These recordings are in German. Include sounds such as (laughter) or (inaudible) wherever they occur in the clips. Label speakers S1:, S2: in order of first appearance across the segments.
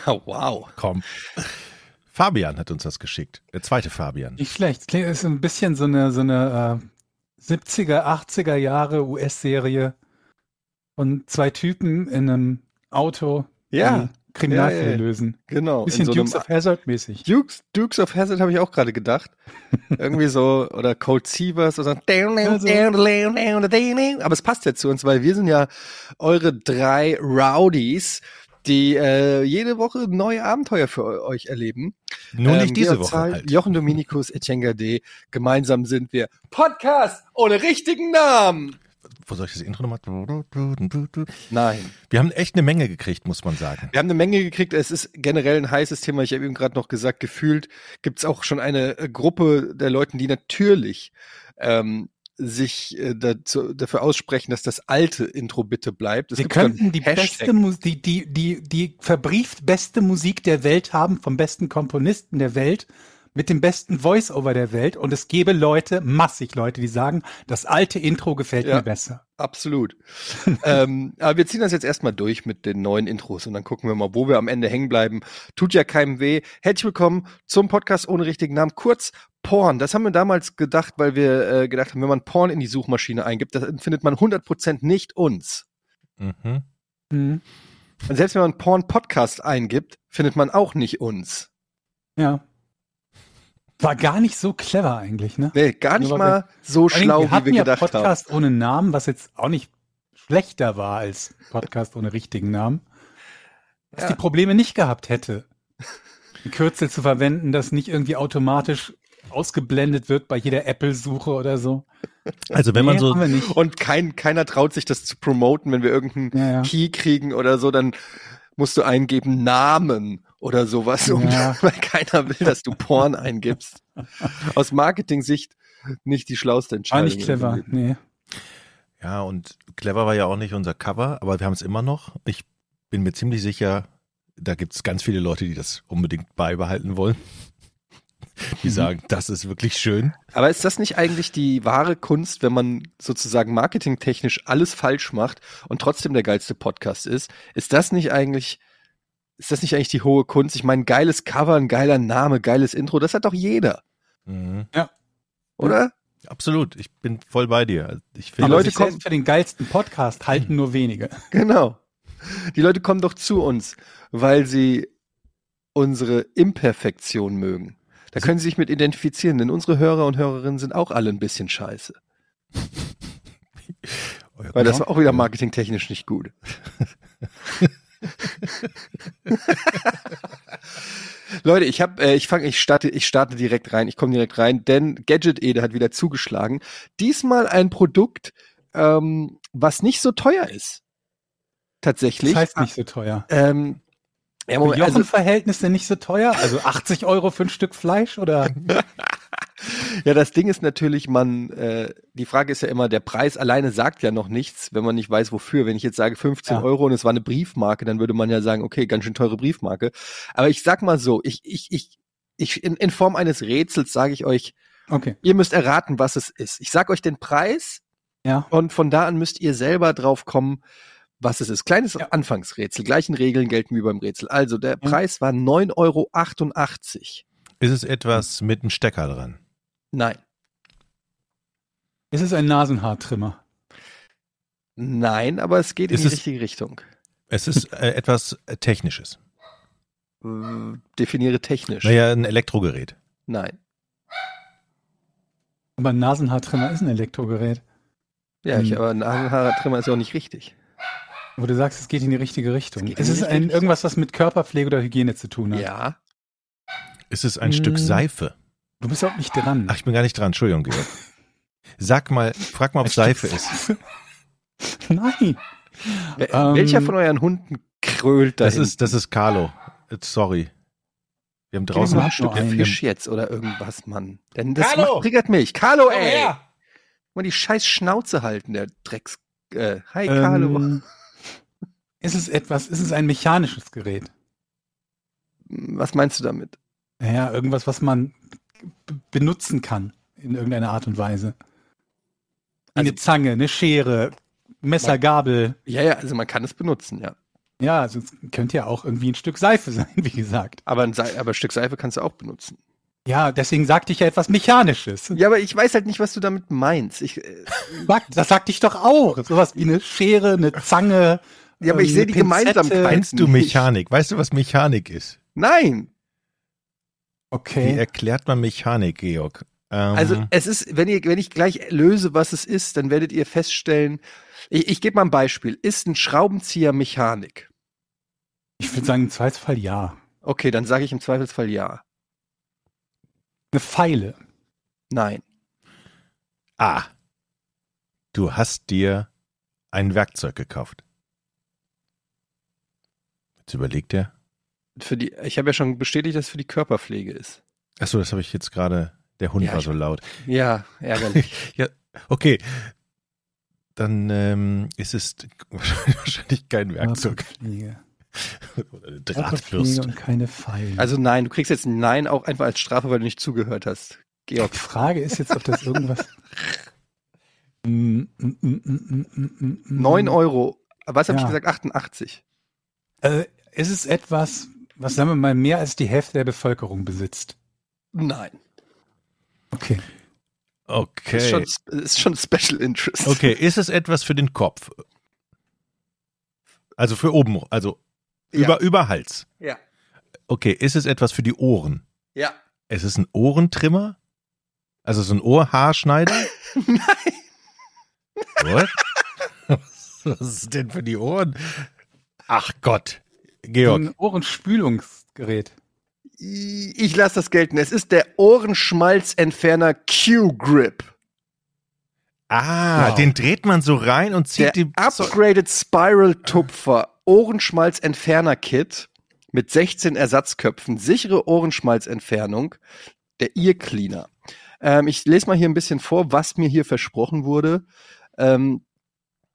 S1: (laughs) wow.
S2: Komm. Fabian hat uns das geschickt. Der zweite Fabian.
S3: Nicht schlecht. Klingt ist ein bisschen so eine so eine äh, 70er, 80er Jahre US-Serie von zwei Typen in einem Auto,
S1: Ja,
S3: Kriminalfälle
S1: Ja, ja, ja.
S3: lösen.
S1: genau.
S3: Bisschen
S1: so
S3: Dukes of Hazard mäßig.
S1: Dukes, Dukes of Hazzard habe ich auch gerade gedacht. (laughs) Irgendwie so, oder Cold Seavers oder
S3: Also-
S1: Aber es passt ja zu uns, weil wir sind ja eure drei Rowdies, die äh, jede Woche neue Abenteuer für eu- euch erleben.
S2: Nur
S1: Ähm,
S2: nicht diese Woche
S1: Zahl,
S2: halt.
S1: Jochen Dominikus, Etienne Gade. Gemeinsam sind wir Podcast ohne richtigen Namen.
S2: Wo soll ich das Intro nochmal?
S1: Nein.
S2: Wir haben echt eine Menge gekriegt, muss man sagen.
S1: Wir haben eine Menge gekriegt. Es ist generell ein heißes Thema. Ich habe eben gerade noch gesagt, gefühlt gibt es auch schon eine äh, Gruppe der Leuten, die natürlich ähm, sich äh, dazu, dafür aussprechen, dass das alte Intro bitte bleibt. Es
S3: Wir könnten die
S1: Hashtag.
S3: beste Musik, die, die, die, die verbrieft beste Musik der Welt haben, vom besten Komponisten der Welt, mit dem besten Voice-Over der Welt und es gäbe Leute, massig Leute, die sagen, das alte Intro gefällt
S1: Ja.
S3: mir besser.
S1: Absolut. (laughs) ähm, aber wir ziehen das jetzt erstmal durch mit den neuen Intros und dann gucken wir mal, wo wir am Ende hängen bleiben. Tut ja keinem weh. Herzlich willkommen zum Podcast ohne richtigen Namen. Kurz Porn. Das haben wir damals gedacht, weil wir äh, gedacht haben, wenn man Porn in die Suchmaschine eingibt, dann findet man 100% nicht uns.
S2: Mhm.
S3: Mhm.
S1: Und selbst wenn man Porn-Podcast eingibt, findet man auch nicht uns.
S3: Ja. War gar nicht so clever eigentlich, ne?
S1: Nee, gar nicht mal so schlau,
S3: wir
S1: wie
S3: hatten
S1: wir
S3: ja
S1: gedacht haben.
S3: Podcast ohne Namen, was jetzt auch nicht schlechter war als Podcast ohne richtigen Namen. Was
S1: Ja.
S3: die Probleme nicht gehabt hätte. Ein Kürzel zu verwenden, das nicht irgendwie automatisch ausgeblendet wird bei jeder Apple-Suche oder so.
S2: Also wenn man
S3: Nee,
S2: so,
S3: haben wir nicht.
S1: Und kein, keiner traut sich das zu promoten, wenn wir irgendeinen
S3: Ja, ja.
S1: Key kriegen oder so, dann musst du eingeben Namen oder sowas, um,
S3: Ja. (laughs)
S1: weil keiner will, dass du Porn eingibst. Aus Marketing-Sicht nicht die schlauste
S3: War
S1: Entscheidung.
S3: nicht clever, nee.
S2: ja, und clever war ja auch nicht unser Cover, aber wir haben es immer noch. Ich bin mir ziemlich sicher, da gibt es ganz viele Leute, die das unbedingt beibehalten wollen. Die sagen, das ist wirklich schön.
S1: Aber ist das nicht eigentlich die wahre Kunst, wenn man sozusagen marketingtechnisch alles falsch macht und trotzdem der geilste Podcast ist? Ist das nicht eigentlich, ist das nicht eigentlich die hohe Kunst? Ich meine, geiles Cover, ein geiler Name, geiles Intro, das hat doch jeder,
S2: Mhm.
S1: oder?
S2: Absolut, ich bin voll bei dir. Ich
S1: Die
S2: finde,
S3: Aber
S1: Leute
S3: sich
S1: kommen-
S3: für den geilsten Podcast halten nur wenige. (laughs)
S1: Genau. Die Leute kommen doch zu uns, weil sie unsere Imperfektion mögen. Da können sie sich mit identifizieren, denn unsere Hörer und Hörerinnen sind auch alle ein bisschen scheiße. (laughs) Weil das war auch wieder marketingtechnisch nicht gut. (laughs) (laughs) Leute, ich habe, äh, ich fange, ich starte, ich starte direkt rein. Ich komme direkt rein, denn Gadget Ede hat wieder zugeschlagen. Diesmal ein Produkt, ähm, was nicht so teuer ist. Tatsächlich.
S3: Das heißt nicht so teuer.
S1: Ähm, ja, Moment, also,
S3: Jochen-Verhältnisse nicht so teuer? Also 80 Euro für ein Stück Fleisch oder? (laughs)
S1: ja, das Ding ist natürlich, man, äh, die Frage ist ja immer, der Preis alleine sagt ja noch nichts, wenn man nicht weiß, wofür. Wenn ich jetzt sage 15
S3: Ja.
S1: Euro und es war eine Briefmarke, dann würde man ja sagen, okay, ganz schön teure Briefmarke. Aber ich sag mal so, ich, ich, ich, ich in, in Form eines Rätsels sage ich euch,
S3: Okay.
S1: ihr müsst erraten, was es ist. Ich sag euch den Preis
S3: Ja.
S1: und von da an müsst ihr selber drauf kommen, was es ist. Kleines
S3: Ja.
S1: Anfangsrätsel. Gleichen Regeln gelten wie beim Rätsel. Also der
S3: Ja.
S1: Preis war 9,88 Euro.
S2: Ist es etwas mit einem Stecker dran?
S1: Nein.
S3: Es ist ein Nasenhaartrimmer.
S1: Nein, aber es geht in
S2: Ist
S1: die
S2: es-
S1: richtige Richtung.
S2: Es ist äh, etwas äh, Technisches.
S1: Äh, Definiere technisch.
S2: Naja, ein Elektrogerät.
S1: Nein.
S3: Aber ein Nasenhaartrimmer ist ein Elektrogerät.
S1: Ja, ich,
S3: Hm.
S1: aber ein Nasenhaartrimmer ist ja auch nicht richtig.
S3: Wo du sagst, es geht in die richtige Richtung.
S1: Es
S3: Es ist ein, irgendwas, was mit Körperpflege oder Hygiene zu tun hat.
S1: Ja.
S2: Ist es ein
S3: Hm.
S2: Stück Seife?
S3: Du bist auch nicht dran.
S2: Ach, ich bin gar nicht dran. Entschuldigung, Georg. Sag mal, frag mal, ob Seife ist. (laughs)
S3: Nein. Ähm,
S1: Welcher von euren Hunden krölt da
S2: Das ist, das ist Carlo. Sorry. Wir haben draußen ein Stück.
S1: Fisch jetzt oder irgendwas, Mann. Denn das
S2: Carlo!
S1: macht, triggert mich. Carlo,
S2: Komm
S1: ey!
S2: her!
S1: Mal die scheiß Schnauze halten, der Drecks. Äh, hi, Carlo.
S3: Ähm, (laughs) ist es etwas, ist es ein mechanisches Gerät?
S1: Was meinst du damit?
S3: Naja, irgendwas, was man benutzen kann in irgendeiner Art und Weise.
S1: Also-
S3: eine Zange, eine Schere, Messer, Gabel.
S1: Ja, ja, also man kann es benutzen, ja.
S3: Ja, also es könnte ja auch irgendwie ein Stück Seife (laughs) sein, wie gesagt.
S1: Aber ein, Sei aber ein Stück Seife kannst du auch benutzen.
S3: Ja, deswegen sagte ich ja etwas Mechanisches.
S1: Ja, aber ich weiß halt nicht, was du damit meinst. Ich, äh,
S3: Sag- Das sagte ich doch auch. Sowas wie eine Schere, eine Zange.
S1: ja, aber ich
S3: ähm,
S1: sehe die Gemeinsamkeiten.
S2: Kennst du. Mechanik? Weißt du, was Mechanik ist?
S1: Nein.
S2: Wie
S3: Okay.
S2: erklärt man Mechanik, Georg? Ähm,
S1: Also es ist, wenn ihr, wenn ich gleich löse, was es ist, dann werdet ihr feststellen. Ich, ich gebe mal ein Beispiel. Ist ein Schraubenzieher Mechanik?
S3: Ich würde sagen, im Zweifelsfall ja.
S1: Okay, dann sage ich im Zweifelsfall ja.
S3: Eine Pfeile.
S1: Nein.
S2: ah, du hast dir ein Werkzeug gekauft. Jetzt überlegt er.
S1: Für die, ich habe ja schon bestätigt, dass es für die Körperpflege ist.
S2: Achso, das habe ich jetzt gerade. Der Hund
S1: Ja,
S2: war
S1: ich-
S2: so laut.
S1: Ja, ärgerlich. (laughs)
S2: ja, okay. Dann ähm, ist es (laughs) wahrscheinlich kein Werkzeug (laughs) oder eine Drahtbürste.
S3: und keine Pfeile.
S1: also nein, du kriegst jetzt ein Nein auch einfach als Strafe, weil du nicht zugehört hast. Georg.
S3: die Frage ist jetzt, ob das irgendwas. Mm, mm, mm, mm, mm, mm, mm.
S1: 9 Euro. Was habe ich
S3: Ja.
S1: gesagt? 88.
S3: Äh, ist es etwas, was sagen wir mal mehr als die Hälfte der Bevölkerung besitzt?
S1: Nein.
S3: Okay.
S2: Okay.
S1: Ist, schon, ist schon Special Interest.
S2: Okay, ist es etwas für den Kopf? Also für oben, also
S1: Ja.
S2: über, über Hals.
S1: Ja.
S2: Okay, ist es etwas für die Ohren?
S1: Ja.
S2: Es ist ein Ohrentrimmer? Also so ein Ohrhaarschneider? (laughs)
S1: Nein.
S2: What? (laughs) Was ist denn für die Ohren? Ach Gott. Georg.
S3: Ein Ohrenspülungsgerät.
S1: Ich lasse das gelten. Es ist der Ohrenschmalzentferner Q-Grip.
S2: Ah,
S3: Wow.
S2: den dreht man so rein und
S1: Der
S2: zieht die.
S1: Upgraded Spiral Tupfer Ohrenschmalzentferner-Kit mit 16 Ersatzköpfen, sichere Ohrenschmalzentfernung, der Ear Cleaner. Ähm, ich lese mal hier ein bisschen vor, was mir hier versprochen wurde. Ähm,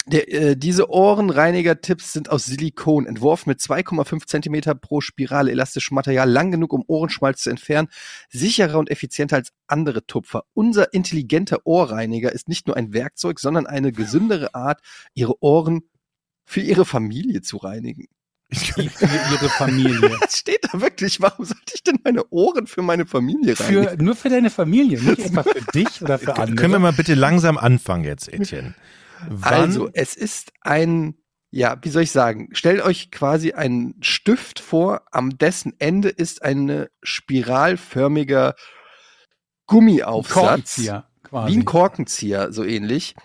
S1: der, äh, diese Ohrenreiniger-Tipps sind aus Silikon, entworfen mit 2,5 Zentimeter pro Spirale elastischem Material, lang genug, um Ohrenschmalz zu entfernen, sicherer und effizienter als andere Tupfer. Unser intelligenter Ohrreiniger ist nicht nur ein Werkzeug, sondern eine gesündere Art, Ihre Ohren für Ihre Familie zu reinigen.
S3: Für ihre Familie. (laughs)
S1: Das steht da wirklich. Warum sollte ich denn meine Ohren für meine Familie reinigen?
S3: Für, nur für deine Familie, nicht (laughs) etwa für dich oder für andere.
S2: Können wir mal bitte langsam anfangen jetzt, Etienne? Wann,
S1: Also, es ist ein, ja, wie soll ich sagen? Stellt euch quasi einen Stift vor, am dessen Ende ist ein spiralförmiger Gummiaufsatz.
S3: Korkenzieher quasi.
S1: Wie ein Korkenzieher, so ähnlich.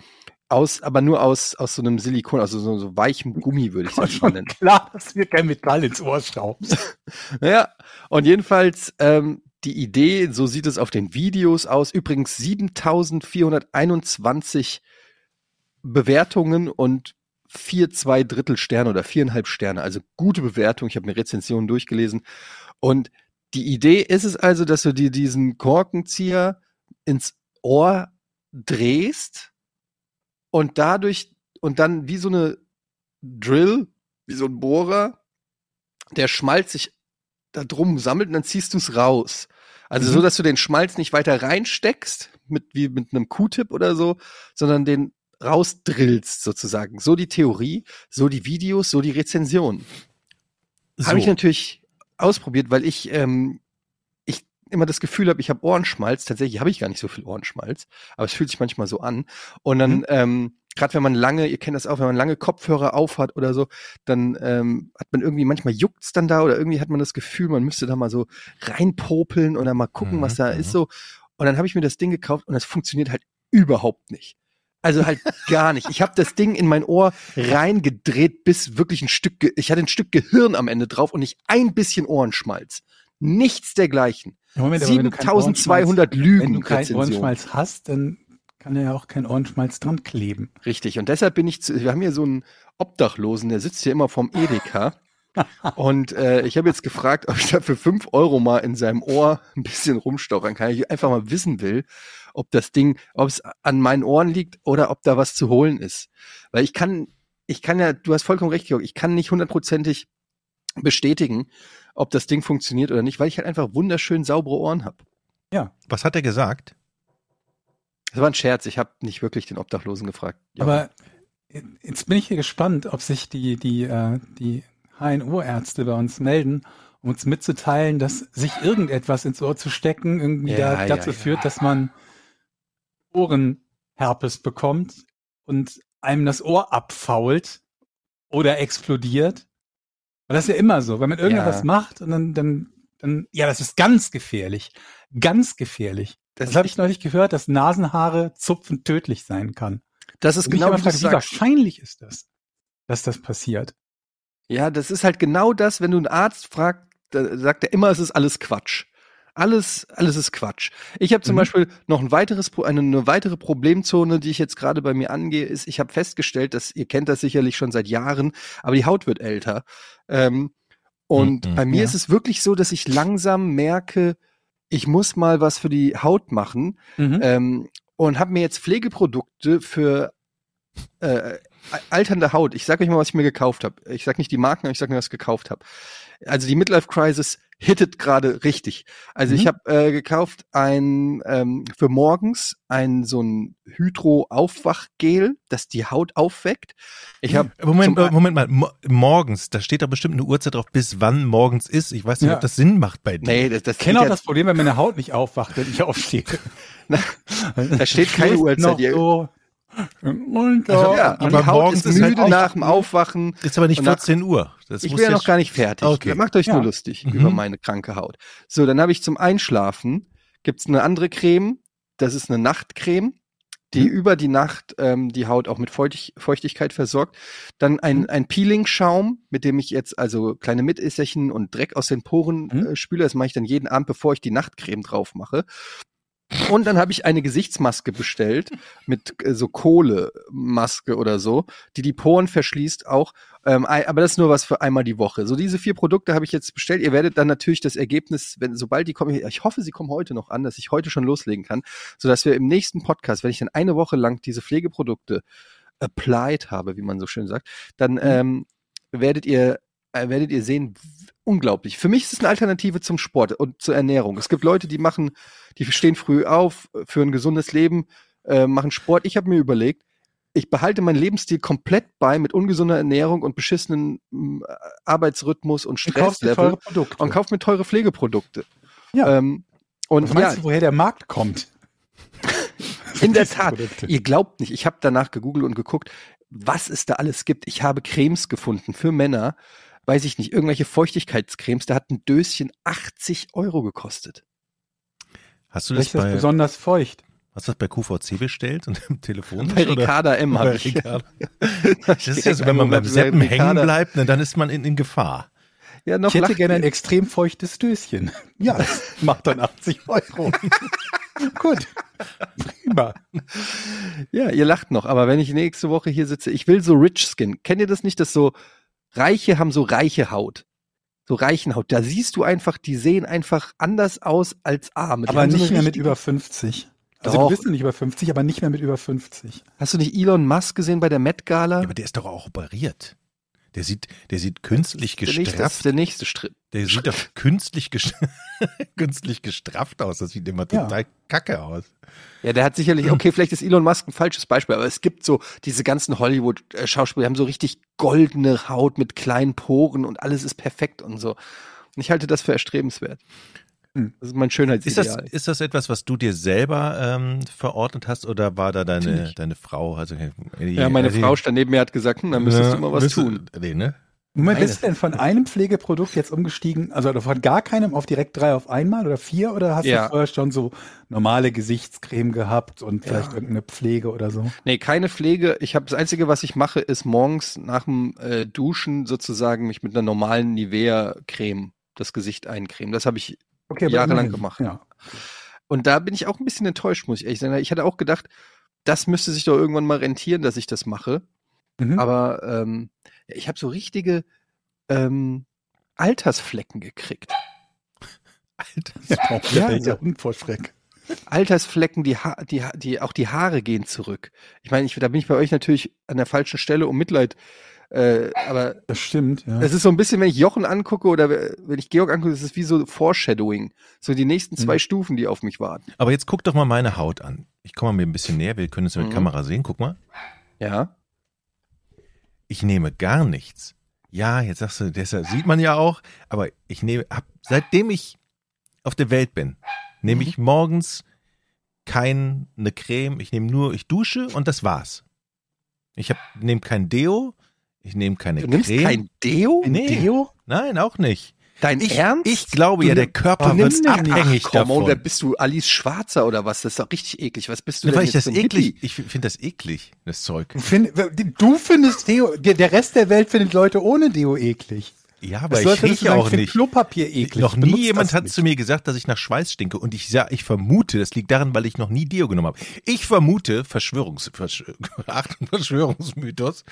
S1: Aus, aber nur aus, aus so einem Silikon, also so, so weichem Gummi, würde ich
S3: War
S1: es mal
S3: schon
S1: nennen.
S3: klar, dass wir kein Metall ins Ohr schrauben. (laughs)
S1: Ja, und jedenfalls ähm, die Idee, so sieht es auf den Videos aus, übrigens 7421 Bewertungen und vier, zwei Drittel Sterne oder viereinhalb Sterne, also gute Bewertung. Ich habe mir Rezensionen durchgelesen. Und die Idee ist es also, dass du dir diesen Korkenzieher ins Ohr drehst und dadurch und dann wie so eine Drill, wie so ein Bohrer, der Schmalz sich da drum sammelt und dann ziehst du es raus. Also
S3: Mhm.
S1: so, dass du den Schmalz nicht weiter reinsteckst, mit, wie mit einem Q-Tip oder so, sondern den rausdrillst sozusagen. So die Theorie, so die Videos, so die Rezensionen.
S2: so,
S1: Habe ich natürlich ausprobiert, weil ich, ähm, ich immer das Gefühl habe, ich habe Ohrenschmalz. Tatsächlich habe ich gar nicht so viel Ohrenschmalz, aber es fühlt sich manchmal so an. Und dann,
S2: Mhm.
S1: ähm, gerade wenn man lange, ihr kennt das auch, wenn man lange Kopfhörer aufhat oder so, dann ähm, hat man irgendwie, manchmal juckt's dann da oder irgendwie hat man das Gefühl, man müsste da mal so reinpopeln oder mal gucken,
S2: Mhm,
S1: was da
S2: mhm.
S1: ist so. Und dann habe ich mir das Ding gekauft und das funktioniert halt überhaupt nicht. Also halt gar nicht. Ich habe das Ding in mein Ohr reingedreht, bis wirklich ein Stück, Ge ich hatte ein Stück Gehirn am Ende drauf und nicht ein bisschen Ohrenschmalz. Nichts dergleichen.
S3: Moment, aber wenn du keinen
S1: 7200
S3: Ohrenschmalz-
S1: Lügen.
S3: Wenn du keinen. Ohrenschmalz hast, dann kann ja auch kein Ohrenschmalz dran kleben.
S1: Richtig. Und deshalb bin ich zu, wir haben hier so einen Obdachlosen, der sitzt hier immer vorm Edeka. (laughs) und äh, ich habe jetzt gefragt, ob ich da für fünf Euro mal in seinem Ohr ein bisschen rumstochern kann. Ich einfach mal wissen will, ob das Ding, ob es an meinen Ohren liegt oder ob da was zu holen ist. Weil ich kann, ich kann ja, du hast vollkommen recht, Georg, ich kann nicht hundertprozentig bestätigen, ob das Ding funktioniert oder nicht, weil ich halt einfach wunderschön saubere Ohren habe.
S2: was hat er gesagt?
S1: Das war ein Scherz, ich habe nicht wirklich den Obdachlosen gefragt. Ja.
S3: Aber jetzt bin ich hier gespannt, ob sich die, die, äh, die HNO-Ärzte bei uns melden, um uns mitzuteilen, dass sich irgendetwas ins Ohr zu stecken irgendwie
S1: Ja,
S3: da,
S1: ja,
S3: dazu
S1: ja.
S3: führt, dass man Ohrenherpes bekommt und einem das Ohr abfault oder explodiert. Und das ist ja immer so, wenn man irgendwas
S1: Ja.
S3: macht und dann, dann, dann, ja, das ist ganz gefährlich. Ganz gefährlich.
S1: Das,
S3: Das habe ich neulich gehört, dass Nasenhaare zupfen tödlich sein kann.
S1: das ist
S3: Und
S1: genau du
S3: frage, wie wahrscheinlich ist das, dass das passiert?
S1: Ja, das ist halt genau das, wenn du einen Arzt fragst, sagt er immer, es ist alles Quatsch. Alles, alles ist Quatsch. Ich habe zum
S3: Mhm.
S1: Beispiel noch ein weiteres, eine, eine weitere Problemzone, die ich jetzt gerade bei mir angehe, ist, ich habe festgestellt, dass ihr kennt das sicherlich schon seit Jahren, aber die Haut wird älter. Ähm, und
S2: Mhm.
S1: bei mir
S3: Ja.
S1: ist es wirklich so, dass ich langsam merke, ich muss mal was für die Haut machen
S3: Mhm.
S1: ähm, und habe mir jetzt Pflegeprodukte für äh, alternde Haut. Ich sage euch mal, was ich mir gekauft habe. Ich sage nicht die Marken, aber ich sage nur, was ich gekauft habe. Also die Midlife Crisis hittet gerade richtig. Also
S3: Mhm.
S1: ich habe äh, gekauft ein ähm, für morgens ein so ein Hydro Aufwachgel, das die Haut aufweckt. Ich habe
S2: Moment,
S1: zum-
S2: äh, Moment mal, Mo morgens, da steht da bestimmt eine Uhrzeit drauf, bis wann morgens ist. Ich weiß nicht,
S3: Ja.
S2: ob das Sinn macht bei dir.
S1: nee, das, das
S3: Ich kenne auch das Problem, wenn meine Haut nicht aufwacht, wenn ich aufstehe. (laughs)
S1: Da steht keine Uhrzeit.
S3: noch So. Und
S2: Also,
S1: ja,
S2: aber
S1: die Haut
S2: morgens
S1: ist
S2: halt
S1: müde
S2: auch-
S1: nach dem Aufwachen.
S2: Ist aber nicht
S1: Und nach-
S2: 14 Uhr. Das
S1: Ich bin ja noch gar nicht fertig.
S2: Okay.
S1: Macht euch
S3: Ja.
S1: nur lustig
S2: Mhm.
S1: über meine kranke Haut. So, dann habe ich zum Einschlafen gibt's eine andere Creme. Das ist eine Nachtcreme, die
S3: Mhm.
S1: über die Nacht ähm, die Haut auch mit Feuchtig Feuchtigkeit versorgt. Dann ein,
S3: Mhm.
S1: ein Peeling-Schaum, mit dem ich jetzt also kleine Mitässerchen und Dreck aus den Poren
S3: Mhm.
S1: äh, spüle. Das mache ich dann jeden Abend, bevor ich die Nachtcreme drauf mache. Und dann habe ich eine Gesichtsmaske bestellt mit äh, so Kohlemaske oder so, die die Poren verschließt auch. Ähm, aber das ist nur was für einmal die Woche. So diese vier Produkte habe ich jetzt bestellt. Ihr werdet dann natürlich das Ergebnis, wenn sobald die kommen, ich hoffe, sie kommen heute noch an, dass ich heute schon loslegen kann, so dass wir im nächsten Podcast, wenn ich dann eine Woche lang diese Pflegeprodukte applied habe, wie man so schön sagt, dann ähm, werdet ihr werdet ihr sehen, unglaublich. Für mich ist es eine Alternative zum Sport und zur Ernährung. Es gibt Leute, die machen, die stehen früh auf, äh, für ein gesundes Leben, äh, machen Sport. Ich habe mir überlegt, ich behalte meinen Lebensstil komplett bei mit ungesunder Ernährung und beschissenen m, Arbeitsrhythmus und Stresslevel
S3: teure Produkte.
S1: und kaufe mir teure Pflegeprodukte.
S3: Ja.
S1: Ähm, und
S3: Was meinst
S1: ja,
S3: du, woher der Markt kommt? (laughs)
S1: in der (laughs) Tat,
S3: Produkte.
S1: ihr glaubt nicht, ich habe danach gegoogelt und geguckt, was es da alles gibt. Ich habe Cremes gefunden für Männer, weiß ich nicht, irgendwelche Feuchtigkeitscremes, da hat ein Döschen 80 Euro gekostet.
S2: Hast du das
S3: ist
S2: bei,
S3: besonders feucht?
S2: hast du das bei QVC bestellt und im Telefon?
S1: Bei Ricarda M habe ich.
S2: Ricarda. (laughs) Das ist ja so, wenn man beim Seppen hängen bleibt, ne, dann ist man in, in Gefahr.
S1: Ja, noch
S3: Ich hätte gerne ein extrem feuchtes Döschen. (laughs) Ja, das macht dann 80 Euro. (laughs) Gut. Prima.
S1: Ja, ihr lacht noch, aber wenn ich nächste Woche hier sitze, ich will so Rich Skin. Kennt ihr das nicht, dass so Reiche haben so reiche Haut? So reichen Haut. Da siehst du einfach, die sehen einfach anders aus als Arme. Die
S3: Aber
S1: so
S3: nicht mehr mit über 50. Also
S1: Doch.
S3: du bist noch nicht über 50, aber nicht mehr mit über 50.
S1: Hast du nicht Elon Musk gesehen bei der Met Gala?
S2: Ja, aber der ist doch auch operiert. Der sieht, der sieht künstlich
S1: das ist
S2: gestrafft.
S1: der nächste Schritt.
S2: Der sieht doch (laughs) künstlich, (laughs) künstlich gestrafft aus. Das sieht immer
S3: Ja.
S2: total kacke aus.
S1: Ja, der hat sicherlich, okay, (clears throat) vielleicht ist Elon Musk ein falsches Beispiel, aber es gibt so diese ganzen Hollywood-Schauspieler, die haben so richtig goldene Haut mit kleinen Poren und alles ist perfekt und so. Und ich halte das für erstrebenswert.
S3: Hm.
S1: Das ist mein
S2: Ist das,
S1: Schönheitsideal.
S2: ist das etwas, was du dir selber ähm, verordnet hast oder war da deine,
S1: Natürlich.
S2: deine Frau? Also,
S1: ja, meine Frau stand neben mir hat gesagt, hm, da müsstest du mal was tun.
S2: Nee, ne?
S3: Moment, bist du denn von einem Pflegeprodukt jetzt umgestiegen, also von gar keinem auf direkt drei auf einmal oder vier oder hast
S1: Ja.
S3: du vorher schon so normale Gesichtscreme gehabt und vielleicht
S1: Ja.
S3: irgendeine Pflege oder so?
S1: Nee, keine Pflege. Ich habe das Einzige, was ich mache, ist morgens nach dem äh, Duschen sozusagen mich mit einer normalen Nivea-Creme das Gesicht eincremen. Das habe ich
S3: Okay,
S1: Jahrelang gemacht.
S3: Ja.
S1: Und da bin ich auch ein bisschen enttäuscht, muss ich ehrlich sagen. Ich hatte auch gedacht, das müsste sich doch irgendwann mal rentieren, dass ich das mache.
S3: Mhm.
S1: Aber ähm, ich habe so richtige ähm, Altersflecken gekriegt.
S2: Alter. (laughs)
S3: Ja,
S1: Ja,
S3: ja, vor Schreck.
S1: Altersflecken, die, ha die, die, auch die Haare gehen zurück. Ich meine, ich, da bin ich bei euch natürlich an der falschen Stelle um Mitleid. Äh, aber
S3: Das stimmt, ja.
S1: es ist so ein bisschen, wenn ich Jochen angucke oder wenn ich Georg angucke, es ist wie so Foreshadowing. So die nächsten zwei
S3: Mhm.
S1: Stufen, die auf mich warten.
S2: Aber jetzt guck doch mal meine Haut an. Ich komme mir ein bisschen näher, wir können es mit
S1: Mhm.
S2: Kamera sehen. Guck mal.
S1: Ja.
S2: Ich nehme gar nichts. Ja, jetzt sagst du, das sieht man ja auch, aber ich nehme, hab, seitdem ich auf der Welt bin, nehme
S1: Mhm.
S2: ich morgens keine Creme, ich nehme nur, ich dusche und das war's. Ich nehme kein Deo, ich nehme keine
S1: Du nimmst
S2: Creme.
S1: kein Deo?
S2: Nee.
S3: Deo?
S2: Nein, auch nicht.
S1: Dein
S2: Ich,
S1: Ernst?
S2: ich glaube
S1: Du
S2: ja, der Körper
S1: Du
S2: wird abhängig
S1: Ach, komm, und wer
S2: davon.
S1: bist du? Alice Schwarzer oder was? Das ist doch richtig eklig. Was bist du
S2: Nur
S1: denn
S2: weil ich
S1: jetzt
S2: das
S1: für ein
S2: eklig,
S1: Hippie?
S2: ich finde das eklig, das Zeug.
S3: Du, find, du findest Deo, der, Rest der Welt findet Leute ohne Deo eklig.
S2: Ja,
S3: Das
S2: aber
S3: als
S2: ich rieche auch
S3: ich find
S2: nicht.
S3: Klopapier eklig.
S2: Noch
S3: Benutzt
S2: nie jemand
S3: das
S2: hat
S3: nicht.
S2: zu mir gesagt, dass ich nach Schweiß stinke. Und ich, ja, ich vermute, das liegt daran, weil ich noch nie Deo genommen habe. Ich vermute, Verschwörungs, Versch (laughs) Achtung, Verschwörungsmythos,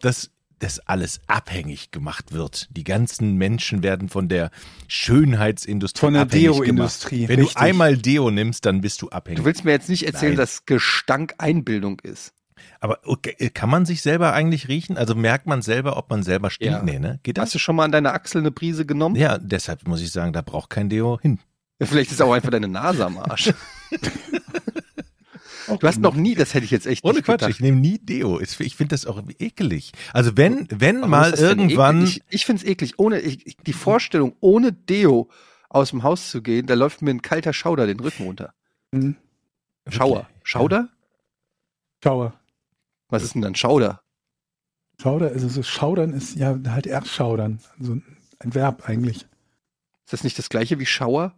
S2: dass das alles abhängig gemacht wird. Die ganzen Menschen werden von der Schönheitsindustrie
S3: Von der
S2: abhängig
S3: Deo-Industrie,
S2: gemacht. Wenn
S3: richtig.
S2: du einmal Deo nimmst, dann bist du abhängig.
S1: Du willst mir jetzt nicht erzählen,
S2: Nein.
S1: dass Gestank Einbildung ist.
S2: Aber okay, kann man sich selber eigentlich riechen? Also merkt man selber, ob man selber stinkt?
S1: Ja.
S2: Nee, ne? Geht
S1: Hast
S2: das?
S1: du schon mal an deine Achsel eine Prise genommen?
S2: Ja, deshalb muss ich sagen, da braucht kein Deo hin.
S1: Vielleicht ist auch einfach deine Nase am Arsch. (laughs) Du hast noch nie, das hätte ich jetzt echt
S2: Ohne
S1: nicht
S2: Quatsch,
S1: gedacht.
S2: ich nehme nie Deo. Ich finde das auch ekelig. Also wenn, wenn
S1: Warum
S2: mal irgendwann,
S1: eklig? Ich, ich finde es eklig. Ohne, ich, die Vorstellung, ohne Deo aus dem Haus zu gehen, da läuft mir ein kalter Schauder den Rücken runter.
S3: Hm,
S1: Schauer. Schauder?
S3: Schauer.
S1: Was ist denn dann Schauder?
S3: Schauder, also so Schaudern ist ja halt erst Schaudern. So ein Verb eigentlich.
S1: Ist das nicht das gleiche wie Schauer?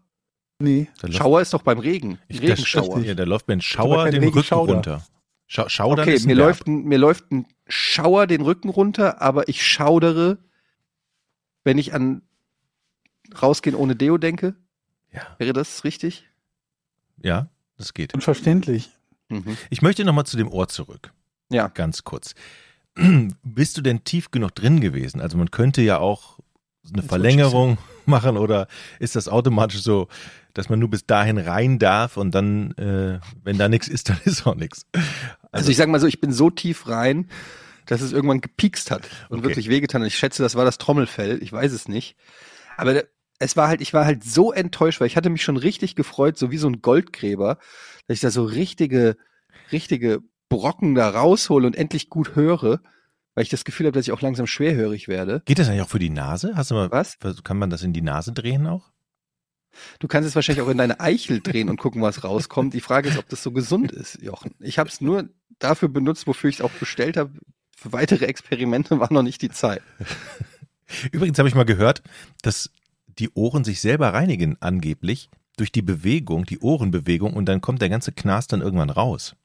S3: Nee.
S1: Schauer ist doch beim Regen.
S2: ich,
S1: Regenschauer.
S2: Das, ja, da läuft mir ein Schauer den Rücken
S3: Regenschauder.
S2: runter. Schau, Schaudern
S1: Okay, mir läuft, ein, mir läuft ein Schauer den Rücken runter, aber ich schaudere, wenn ich an rausgehen ohne Deo denke.
S2: Ja,
S1: Wäre das richtig?
S2: ja, das geht.
S3: Unverständlich.
S1: Mhm.
S2: Ich möchte nochmal zu dem Ohr zurück.
S1: Ja.
S2: Ganz kurz. (clears throat) Bist du denn tief genug drin gewesen? Also man könnte ja auch eine
S3: Jetzt
S2: Verlängerung (laughs) machen oder ist das automatisch so, dass man nur bis dahin rein darf und dann, äh, wenn da nichts ist, (laughs) dann ist auch nichts.
S1: Also ich sag mal so, ich bin so tief rein, dass es irgendwann gepiekst hat und
S2: Okay.
S1: wirklich wehgetan. hat. Ich schätze, das war das Trommelfell. Ich weiß es nicht. Aber es war halt, ich war halt so enttäuscht, weil ich hatte mich schon richtig gefreut, so wie so ein Goldgräber, dass ich da so richtige, richtige Brocken da raushole und endlich gut höre, weil ich das Gefühl habe, dass ich auch langsam schwerhörig werde.
S2: Geht das eigentlich auch für die Nase? Hast du mal,
S1: Was?
S2: kann man das in die Nase drehen auch?
S1: Du kannst es wahrscheinlich auch in deine Eichel drehen und gucken, was rauskommt. Die Frage ist, ob das so gesund ist, Jochen. Ich habe es nur dafür benutzt, wofür ich es auch bestellt habe. Für weitere Experimente war noch nicht die Zeit. (laughs)
S2: Übrigens habe ich mal gehört, dass die Ohren sich selber reinigen angeblich durch die Bewegung, die Ohrenbewegung und dann kommt der ganze Knast dann irgendwann raus.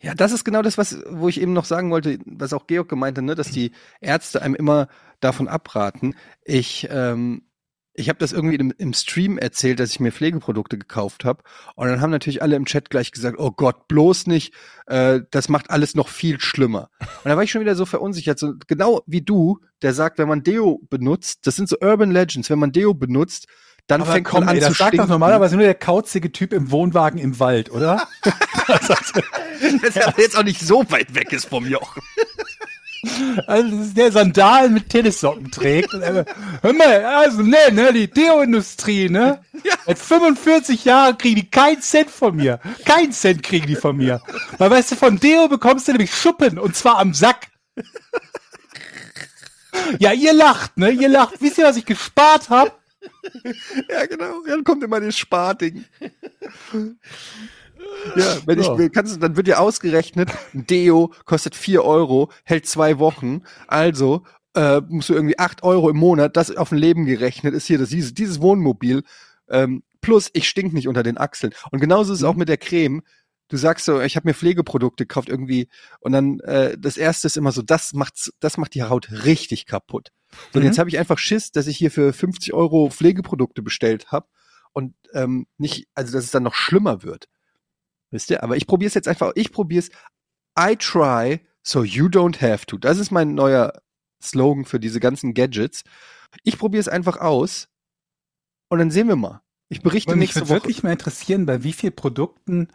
S1: Ja, das ist genau das, was, wo ich eben noch sagen wollte, was auch Georg gemeint hat, ne, dass die Ärzte einem immer davon abraten. Ich, ähm, ich habe das irgendwie im, im Stream erzählt, dass ich mir Pflegeprodukte gekauft habe. Und dann haben natürlich alle im Chat gleich gesagt, oh Gott, bloß nicht, äh, das macht alles noch viel schlimmer. Und da war ich schon wieder so verunsichert, so genau wie du, der sagt, wenn man Deo benutzt, das sind so Urban Legends, wenn man Deo benutzt, dann
S3: Aber
S1: fängt
S3: komm,
S1: man an
S3: ey,
S1: zu
S3: das sagt doch
S1: stinken.
S3: normalerweise nur der kauzige Typ im Wohnwagen im Wald, oder? (laughs) (laughs)
S1: das aber jetzt auch nicht so weit weg ist vom Jochen.
S3: Also der Sandalen mit Tennissocken trägt. Und er, hör mal, also ne, ne, die Deo-Industrie, ne? Seit 45 Jahren kriegen die keinen Cent von mir. Keinen Cent kriegen die von mir. Weil weißt du, von Deo bekommst du nämlich Schuppen und zwar am Sack. Ja, ihr lacht, ne? Ihr lacht. Wisst ihr, was ich gespart habe?
S1: Ja, genau. Dann kommt immer das Sparding. Ja, wenn ich
S3: So.
S1: will, kannst dann wird dir ausgerechnet, ein Deo kostet vier Euro, hält zwei Wochen, also äh, musst du irgendwie acht Euro im Monat, das auf ein Leben gerechnet ist hier das, dieses, dieses Wohnmobil, ähm, plus ich stink nicht unter den Achseln. Und genauso ist es auch mit der Creme. Du sagst so, ich habe mir Pflegeprodukte gekauft irgendwie und dann äh, das erste ist immer so, das macht's, das macht die Haut richtig kaputt. So, und
S3: Mhm.
S1: jetzt habe ich einfach Schiss, dass ich hier für 50 Euro Pflegeprodukte bestellt habe und ähm, nicht, also dass es dann noch schlimmer wird. Wisst ihr? Aber ich probiere es jetzt einfach, ich probiere es. I try, so you don't have to. Das ist mein neuer Slogan für diese ganzen Gadgets. Ich probiere es einfach aus und dann sehen wir mal. Ich berichte
S3: Aber mich
S1: nächste
S3: würde
S1: Woche.
S3: wirklich mal interessieren, bei wie vielen Produkten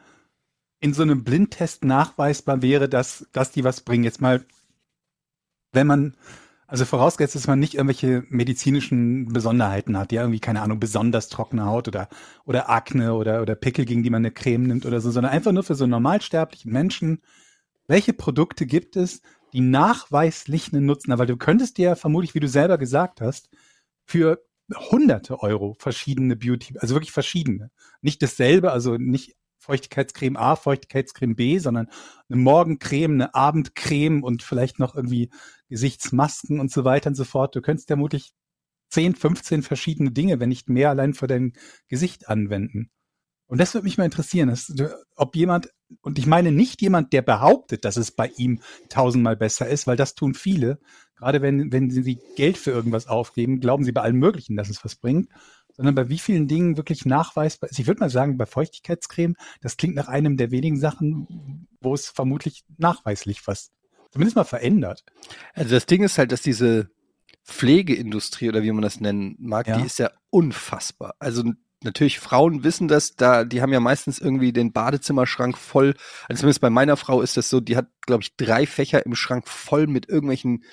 S3: in so einem Blindtest nachweisbar wäre, dass, dass die was bringen. Jetzt mal, wenn man, also vorausgesetzt, dass man nicht irgendwelche medizinischen Besonderheiten hat, ja, irgendwie, keine Ahnung, besonders trockene Haut oder, oder Akne oder, oder Pickel, gegen die man eine Creme nimmt oder so, sondern einfach nur für so normalsterblichen Menschen. Welche Produkte gibt es, die nachweislich einen Nutzen haben, weil du könntest dir ja vermutlich, wie du selber gesagt hast, für hunderte Euro verschiedene Beauty, also wirklich verschiedene. Nicht dasselbe, also nicht Feuchtigkeitscreme A, Feuchtigkeitscreme B, sondern eine Morgencreme, eine Abendcreme und vielleicht noch irgendwie Gesichtsmasken und so weiter und so fort. Du könntest vermutlich 10, 15 verschiedene Dinge, wenn nicht mehr, allein für dein Gesicht anwenden. Und das würde mich mal interessieren, dass, ob jemand, und ich meine nicht jemand, der behauptet, dass es bei ihm tausendmal besser ist, weil das tun viele. Gerade wenn, wenn sie Geld für irgendwas aufgeben, glauben sie bei allem Möglichen, dass es was bringt sondern bei wie vielen Dingen wirklich nachweisbar ist. Ich würde mal sagen, bei Feuchtigkeitscreme, das klingt nach einem der wenigen Sachen, wo es vermutlich nachweislich was zumindest mal verändert.
S1: Also das Ding ist halt, dass diese Pflegeindustrie oder wie man das nennen mag, ja. die ist ja unfassbar. Also natürlich Frauen wissen das, da die haben ja meistens irgendwie den Badezimmerschrank voll. Also zumindest bei meiner Frau ist das so, die hat glaube ich drei Fächer im Schrank voll mit irgendwelchen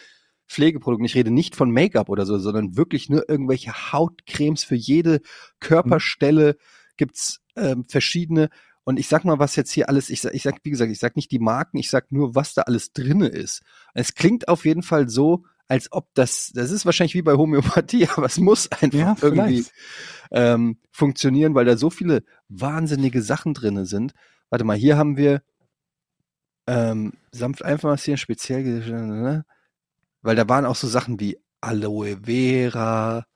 S1: Pflegeprodukten. Ich rede nicht von Make-up oder so, sondern wirklich nur irgendwelche Hautcremes für jede Körperstelle gibt's ähm, verschiedene. Und ich sag mal, was jetzt hier alles, ich sag, ich sag, wie gesagt, ich sag nicht die Marken, ich sag nur, was da alles drinne ist. Es klingt auf jeden Fall so, als ob das, das ist wahrscheinlich wie bei Homöopathie, (laughs) aber es muss einfach ja, irgendwie ähm, funktionieren, weil da so viele wahnsinnige Sachen drinne sind. Warte mal, hier haben wir ähm, sanft einfach massieren, speziell, ne? Weil da waren auch so Sachen wie Aloe Vera,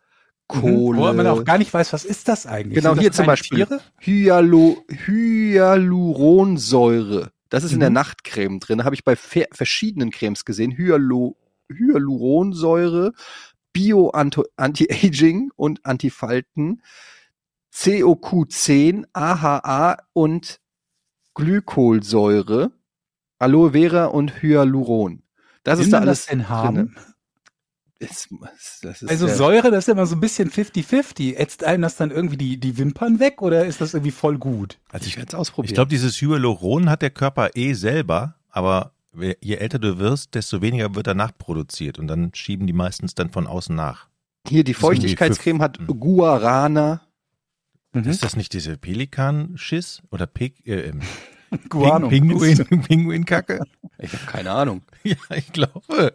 S1: Kohle.
S3: Mhm, wo man auch gar nicht weiß, was ist das eigentlich?
S1: Genau, hier zum Beispiel Hyalo, Hyaluronsäure. Das ist mhm. in der mhm. Nachtcreme drin. Habe ich bei verschiedenen Cremes gesehen. Hyalo, Hyaluronsäure, Bio-Anti-Aging und Antifalten, COQ10, AHA und Glykolsäure, Aloe Vera und Hyaluron. Das Will ist da alles das
S3: denn haben? Das, das also Säure, das ist immer so ein bisschen 50-50. Ätzt einem das dann irgendwie die, die Wimpern weg oder ist das irgendwie voll gut?
S2: Also ich werde es ausprobieren. Ich glaube, dieses Hyaluron hat der Körper eh selber, aber je älter du wirst, desto weniger wird danach produziert und dann schieben die meistens dann von außen nach.
S1: Hier, die Feuchtigkeitscreme hat hm. Guarana.
S2: Mhm. Ist das nicht diese Pelikanschiss oder Pek, äh, ähm, (laughs)
S1: Guano.
S2: Pinguin, Pinguinkacke?
S1: Ich habe keine Ahnung. (laughs)
S2: Ja, ich glaube.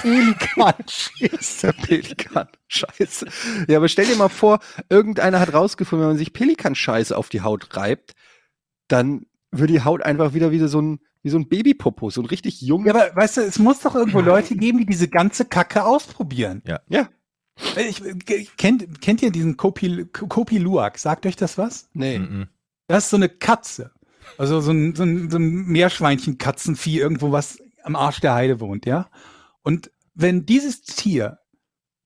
S1: Pelikan-Scheiße. (laughs) Pelikan-Scheiße. Ja, aber stell dir mal vor, irgendeiner hat rausgefunden, wenn man sich Pelikan-Scheiße auf die Haut reibt, dann wird die Haut einfach wieder wie so ein, wie so ein Babypopo, so ein richtig junger.
S3: Ja, aber weißt du, es muss doch irgendwo Leute geben, die diese ganze Kacke ausprobieren.
S2: Ja.
S1: Ja.
S3: Ich, kennt, kennt ihr diesen Kopi, Kopi Luak? Sagt euch das was?
S1: Nee. Mm
S3: Das ist so eine Katze. Also so ein, so ein, so ein Meerschweinchen-Katzenvieh irgendwo, was am Arsch der Heide wohnt, ja. Und wenn dieses Tier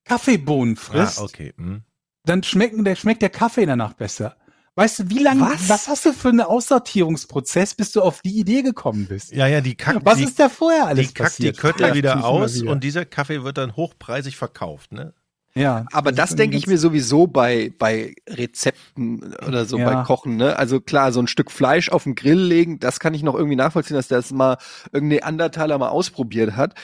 S3: Kaffeebohnen ah, frisst,
S2: ah, okay. hm.
S3: dann schmecken, der, schmeckt der Kaffee danach besser. Weißt du, wie lange, was? was hast du für einen Aussortierungsprozess, bis du auf die Idee gekommen bist?
S2: Ja, ja, die kackt.
S3: Was
S2: die,
S3: ist da vorher alles
S2: die kackt passiert? Die Kötter wieder aus wieder. und dieser Kaffee wird dann hochpreisig verkauft, ne?
S1: Ja. Aber das, das denke ich mir sowieso bei, bei Rezepten oder so, ja. bei Kochen, ne? Also klar, so ein Stück Fleisch auf den Grill legen, das kann ich noch irgendwie nachvollziehen, dass das mal irgendein Andertaler mal ausprobiert hat.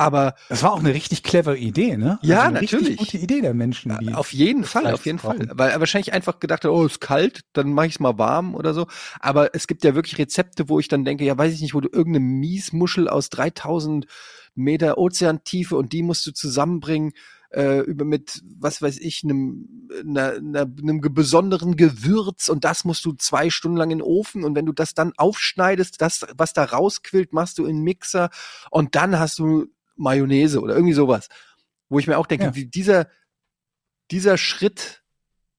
S1: Aber
S3: das war auch eine richtig clevere Idee, ne?
S1: Ja, also natürlich.
S3: gute Idee der Menschen. Die
S1: auf jeden Fall, auf jeden brauchen. Fall. Weil er wahrscheinlich einfach gedacht hat, oh, ist kalt, dann mache ich es mal warm oder so. Aber es gibt ja wirklich Rezepte, wo ich dann denke, ja, weiß ich nicht, wo du irgendeine Miesmuschel aus 3000 Meter Ozeantiefe und die musst du zusammenbringen äh, über mit was weiß ich einem einer, einer, einem besonderen Gewürz und das musst du zwei Stunden lang in den Ofen und wenn du das dann aufschneidest, das was da rausquillt, machst du in den Mixer und dann hast du Mayonnaise oder irgendwie sowas, wo ich mir auch denke, ja. wie dieser dieser Schritt,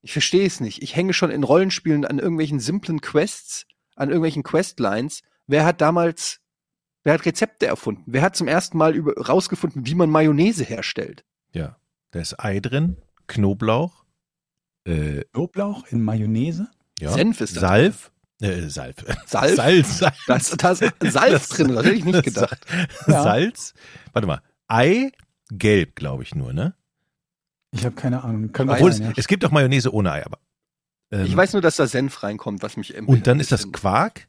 S1: ich verstehe es nicht. Ich hänge schon in Rollenspielen an irgendwelchen simplen Quests, an irgendwelchen Questlines. Wer hat damals Wer hat Rezepte erfunden? Wer hat zum ersten Mal über, rausgefunden, wie man Mayonnaise herstellt?
S2: Ja. Da ist Ei drin, Knoblauch.
S3: Äh, Knoblauch in Mayonnaise?
S2: Ja.
S1: Senf ist
S2: da Salf. Äh, Salf.
S1: Salz.
S2: Salz.
S1: Salz. Das, das ist Salz drin, das hätte ich nicht gedacht.
S2: Salz. Warte mal. Ei, gelb, glaube ich nur, ne?
S3: Ich habe keine Ahnung.
S2: Kann Obwohl, sein, es, ja. es gibt auch Mayonnaise ohne Ei, aber.
S1: Ähm, ich weiß nur, dass da Senf reinkommt, was mich
S2: Und dann ist das Quark?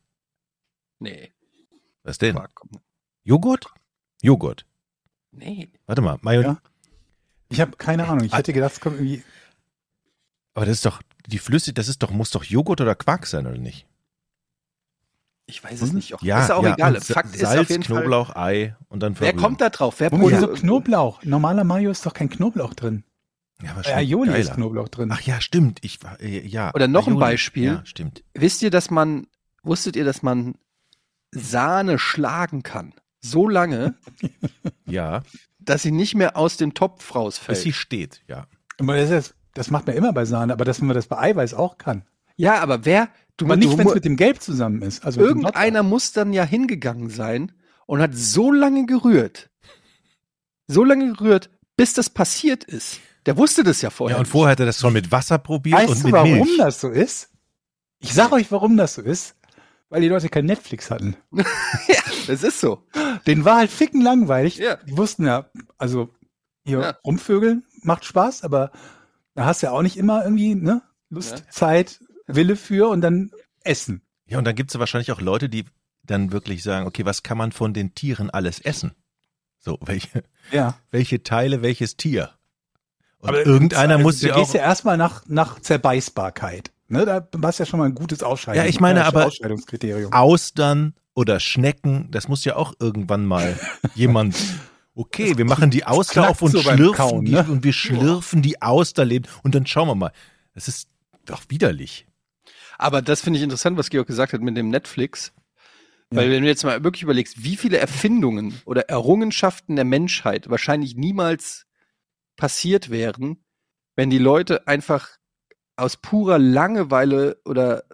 S1: Nee.
S2: Was denn? Joghurt? Joghurt.
S1: Nee.
S2: Warte mal, Mayonnaise. Ja.
S3: Ich habe keine Ahnung. Ich hätte gedacht, es kommt irgendwie.
S2: Aber das ist doch die Flüssig, das ist doch muss doch Joghurt oder Quark sein oder nicht?
S1: Ich weiß es nicht. Och,
S2: Ja,
S1: ist auch
S2: ja,
S1: egal.
S2: und
S1: Fakt ist
S2: Salz,
S1: auf jeden Fall.
S2: Knoblauch, Ei und dann
S1: Wer
S2: verrühren.
S1: kommt da drauf? Wer produ-
S3: so Knoblauch? Normaler Mayo ist doch kein Knoblauch drin.
S2: Ja,
S3: Bei Aioli ist. Knoblauch drin.
S2: Ach ja, stimmt. Ich war, äh, ja.
S1: Oder noch ein
S2: Aioli.
S1: Beispiel.
S2: Ja, stimmt.
S1: Wisst ihr, dass man, wusstet ihr, dass man Sahne schlagen kann? So lange, (laughs)
S2: Ja,
S1: dass sie nicht mehr aus dem Topf rausfällt.
S2: bis sie steht, ja.
S3: Aber das, ist, das macht man immer bei Sahne, aber dass man das bei Eiweiß auch kann.
S1: ja, aber wer, du,
S3: Aber nicht,
S1: du,
S3: wenn es mit dem Gelb zusammen ist. Also
S1: irgendeiner muss dann ja hingegangen sein und hat so lange gerührt, so lange gerührt, bis das passiert ist. Der wusste das ja vorher.
S2: Ja, und vorher hat er das schon mit Wasser probiert
S3: Weißt
S2: und
S3: du,
S2: mit
S3: warum
S2: Milch.
S3: das so ist? Ich sag euch, warum das so ist. Weil die Leute kein Netflix hatten. (laughs) (laughs)
S1: Das ist so.
S3: Den war halt ficken langweilig.
S1: Ja.
S3: Die wussten ja, also hier
S1: Ja.
S3: rumvögeln macht Spaß, aber da hast du ja auch nicht immer irgendwie ne, Lust,
S1: Ja.
S3: Zeit, Wille für und dann Essen.
S2: Ja, und dann gibt es wahrscheinlich auch Leute, die dann wirklich sagen, okay, was kann man von den Tieren alles essen? So, welche,
S3: Ja.
S2: welche Teile, welches Tier? Und
S3: Aber
S2: irgendeiner
S3: also,
S2: muss
S3: du
S2: ja
S3: gehst
S2: auch.
S3: ja erstmal nach, nach Zerbeißbarkeit. Ne, da war ja schon mal ein gutes Ausscheidungs
S2: Ja, ich meine aber-
S3: Ausscheidungskriterium.
S2: Austern oder Schnecken, das muss ja auch irgendwann mal (laughs) jemand. Okay, wir machen die Auster
S3: knackt
S2: auf und
S3: so
S2: schlürfen
S3: Kauen,
S2: die,
S3: ne?
S2: und wir schlürfen die Austerleben und dann schauen wir mal. Das ist doch widerlich.
S1: Aber das finde ich interessant, was Georg gesagt hat mit dem Netflix. Weil wenn du jetzt mal wirklich überlegst, wie viele Erfindungen oder Errungenschaften der Menschheit wahrscheinlich niemals passiert wären, wenn die Leute einfach aus purer Langeweile oder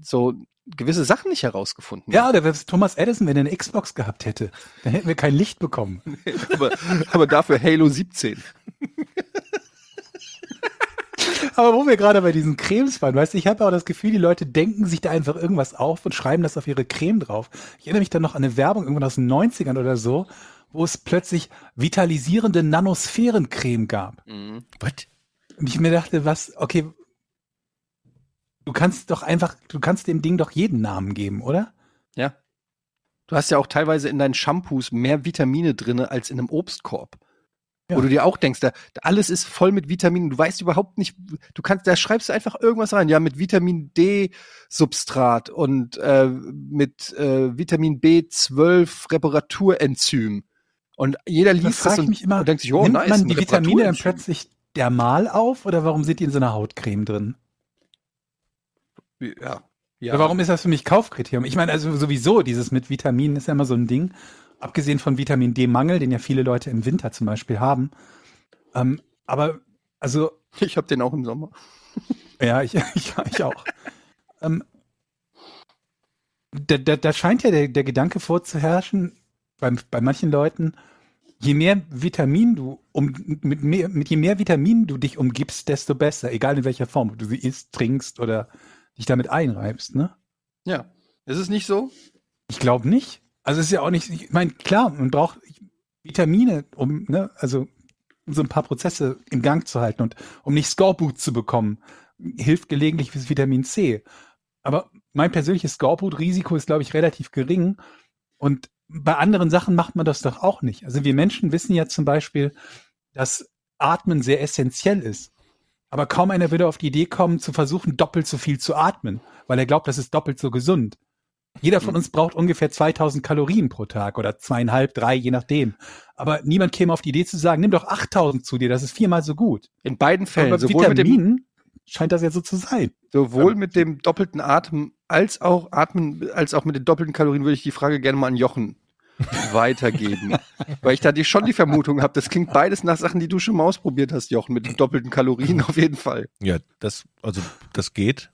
S1: so gewisse Sachen nicht herausgefunden
S3: Ja, der wär's Thomas Edison, wenn er eine Xbox gehabt hätte, dann hätten wir kein Licht bekommen. (laughs)
S1: aber, aber dafür Halo 17. (laughs)
S3: Aber wo wir gerade bei diesen Cremes waren, weißt du, ich habe auch das Gefühl, die Leute denken sich da einfach irgendwas auf und schreiben das auf ihre Creme drauf. Ich erinnere mich dann noch an eine Werbung irgendwann aus den 90ern oder so, wo es plötzlich vitalisierende Nanosphärencreme gab.
S2: Was?
S3: Und ich mir dachte, was, okay, du kannst doch einfach, du kannst dem Ding doch jeden Namen geben, oder?
S1: Ja. Du hast ja auch teilweise in deinen Shampoos mehr Vitamine drinne als in einem Obstkorb.
S3: Ja.
S1: Wo du dir auch denkst, da, alles ist voll mit Vitaminen. Du weißt überhaupt nicht, du kannst, da schreibst du einfach irgendwas rein. Ja, mit Vitamin D Substrat und äh, mit äh, Vitamin B12 Reparaturenzym. Und jeder liest das
S3: ich
S1: und,
S3: immer,
S1: und denkt sich, oh,
S3: nimmt
S1: nice,
S3: man die Vitamine dann plötzlich dermal auf oder warum sind die in so einer Hautcreme drin?
S1: Ja.
S3: Ja.
S1: ja.
S3: Warum ist das für mich Kaufkriterium? Ich meine, also sowieso, dieses mit Vitaminen ist ja immer so ein Ding. Abgesehen von Vitamin D-Mangel, den ja viele Leute im Winter zum Beispiel haben. Ähm, aber, also, (laughs)
S1: Ich habe den auch im Sommer. (laughs)
S3: ja, ich, ich, ich auch. ähm, da, da, da scheint ja der, der Gedanke vorzuherrschen, bei, bei manchen Leuten, je mehr Vitamin du um, mit, mehr, mit je mehr Vitamin du dich umgibst, desto besser, egal in welcher Form, ob du sie isst, trinkst oder dich damit einreibst, ne?
S1: Ja. Ist es nicht so?
S3: Ich glaube nicht. Also es ist ja auch nicht, ich meine, klar, man braucht Vitamine, um, ne, also um so ein paar Prozesse in Gang zu halten und um nicht Skorbut zu bekommen, hilft gelegentlich das Vitamin C. Aber mein persönliches Skorbut-Risiko ist, glaube ich, relativ gering. Und bei anderen Sachen macht man das doch auch nicht. Also wir Menschen wissen ja zum Beispiel, dass Atmen sehr essentiell ist. Aber kaum einer würde auf die Idee kommen, zu versuchen, doppelt so viel zu atmen, weil er glaubt, das ist doppelt so gesund. Jeder von uns braucht ungefähr 2000 Kalorien pro Tag oder zweieinhalb, drei, je nachdem. Aber niemand käme auf die Idee zu sagen, nimm doch 8000 zu dir, das ist viermal so gut.
S1: In beiden Fällen, sowohl mit dem
S3: Vitaminen scheint das ja so zu sein.
S1: Sowohl mit dem doppelten Atem als auch Atmen, als auch mit den doppelten Kalorien würde ich die Frage gerne mal an Jochen (laughs) weitergeben. Weil ich da die schon die Vermutung habe, das klingt beides nach Sachen, die du schon mal ausprobiert hast, Jochen, mit den doppelten Kalorien (laughs) auf jeden Fall.
S2: Ja, das, also, das geht.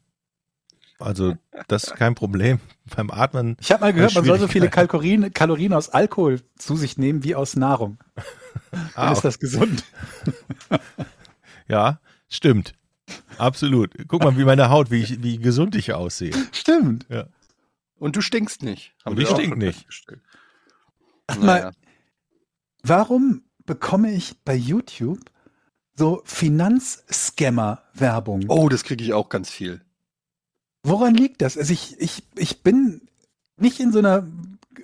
S2: Also, das ist kein Problem. (laughs) Beim Atmen.
S3: Ich habe mal gehört, man soll so viele. Kalorien, Kalorien aus Alkohol zu sich nehmen wie aus Nahrung. (laughs) Dann
S2: Ah,
S3: ist das gesund. (laughs)
S2: ja, stimmt. Absolut. Guck mal, wie meine Haut, wie, ich, wie gesund ich aussehe.
S3: Stimmt.
S1: Und du stinkst nicht.
S2: Und ich stink nicht.
S1: Naja.
S3: mal, warum bekomme ich bei YouTube so Finanzscammer-Werbung?
S1: Oh, das kriege ich auch ganz viel.
S3: Woran liegt das? Also ich, ich, ich bin nicht in so einer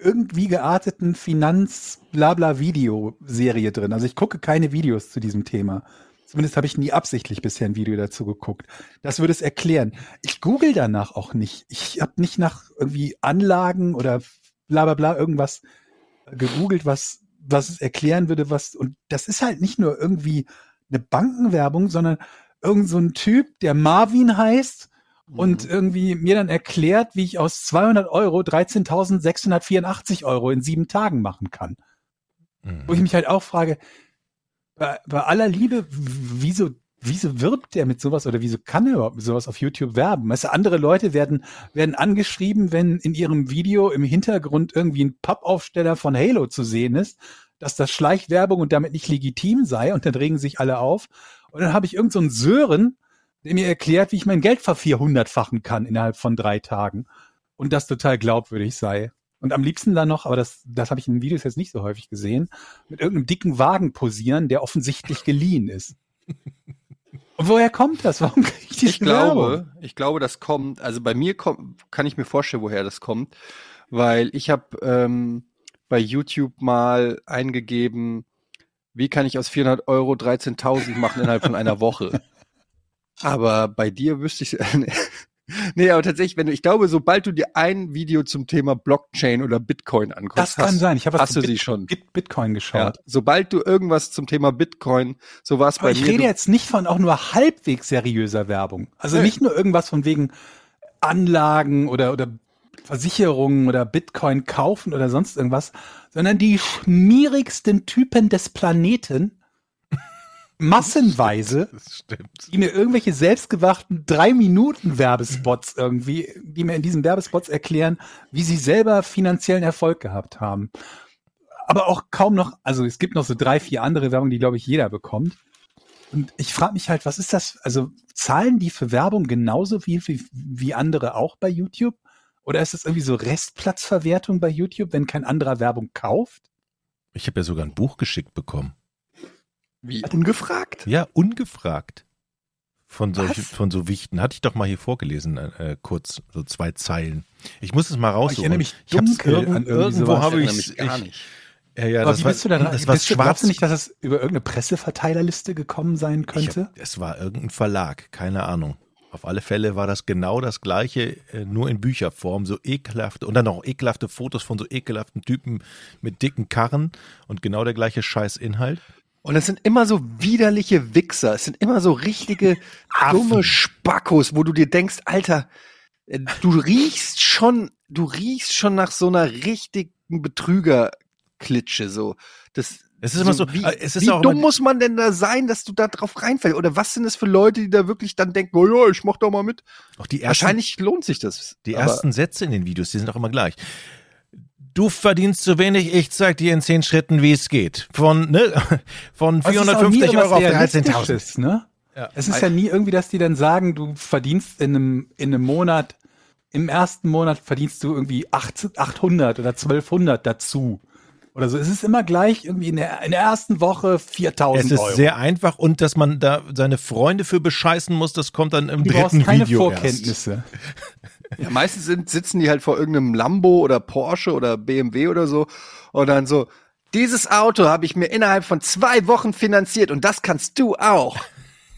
S3: irgendwie gearteten Finanz-Blabla-Videoserie drin. Also ich gucke keine Videos zu diesem Thema. Zumindest habe ich nie absichtlich bisher ein Video dazu geguckt. Das würde es erklären. Ich google danach auch nicht. Ich habe nicht nach irgendwie Anlagen oder bla bla bla irgendwas gegoogelt, was, was es erklären würde, was, und das ist halt nicht nur irgendwie eine Bankenwerbung, sondern irgend so ein Typ, der Marvin heißt und mhm. irgendwie mir dann erklärt, wie ich aus 200 Euro 13.684 Euro in sieben Tagen machen kann. Mhm. Wo ich mich halt auch frage, bei, bei aller Liebe, wieso, wieso wirbt der mit sowas oder wieso kann er überhaupt mit sowas auf YouTube werben? Weißt du, andere Leute werden, werden angeschrieben, wenn in ihrem Video im Hintergrund irgendwie ein Pappaufsteller von Halo zu sehen ist, dass das Schleichwerbung und damit nicht legitim sei und dann regen sich alle auf. Und dann habe ich irgendeinen so Sören, der mir erklärt, wie ich mein Geld vervierhundertfachen kann innerhalb von drei Tagen und das total glaubwürdig sei. Und am liebsten dann noch, aber das, das habe ich in Videos jetzt nicht so häufig gesehen, mit irgendeinem dicken Wagen posieren, der offensichtlich geliehen ist. Und woher kommt das? Warum kriege ich die
S1: Ich glaube, ich glaube, das kommt, also bei mir kommt, kann ich mir vorstellen, woher das kommt, weil ich habe ähm, bei YouTube mal eingegeben, wie kann ich aus 400 Euro 13.000 machen innerhalb von einer Woche? Aber bei dir wüsste ich, (laughs) Nee, aber tatsächlich, wenn du, ich glaube, sobald du dir ein Video zum Thema Blockchain oder Bitcoin anguckst,
S3: das kann
S1: hast,
S3: sein. Ich habe
S1: hast du Bit sie schon.
S3: Bitcoin geschaut. Ja,
S1: sobald du irgendwas zum Thema Bitcoin, so war es bei
S3: ich mir. Ich rede jetzt nicht von auch nur halbwegs seriöser Werbung. Also nee. nicht nur irgendwas von wegen Anlagen oder oder Versicherungen oder Bitcoin kaufen oder sonst irgendwas, sondern die schmierigsten Typen des Planeten massenweise, (laughs) die mir irgendwelche selbstgewachten drei Minuten Werbespots irgendwie, die mir in diesen Werbespots erklären, wie sie selber finanziellen Erfolg gehabt haben. Aber auch kaum noch, also es gibt noch so drei, vier andere Werbung, die glaube ich jeder bekommt. Und ich frage mich halt, was ist das? Also zahlen die für Werbung genauso wie, wie, wie andere auch bei YouTube? Oder ist das irgendwie so Restplatzverwertung bei YouTube, wenn kein anderer Werbung kauft?
S2: Ich habe ja sogar ein Buch geschickt bekommen.
S1: Wie? Ungefragt?
S2: Ja, ungefragt. Von, solchen, von so Wichten. Hatte ich doch mal hier vorgelesen, äh, kurz, so zwei Zeilen. Ich muss es mal raussuchen. Ich
S3: erinnere mich dunkel
S2: ich an irgendwo habe ich gar nicht.
S3: Ja, ja, Aber wie bist war, du da das war schwarz. Glaubst du nicht, dass es über irgendeine Presseverteilerliste gekommen sein könnte?
S2: Hab, es war irgendein Verlag, keine Ahnung. Auf alle Fälle war das genau das gleiche, äh, nur in Bücherform, so ekelhafte, und dann auch ekelhafte Fotos von so ekelhaften Typen mit dicken Karren und genau der gleiche Scheißinhalt.
S1: Und es sind immer so widerliche Wichser. Es sind immer so richtige dumme Spackos, wo du dir denkst, Alter, äh, du riechst schon, du riechst schon nach so einer richtigen Betrügerklitsche, so. Das,
S2: es ist immer so,
S1: wie,
S2: äh, es ist
S1: wie dumm muss man denn da sein, dass du da drauf reinfällst? Oder was sind es für Leute, die da wirklich dann denken, oh ja, ich mach da mal mit?
S2: Auch die
S1: ersten, Wahrscheinlich lohnt sich das.
S2: Die ersten Sätze in den Videos, die sind auch immer gleich du verdienst zu wenig, ich zeig dir in zehn Schritten, wie es geht. Von, ne, (laughs) von 450 Euro auf 13.000.
S3: Ne? Ja. Es ist ja nie irgendwie, dass die dann sagen, du verdienst in einem, in einem Monat, im ersten Monat verdienst du irgendwie 800 oder 1200 dazu. Oder so. Es ist immer gleich irgendwie in der, in der ersten Woche 4000
S2: Euro. Es ist sehr einfach und dass man da seine Freunde für bescheißen muss, das kommt dann im du dritten keine Video
S3: Vorkenntnisse.
S1: Erst. (laughs) Ja, meistens sind, sitzen die halt vor irgendeinem Lambo oder Porsche oder BMW oder so und dann so, dieses Auto habe ich mir innerhalb von zwei Wochen finanziert und das kannst du auch.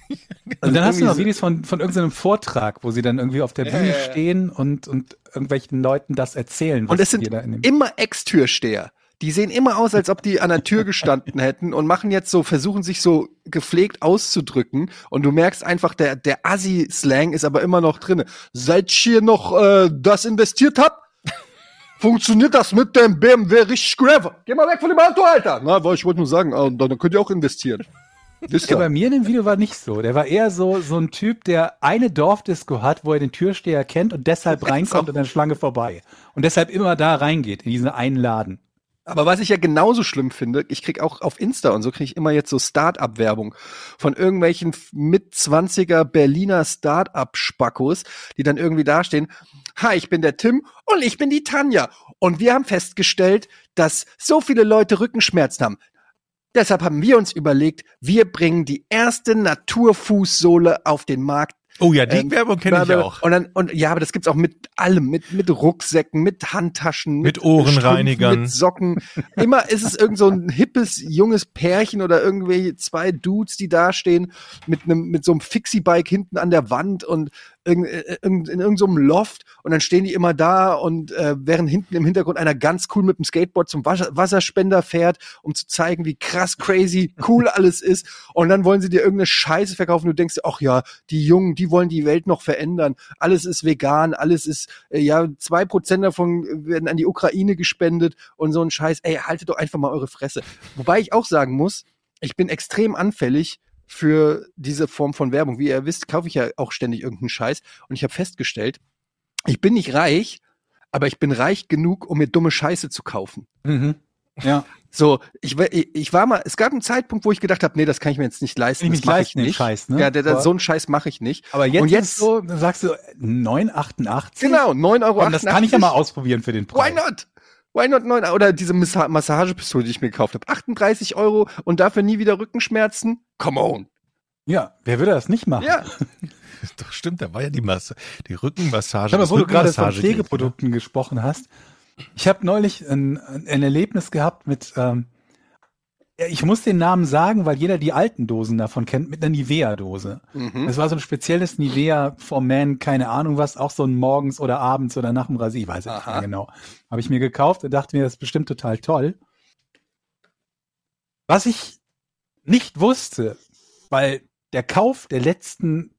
S3: Also (laughs) und dann hast du noch Videos von, von irgendeinem Vortrag, wo sie dann irgendwie auf der Bühne äh, stehen und, und irgendwelchen Leuten das erzählen.
S1: und es sind immer Ex-Türsteher die sehen immer aus, als ob die an der Tür gestanden hätten und machen jetzt so, versuchen sich so gepflegt auszudrücken und du merkst einfach, der, der Assi-Slang ist aber immer noch drin. Seit ich hier noch äh, das investiert hab, funktioniert das mit dem BMW richtig clever. Geh mal weg von dem Auto, Alter. Na, weil ich wollte nur sagen, äh, dann könnt ihr auch investieren.
S3: Wisst Ja, bei mir in dem Video war nicht so. Der war eher so, so ein Typ, der eine Dorfdisco hat, wo er den Türsteher kennt und deshalb (laughs) reinkommt und dann Schlange vorbei. Und deshalb immer da reingeht, in diesen einen Laden.
S1: Aber was ich ja genauso schlimm finde, ich krieg auch auf Insta und so kriege ich immer jetzt so Start-up-Werbung von irgendwelchen mit 20er Berliner Start-up-Spackos, die dann irgendwie dastehen, hi, ich bin der Tim und ich bin die Tanja. Und wir haben festgestellt, dass so viele Leute Rückenschmerzen haben. Deshalb haben wir uns überlegt, wir bringen die erste Naturfußsohle auf den Markt,
S2: Oh ja, die
S1: Ähm,
S2: Werbung kenne ich auch.
S1: Und dann, und ja, aber das gibt's auch mit allem, mit, mit Rucksäcken, mit Handtaschen,
S2: Mit Ohrenreinigern.
S1: Strümpfen, mit Socken. Immer ist es irgend so ein hippes, junges Pärchen oder irgendwelche zwei Dudes, die dastehen mit einem, mit so einem Fixie-Bike hinten an der Wand und irgend, äh, irgend, in irgendeinem so Loft und dann stehen die immer da und äh, während hinten im Hintergrund einer ganz cool mit dem Skateboard zum Wasser, Wasserspender fährt, um zu zeigen, wie krass crazy cool (laughs) alles ist und dann wollen sie dir irgendeine Scheiße verkaufen. Du denkst, ach ja, die Jungen, die wollen die Welt noch verändern. Alles ist vegan, alles ist, äh, ja, zwei Prozent davon werden an die Ukraine gespendet und so ein Scheiß. Ey, haltet doch einfach mal eure Fresse. Wobei ich auch sagen muss, ich bin extrem anfällig für diese Form von Werbung. Wie ihr wisst, kaufe ich ja auch ständig irgendeinen Scheiß. Und ich habe festgestellt, ich bin nicht reich, aber ich bin reich genug, um mir dumme Scheiße zu kaufen.
S3: Mhm. Ja,
S1: So, ich, ich war mal, es gab einen Zeitpunkt, wo ich gedacht habe, nee, das kann ich mir jetzt nicht leisten.
S3: Ich
S1: das
S3: nicht
S1: mache
S3: den
S1: nicht.
S3: Scheiß, ne?
S1: Ja, der, der, so einen Scheiß mache ich nicht.
S3: aber jetzt,
S1: Und jetzt-
S3: so, dann sagst du 9,88.
S1: Genau, 9,88 Euro.
S3: Komm, das kann ich ja mal ausprobieren für den Preis.
S1: Why not? Why not 9 Oder diese Massa Massagepistole, die ich mir gekauft habe. 38 Euro und dafür nie wieder Rückenschmerzen? Come on.
S3: Ja, wer würde das nicht machen?
S1: Ja, (laughs)
S2: Doch stimmt, da war ja die Masse, die Rückenmassage. Das
S3: wo du gerade von Pflegeprodukten gesprochen hast. Ich habe neulich ein, ein Erlebnis gehabt mit, ähm, ja, ich muss den Namen sagen, weil jeder die alten Dosen davon kennt, mit einer Nivea-Dose.
S1: mhm.
S3: Es war so ein spezielles Nivea for Man, keine Ahnung was, auch so ein morgens oder abends oder nach dem Rasier, ich weiß es nicht
S1: Aha.
S3: mehr genau. Habe ich mir gekauft und dachte mir, das ist bestimmt total toll. Was ich nicht wusste, weil der Kauf der letzten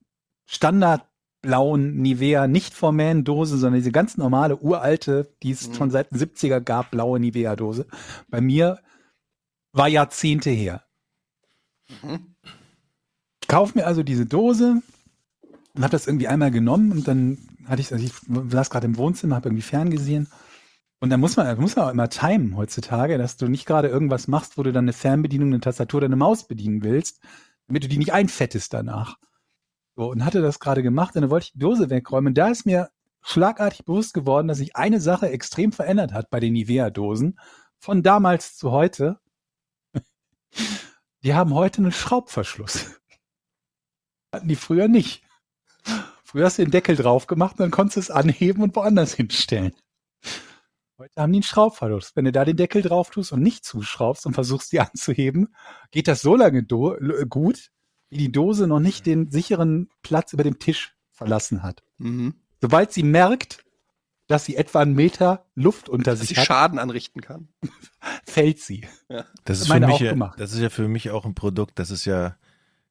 S3: standardblauen Nivea nicht for Man Dose, sondern diese ganz normale uralte, die es
S1: Mhm.
S3: schon seit den 70er gab, blaue Nivea Dose, bei mir war Jahrzehnte her.
S1: Mhm.
S3: Ich kaufe mir also diese Dose und habe das irgendwie einmal genommen und dann hatte ich, also ich saß gerade im Wohnzimmer, habe irgendwie ferngesehen und dann muss man, muss man auch immer timen heutzutage, dass du nicht gerade irgendwas machst, wo du dann eine Fernbedienung, eine Tastatur oder eine Maus bedienen willst, damit du die nicht einfettest danach. So, und hatte das gerade gemacht und dann wollte ich die Dose wegräumen und da ist mir schlagartig bewusst geworden, dass sich eine Sache extrem verändert hat bei den Nivea-Dosen von damals zu heute. (laughs) Die haben heute einen Schraubverschluss. Hatten die früher nicht. Früher hast du den Deckel drauf gemacht und dann konntest du es anheben und woanders hinstellen. Heute haben die einen Schraubverschluss. Wenn du da den Deckel drauf tust und nicht zuschraubst und versuchst, die (laughs) anzuheben, geht das so lange gut, wie die Dose noch nicht den sicheren Platz über dem Tisch verlassen hat.
S1: Mhm.
S3: Sobald sie merkt, dass sie etwa einen Meter Luft unter
S1: Dass
S3: sich
S1: sie
S3: hat,
S1: Schaden anrichten kann. (laughs)
S3: fällt sie.
S2: Das ist für mich
S3: auch
S2: ja,
S3: gemacht.
S2: das ist ja für mich auch ein Produkt, das ist ja,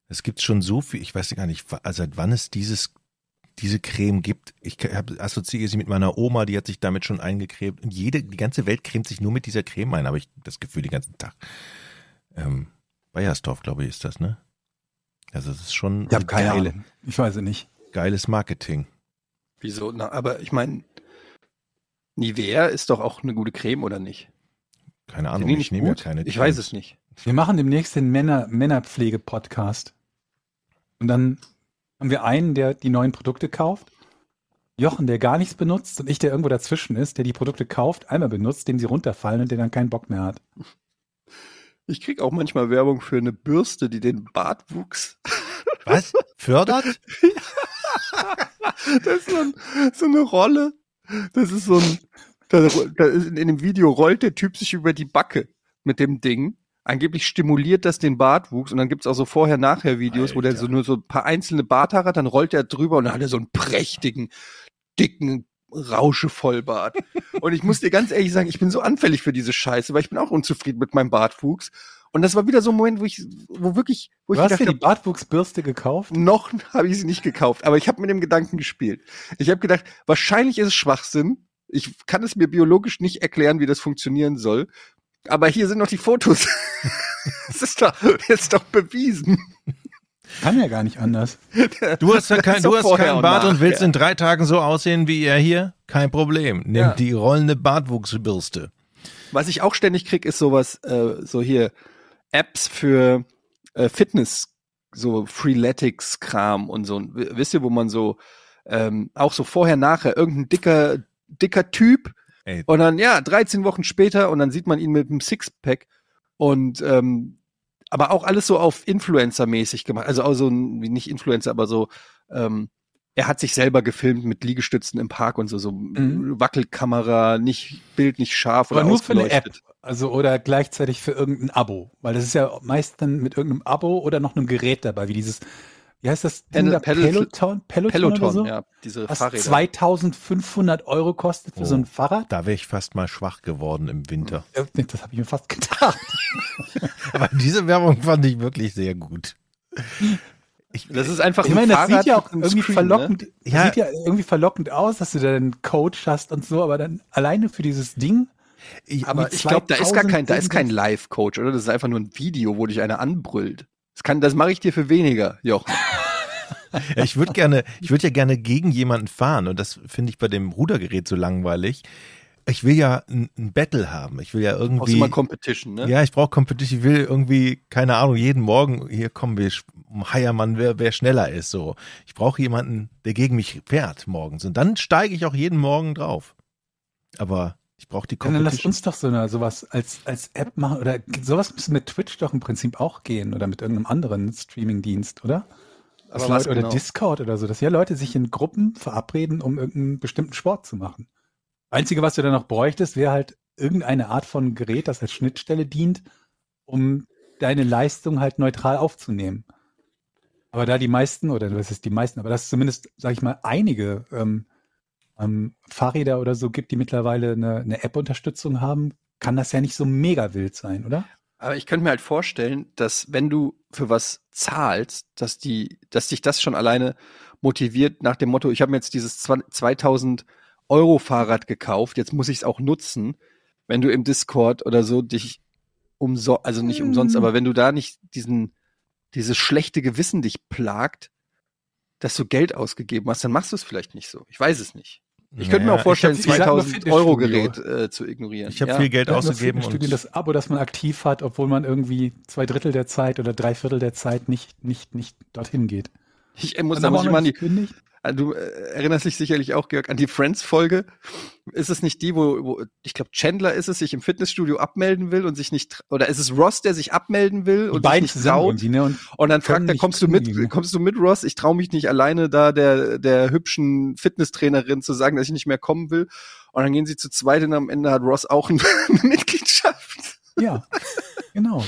S2: es gibt schon so viel, ich weiß gar nicht, also seit wann es dieses, diese Creme gibt. Ich hab, assoziiere sie mit meiner Oma, die hat sich damit schon eingecremt. Und jede, die ganze Welt cremt sich nur mit dieser Creme ein, habe ich das Gefühl den ganzen Tag. Ähm, Bayersdorf, glaube ich, ist das, ne? Also es ist schon
S3: Ich habe keine
S2: geile,
S3: Ahnung. Ich weiß es nicht.
S2: geiles Marketing.
S1: Wieso? Na, aber ich meine, Nivea ist doch auch eine gute Creme, oder nicht?
S2: Keine Ahnung, ich nehme ja
S1: gut?
S2: keine.
S1: Ich weiß es nicht.
S3: Wir machen demnächst den Männer Männerpflege-Podcast. Und dann haben wir einen, der die neuen Produkte kauft. Jochen, der gar nichts benutzt und ich, der irgendwo dazwischen ist, der die Produkte kauft, einmal benutzt, dem sie runterfallen und der dann keinen Bock mehr hat.
S1: Ich krieg auch manchmal Werbung für eine Bürste, die den Bartwuchs. (laughs)
S2: Was? Fördert?
S1: Das ist so, ein, so eine Rolle. Das ist so ein. Da, da ist in, in dem Video rollt der Typ sich über die Backe mit dem Ding. Angeblich stimuliert das den Bartwuchs und dann gibt's auch so Vorher-Nachher-Videos, wo der so nur so ein paar einzelne Barthaare hat, dann rollt er drüber und dann hat er so einen prächtigen, dicken Rauschevollbart. (laughs) und ich muss dir ganz ehrlich sagen, ich bin so anfällig für diese Scheiße, weil ich bin auch unzufrieden mit meinem Bartwuchs. Und das war wieder so ein Moment, wo ich, wo wirklich, wo ich
S3: Du hast
S1: gedacht
S3: dir die Bartwuchsbürste gekauft?
S1: noch habe ich sie nicht gekauft, aber ich habe mit dem Gedanken gespielt. Ich habe gedacht, wahrscheinlich ist es Schwachsinn. Ich kann es mir biologisch nicht erklären, wie das funktionieren soll. Aber hier sind noch die Fotos. (laughs) Es ist doch, das ist doch bewiesen.
S3: Kann ja gar nicht anders.
S2: Du hast, ja kein, (laughs) du hast keinen
S1: und
S2: Bart und
S1: nachher.
S2: willst in drei Tagen so aussehen wie er hier? Kein Problem. Nimm
S1: Ja.
S2: die rollende Bartwuchsbürste.
S1: Was ich auch ständig krieg, ist sowas, äh, so hier Apps für äh, Fitness, so Freeletics-Kram und so. Wisst ihr, wo man so ähm, auch so vorher, nachher irgendein dicker, dicker Typ
S2: Ey,
S1: Und dann, ja, 13 Wochen später und dann sieht man ihn mit einem Sixpack und ähm, aber auch alles so auf Influencer-mäßig gemacht. Also auch so ein, nicht Influencer, aber so ähm, er hat sich selber gefilmt mit Liegestützen im Park und so, so
S3: Mhm.
S1: Wackelkamera, nicht Bild nicht scharf
S3: Aber
S1: oder
S3: nur für eine App. Also oder gleichzeitig für irgendein Abo. Weil das ist ja meist dann mit irgendeinem Abo oder noch einem Gerät dabei, wie dieses, wie heißt das Ding da?
S1: Pedal-
S3: Peloton? Peloton, oder
S1: Peloton,
S3: so?
S1: ja, diese
S3: Was
S1: Fahrräder.
S3: 2500 Euro kostet für
S2: Oh.
S3: so ein Fahrrad?
S2: Da wäre ich fast mal schwach geworden im Winter. (laughs)
S3: Äh, Das habe ich mir fast gedacht. (laughs)
S2: Aber diese Werbung fand ich wirklich sehr gut. Ich,
S1: Das ist einfach
S3: Ich
S1: ein
S3: meine, das
S1: Fahrrad
S3: sieht ja auch irgendwie
S1: Screen,
S3: verlockend,
S1: Ne?
S2: Ja.
S3: sieht ja irgendwie verlockend aus, dass du da einen Coach hast und so, aber dann alleine für dieses Ding,
S2: ich,
S1: Aber ich glaube, da ist gar
S3: 2000
S1: kein, da ist kein Live-Coach, oder? Das ist einfach nur ein Video, wo dich einer anbrüllt. Das kann, das mache ich dir für weniger, Jochen.
S2: Ja, ich würde gerne, ich würde ja gerne gegen jemanden fahren und das finde ich bei dem Rudergerät so langweilig. Ich will ja ein, ein Battle haben. Ich will ja irgendwie.
S1: immer Competition, ne?
S2: Ja, ich brauche Competition. Ich will irgendwie, keine Ahnung, jeden Morgen, hier kommen wir, Heiermann, wer, wer schneller ist. So, Ich brauche jemanden, der gegen mich fährt morgens. Und dann steige ich auch jeden Morgen drauf. Aber ich brauche die
S3: dann lass
S2: Competition.
S3: uns doch so eine, sowas als, als App machen oder sowas müsste mit Twitch doch im Prinzip auch gehen oder mit irgendeinem anderen Streaming-Dienst, oder?
S1: Aber
S3: Leute, oder
S1: genau?
S3: Discord oder so, dass ja Leute sich in Gruppen verabreden, um irgendeinen bestimmten Sport zu machen. Einzige, was du dann noch bräuchtest, wäre halt irgendeine Art von Gerät, das als Schnittstelle dient, um deine Leistung halt neutral aufzunehmen. Aber da die meisten, oder was ist die meisten, aber dass es zumindest, sag ich mal, einige ähm, ähm, Fahrräder oder so gibt, die mittlerweile eine, eine App-Unterstützung haben, kann das ja nicht so mega wild sein, oder?
S1: Aber ich könnte mir halt vorstellen, dass wenn du für was zahlst, dass die, dass dich das schon alleine motiviert nach dem Motto, ich habe mir jetzt dieses 2000 Euro Fahrrad gekauft, jetzt muss ich es auch nutzen. Wenn du im Discord oder so dich umso, also nicht umsonst,
S3: Mhm.
S1: aber wenn du da nicht diesen, dieses schlechte Gewissen dich plagt, dass du Geld ausgegeben hast, dann machst du es vielleicht nicht so. Ich weiß es nicht. Ich könnte mir
S2: Naja,
S1: auch vorstellen,
S3: ich hab- ich sag nur
S1: 2000 Euro Gerät äh, zu ignorieren.
S2: Ich habe
S1: Ja.
S2: viel Geld
S3: Ja,
S2: ausgegeben
S3: Fitnessstudien,
S2: und
S3: das Abo, das man aktiv hat, obwohl man irgendwie zwei Drittel der Zeit oder drei Viertel der Zeit nicht, nicht, nicht dorthin geht.
S1: Ich äh, muss, da
S3: aber
S1: muss ich
S3: auch
S1: mal die, Du äh, erinnerst dich sicherlich auch, Georg, an die Friends-Folge. Ist es nicht die, wo, wo ich glaube, Chandler ist es, sich im Fitnessstudio abmelden will und sich nicht, oder ist es Ross, der sich abmelden will und sich nicht
S3: irgendwie, ne? Und
S1: Und dann fragt er, kommst du mit, kommst du mit, Ross? Ich traue mich nicht alleine da der, der hübschen Fitnesstrainerin zu sagen, dass ich nicht mehr kommen will. Und dann gehen sie zu zweit und am Ende hat Ross auch (laughs) eine Mitgliedschaft.
S3: ja, genau.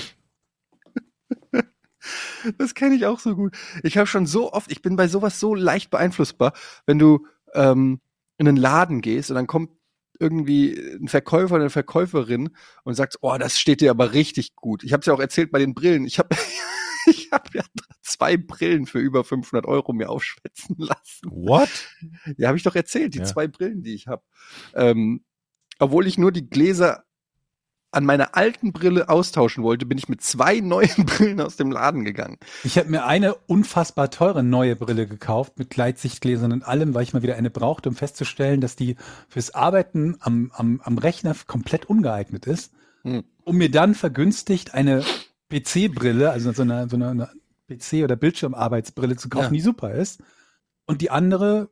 S1: Das kenne ich auch so gut. Ich habe schon so oft, ich bin bei sowas so leicht beeinflussbar, wenn du ähm, in einen Laden gehst und dann kommt irgendwie ein Verkäufer oder eine Verkäuferin und sagt, oh, das steht dir aber richtig gut. Ich habe es ja auch erzählt bei den Brillen. Ich habe (laughs) ich hab ja zwei Brillen für über 500 Euro mir aufschwätzen lassen.
S2: What?
S1: Ja, habe ich doch erzählt, die
S2: Ja.
S1: zwei Brillen, die ich habe. Ähm, obwohl ich nur die Gläser an meiner alten Brille austauschen wollte, bin ich mit zwei (laughs) neuen Brillen aus dem Laden gegangen.
S3: Ich habe mir eine unfassbar teure neue Brille gekauft mit Gleitsichtgläsern und allem, weil ich mal wieder eine brauchte, um festzustellen, dass die fürs Arbeiten am, am, am Rechner komplett ungeeignet ist.
S1: Hm.
S3: Um mir dann vergünstigt eine PC-Brille, also so eine, so eine, eine PC- oder Bildschirmarbeitsbrille zu kaufen,
S1: Ja.
S3: die super ist. Und die andere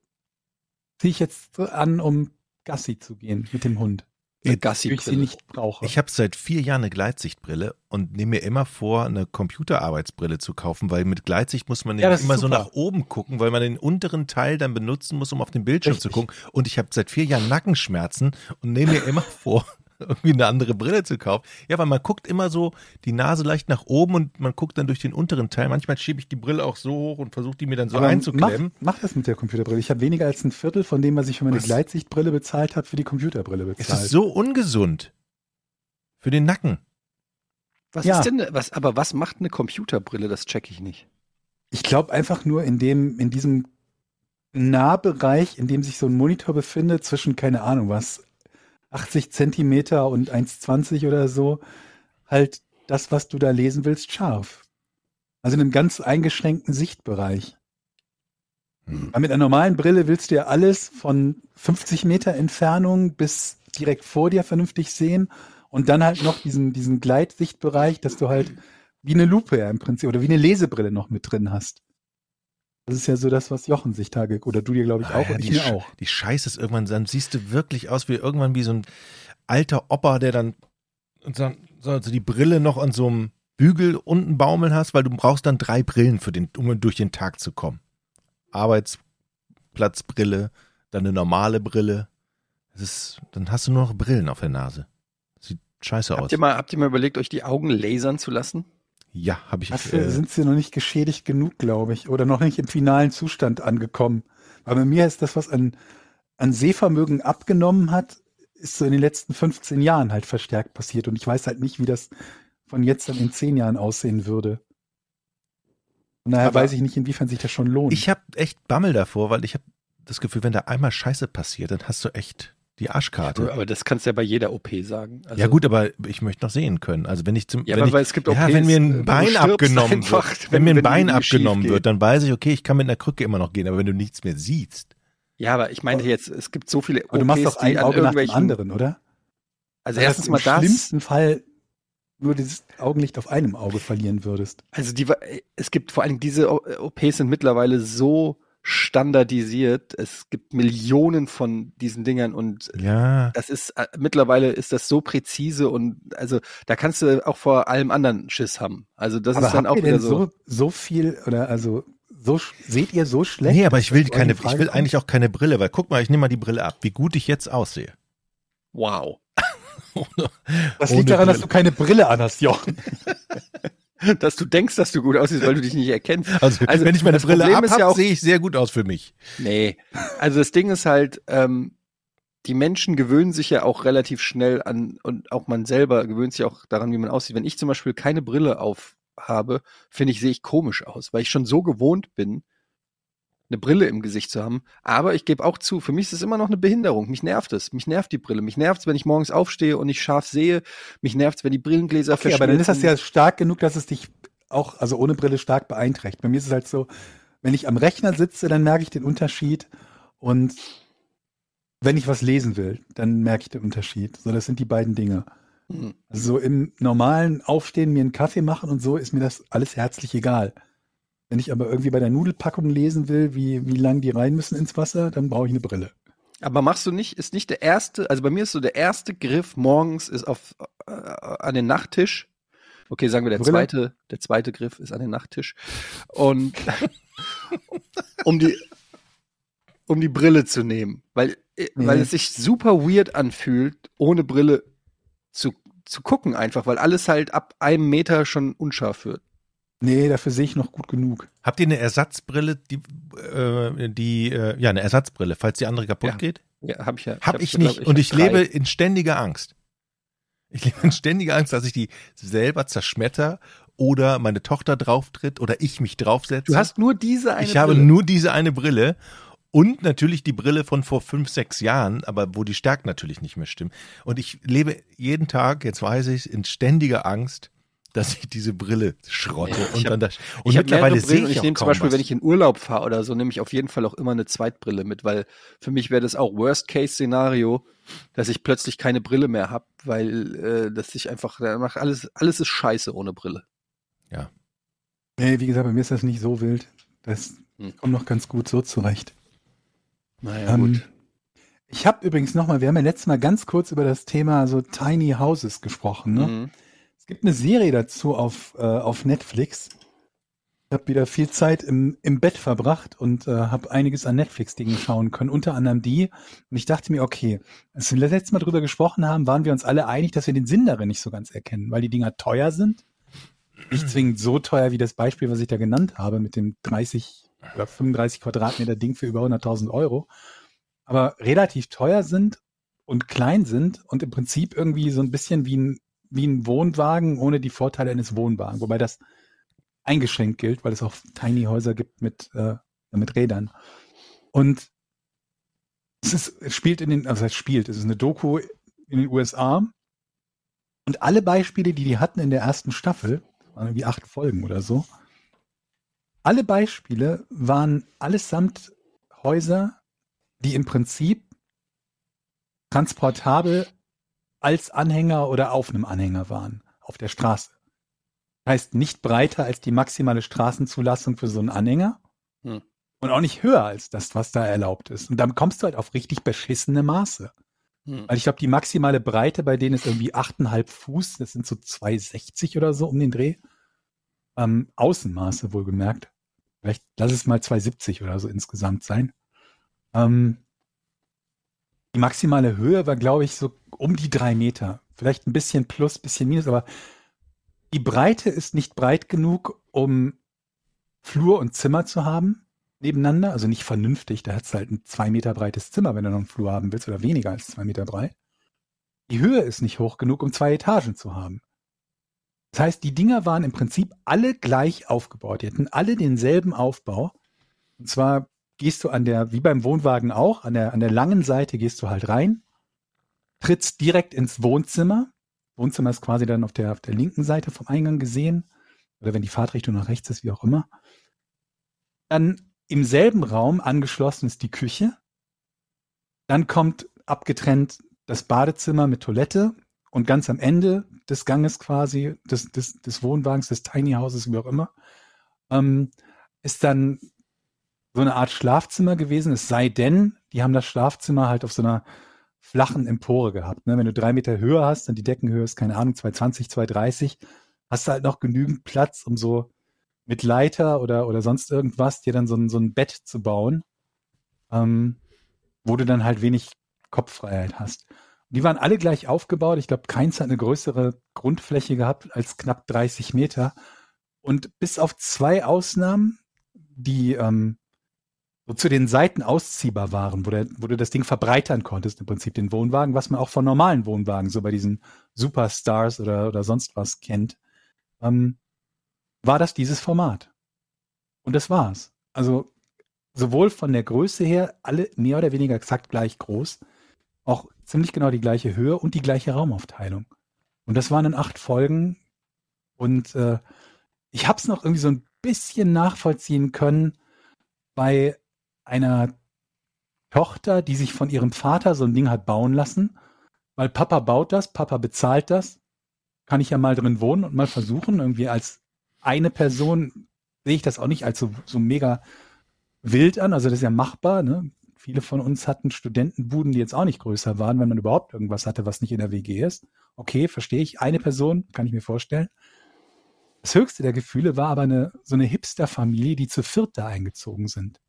S3: ziehe ich jetzt an, um Gassi zu gehen mit dem Hund. Weil ich sie nicht brauche.
S2: Ich habe seit vier Jahren eine Gleitsichtbrille und nehme mir immer vor, eine Computerarbeitsbrille zu kaufen, weil mit Gleitsicht muss man
S3: Ja,
S2: immer so nach oben gucken, weil man den unteren Teil dann benutzen muss, um auf den Bildschirm zu
S3: Richtig.
S2: gucken. Und ich habe seit vier Jahren Nackenschmerzen und nehme mir immer (laughs) vor, irgendwie eine andere Brille zu kaufen. Ja, weil man guckt immer so die Nase leicht nach oben und man guckt dann durch den unteren Teil. Manchmal schiebe ich die Brille auch so hoch und versuche die mir dann so
S3: Aber
S2: einzuklemmen.
S3: Mach, mach das mit der Computerbrille. Ich habe weniger als ein Viertel von dem, was ich für meine
S2: Was?
S3: Gleitsichtbrille bezahlt habe, für die Computerbrille
S2: Es
S3: bezahlt.
S2: ist so ungesund. Für den Nacken.
S1: Was
S3: Ja.
S1: ist denn, was, aber was macht eine Computerbrille? Das check ich nicht.
S3: Ich glaube einfach nur in dem, in diesem Nahbereich, in dem sich so ein Monitor befindet, zwischen, keine Ahnung was, 80 Zentimeter und 1,20 oder so, halt das, was du da lesen willst, scharf. Also in einem ganz eingeschränkten Sichtbereich.
S2: Hm.
S3: Weil mit einer normalen Brille willst du ja alles von 50 Meter Entfernung bis direkt vor dir vernünftig sehen und dann halt noch diesen, diesen Gleitsichtbereich, dass du halt wie eine Lupe ja im Prinzip oder wie eine Lesebrille noch mit drin hast. Das ist ja so das, was Jochen sich Tage oder du dir, glaube ich,
S2: Ah,
S3: auch
S2: ja,
S3: und ich
S2: die,
S3: mir auch.
S2: die Scheiße ist irgendwann, dann siehst du wirklich aus wie irgendwann wie so ein alter Opa, der dann und dann so also die Brille noch an so einem Bügel unten baumeln hast, weil du brauchst dann drei Brillen für den, um durch den Tag zu kommen. Arbeitsplatzbrille, dann eine normale Brille. Das ist, dann hast du nur noch Brillen auf der Nase. Sieht scheiße
S1: Habt
S2: aus.
S1: ihr, mal, habt ihr mal überlegt, euch die Augen lasern zu lassen?
S2: Ja, habe ich.
S3: Dafür
S2: Äh,
S3: sind sie noch nicht geschädigt genug, glaube ich, oder noch nicht im finalen Zustand angekommen. Weil bei mir ist das, was an, an Sehvermögen abgenommen hat, ist so in den letzten 15 Jahren halt verstärkt passiert. Und ich weiß halt nicht, wie das von jetzt an in 10 Jahren aussehen würde. Und daher
S1: Aber-
S3: weiß ich nicht, inwiefern sich das schon lohnt.
S2: ich habe echt Bammel davor, weil ich habe das Gefühl, wenn da einmal Scheiße passiert, dann hast du echt die Arschkarte.
S1: Aber das kannst du ja bei jeder OP sagen. Also,
S2: ja gut, aber ich möchte noch sehen können. Also wenn ich zum,
S1: Ja,
S2: wenn
S1: aber
S2: ich,
S1: gibt
S2: ja,
S1: OPs,
S2: wenn mir
S1: äh,
S2: ein
S1: du
S2: Bein abgenommen
S1: einfach,
S2: wird, wenn,
S1: wenn-
S2: mir ein
S1: wenn
S2: Bein abgenommen
S1: geht.
S2: wird, dann weiß ich, okay, ich kann mit einer Krücke immer noch gehen. Aber wenn du nichts mehr siehst,
S1: Ja, aber ich meinte jetzt, es gibt so viele
S3: Aber du machst
S1: OPs,
S3: doch ein Auge nach dem anderen, oder?
S1: Also
S3: Dass
S1: erstens
S3: du
S1: mal
S3: im
S1: das.
S3: schlimmsten Fall nur dieses Augenlicht auf einem Auge verlieren würdest.
S1: Also die, es gibt vor allem diese OPs sind mittlerweile so standardisiert. Es gibt Millionen von diesen Dingern und
S2: ja,
S1: das ist äh, mittlerweile ist das so präzise und also da kannst du auch vor allem anderen Schiss haben. Also das
S3: Aber
S1: ist dann auch wieder so.
S3: so, so viel oder also so seht ihr so schlecht?
S2: nee, aber ich will
S3: dass das
S2: keine, ich will
S3: kommt?
S2: eigentlich auch keine Brille, weil guck mal, ich nehme mal die Brille ab, wie gut ich jetzt aussehe.
S1: Wow. (laughs)
S3: Das
S2: ohne
S3: liegt daran, dass
S2: Brille.
S3: du keine Brille anhast, Jochen. (laughs) (laughs)
S1: Dass du denkst, dass du gut aussiehst, weil du dich nicht erkennst. (laughs)
S2: Also,
S1: Also,
S2: wenn ich meine Brille
S1: Problem ist
S2: ab
S1: ja
S2: sehe ich sehr gut aus für mich.
S1: Nee. Also das Ding ist halt, ähm, die Menschen gewöhnen sich ja auch relativ schnell an und auch man selber gewöhnt sich auch daran, wie man aussieht. Wenn ich zum Beispiel keine Brille auf habe, finde ich, sehe ich komisch aus, weil ich schon so gewohnt bin, eine Brille im Gesicht zu haben. Aber ich gebe auch zu, für mich ist es immer noch eine Behinderung. Mich nervt es. Mich nervt die Brille. Mich nervt es, wenn ich morgens aufstehe und nicht scharf sehe. Mich nervt es, wenn die Brillengläser
S3: Okay, aber dann ist das ja stark genug, dass es dich auch, also ohne Brille stark beeinträchtigt. Bei mir ist es halt so, wenn ich am Rechner sitze, dann merke ich den Unterschied und wenn ich was lesen will, dann merke ich den Unterschied. So, das sind die beiden Dinge.
S1: Hm.
S3: Also so im normalen Aufstehen, mir einen Kaffee machen und so, ist mir das alles herzlich egal. Wenn ich aber irgendwie bei der Nudelpackung lesen will, wie, wie lang die rein müssen ins Wasser, dann brauche ich eine Brille.
S1: Aber machst du nicht, ist nicht der erste, also bei mir ist so der erste Griff morgens ist auf äh, an den Nachttisch. Okay, sagen wir der
S3: Brille?
S1: zweite, der zweite Griff ist an den Nachttisch. Und (laughs) um die um die Brille zu nehmen, weil äh, weil
S3: Nee.
S1: es sich super weird anfühlt, ohne Brille zu zu gucken einfach, weil alles halt ab einem Meter schon unscharf wird.
S3: Nee, dafür sehe ich noch gut genug.
S2: Habt ihr eine Ersatzbrille, die, äh, die äh, ja, eine Ersatzbrille, falls die andere kaputt
S1: Ja.
S2: geht?
S1: Ja, habe ich ja.
S2: Hab
S1: hab
S2: ich
S1: so,
S2: nicht.
S1: glaub
S2: und ich
S1: drei.
S2: lebe in ständiger Angst. Ich lebe in ständiger Angst, dass ich die selber zerschmetter oder meine Tochter drauftritt oder ich mich draufsetze.
S1: Du hast nur diese eine
S2: ich habe
S1: Brille.
S2: nur diese eine Brille und natürlich die Brille von vor fünf, sechs Jahren, aber wo die Stärken natürlich nicht mehr stimmen. Und ich lebe jeden Tag, jetzt weiß ich in ständiger Angst, dass ich diese Brille schrotte.
S1: Ja, ich
S2: und
S1: hab-
S2: dann das, und
S1: ich hab
S2: mittlerweile sehe ich
S1: ich nehme zum Beispiel,
S2: was.
S1: wenn ich in Urlaub fahre oder so, nehme ich auf jeden Fall auch immer eine Zweitbrille mit, weil für mich wäre das auch Worst-Case-Szenario, dass ich plötzlich keine Brille mehr habe, weil äh, das sich einfach, da macht alles, alles ist scheiße ohne Brille.
S3: Nee, wie gesagt, bei mir ist das nicht so wild. Das
S1: Hm.
S3: kommt noch ganz gut so zurecht.
S1: Naja,
S3: Ähm, ich habe übrigens nochmal, wir haben ja letztes Mal ganz kurz über das Thema so Tiny Houses gesprochen. Ne?
S1: Mhm.
S3: Es gibt eine Serie dazu auf, äh, auf Netflix. Ich habe wieder viel Zeit im, im Bett verbracht und äh, habe einiges an Netflix-Dingen schauen können, unter anderem die. Und ich dachte mir, okay, als wir letztes Mal drüber gesprochen haben, waren wir uns alle einig, dass wir den Sinn darin nicht so ganz erkennen, weil die Dinger teuer sind. Nicht zwingend so teuer wie das Beispiel, was ich da genannt habe, mit dem 30 oder 35 Quadratmeter Ding für über 100.000 Euro. Aber relativ teuer sind und klein sind und im Prinzip irgendwie so ein bisschen wie ein, wie ein Wohnwagen ohne die Vorteile eines Wohnwagens. Wobei das eingeschränkt gilt, weil es auch Tiny Häuser gibt mit, äh, mit Rädern. Und es, ist, es spielt in den, also es spielt, es ist eine Doku in den USA. Und alle Beispiele, die die hatten in der ersten Staffel, waren irgendwie acht Folgen oder so, alle Beispiele waren allesamt Häuser, die im Prinzip transportabel als Anhänger oder auf einem Anhänger waren, auf der Straße. Heißt nicht breiter als die maximale Straßenzulassung für so einen Anhänger
S1: Hm.
S3: und auch nicht höher als das, was da erlaubt ist. Und dann kommst du halt auf richtig beschissene Maße.
S1: Mhm.
S3: Weil ich glaube, die maximale Breite bei denen ist irgendwie 8,5 Fuß, das sind so 2,60 oder so um den Dreh. Ähm, Außenmaße wohlgemerkt. Vielleicht lass es mal 270 oder so insgesamt sein. Ähm, die maximale Höhe war, glaube ich, so um die drei Meter. Vielleicht ein bisschen plus, bisschen minus, aber die Breite ist nicht breit genug, um Flur und Zimmer zu haben nebeneinander. Also nicht vernünftig. Da hat es halt ein zwei Meter breites Zimmer, wenn du noch einen Flur haben willst, oder weniger als zwei Meter breit. Die Höhe ist nicht hoch genug, um zwei Etagen zu haben. Das heißt, die Dinger waren im Prinzip alle gleich aufgebaut. Die hatten alle denselben Aufbau. Und zwar gehst du an der, wie beim Wohnwagen auch, an der, an der langen Seite gehst du halt rein, trittst direkt ins Wohnzimmer. Wohnzimmer ist quasi dann auf der, auf der linken Seite vom Eingang gesehen. Oder wenn die Fahrtrichtung nach rechts ist, wie auch immer. Dann im selben Raum angeschlossen ist die Küche. Dann kommt abgetrennt das Badezimmer mit Toilette und ganz am Ende des Ganges quasi, des, des, des Wohnwagens, des Tiny Houses, wie auch immer, ähm, ist dann so eine Art Schlafzimmer gewesen. Es sei denn, die haben das Schlafzimmer halt auf so einer flachen Empore gehabt. Ne? Wenn du drei Meter höher hast, dann die Deckenhöhe ist, keine Ahnung, 220, 230, hast du halt noch genügend Platz, um so mit Leiter oder, oder sonst irgendwas dir dann so ein, so ein Bett zu bauen, ähm, wo du dann halt wenig Kopffreiheit hast. Die waren alle gleich aufgebaut. Ich glaube, keins hat eine größere Grundfläche gehabt als knapp 30 Meter. Und bis auf zwei Ausnahmen, die ähm, so zu den Seiten ausziehbar waren, wo, der, wo du das Ding verbreitern konntest, im Prinzip den Wohnwagen, was man auch von normalen Wohnwagen, so bei diesen Superstars oder, oder sonst was kennt, ähm, war das dieses Format. Und das war's. Also sowohl von der Größe her, alle mehr oder weniger exakt gleich groß, auch ziemlich genau die gleiche Höhe und die gleiche Raumaufteilung. Und das waren in acht Folgen. Und äh, ich habe es noch irgendwie so ein bisschen nachvollziehen können bei einer Tochter, die sich von ihrem Vater so ein Ding hat bauen lassen, weil Papa baut das, Papa bezahlt das, kann ich ja mal drin wohnen und mal versuchen, irgendwie als eine Person sehe ich das auch nicht als so, so mega wild an. Also das ist ja machbar. Ne? Viele von uns hatten Studentenbuden, die jetzt auch nicht größer waren, wenn man überhaupt irgendwas hatte, was nicht in der WG ist. Okay, verstehe ich. Eine Person, kann ich mir vorstellen. Das höchste der Gefühle war aber eine, so eine Hipster-Familie, die zu viert da eingezogen sind.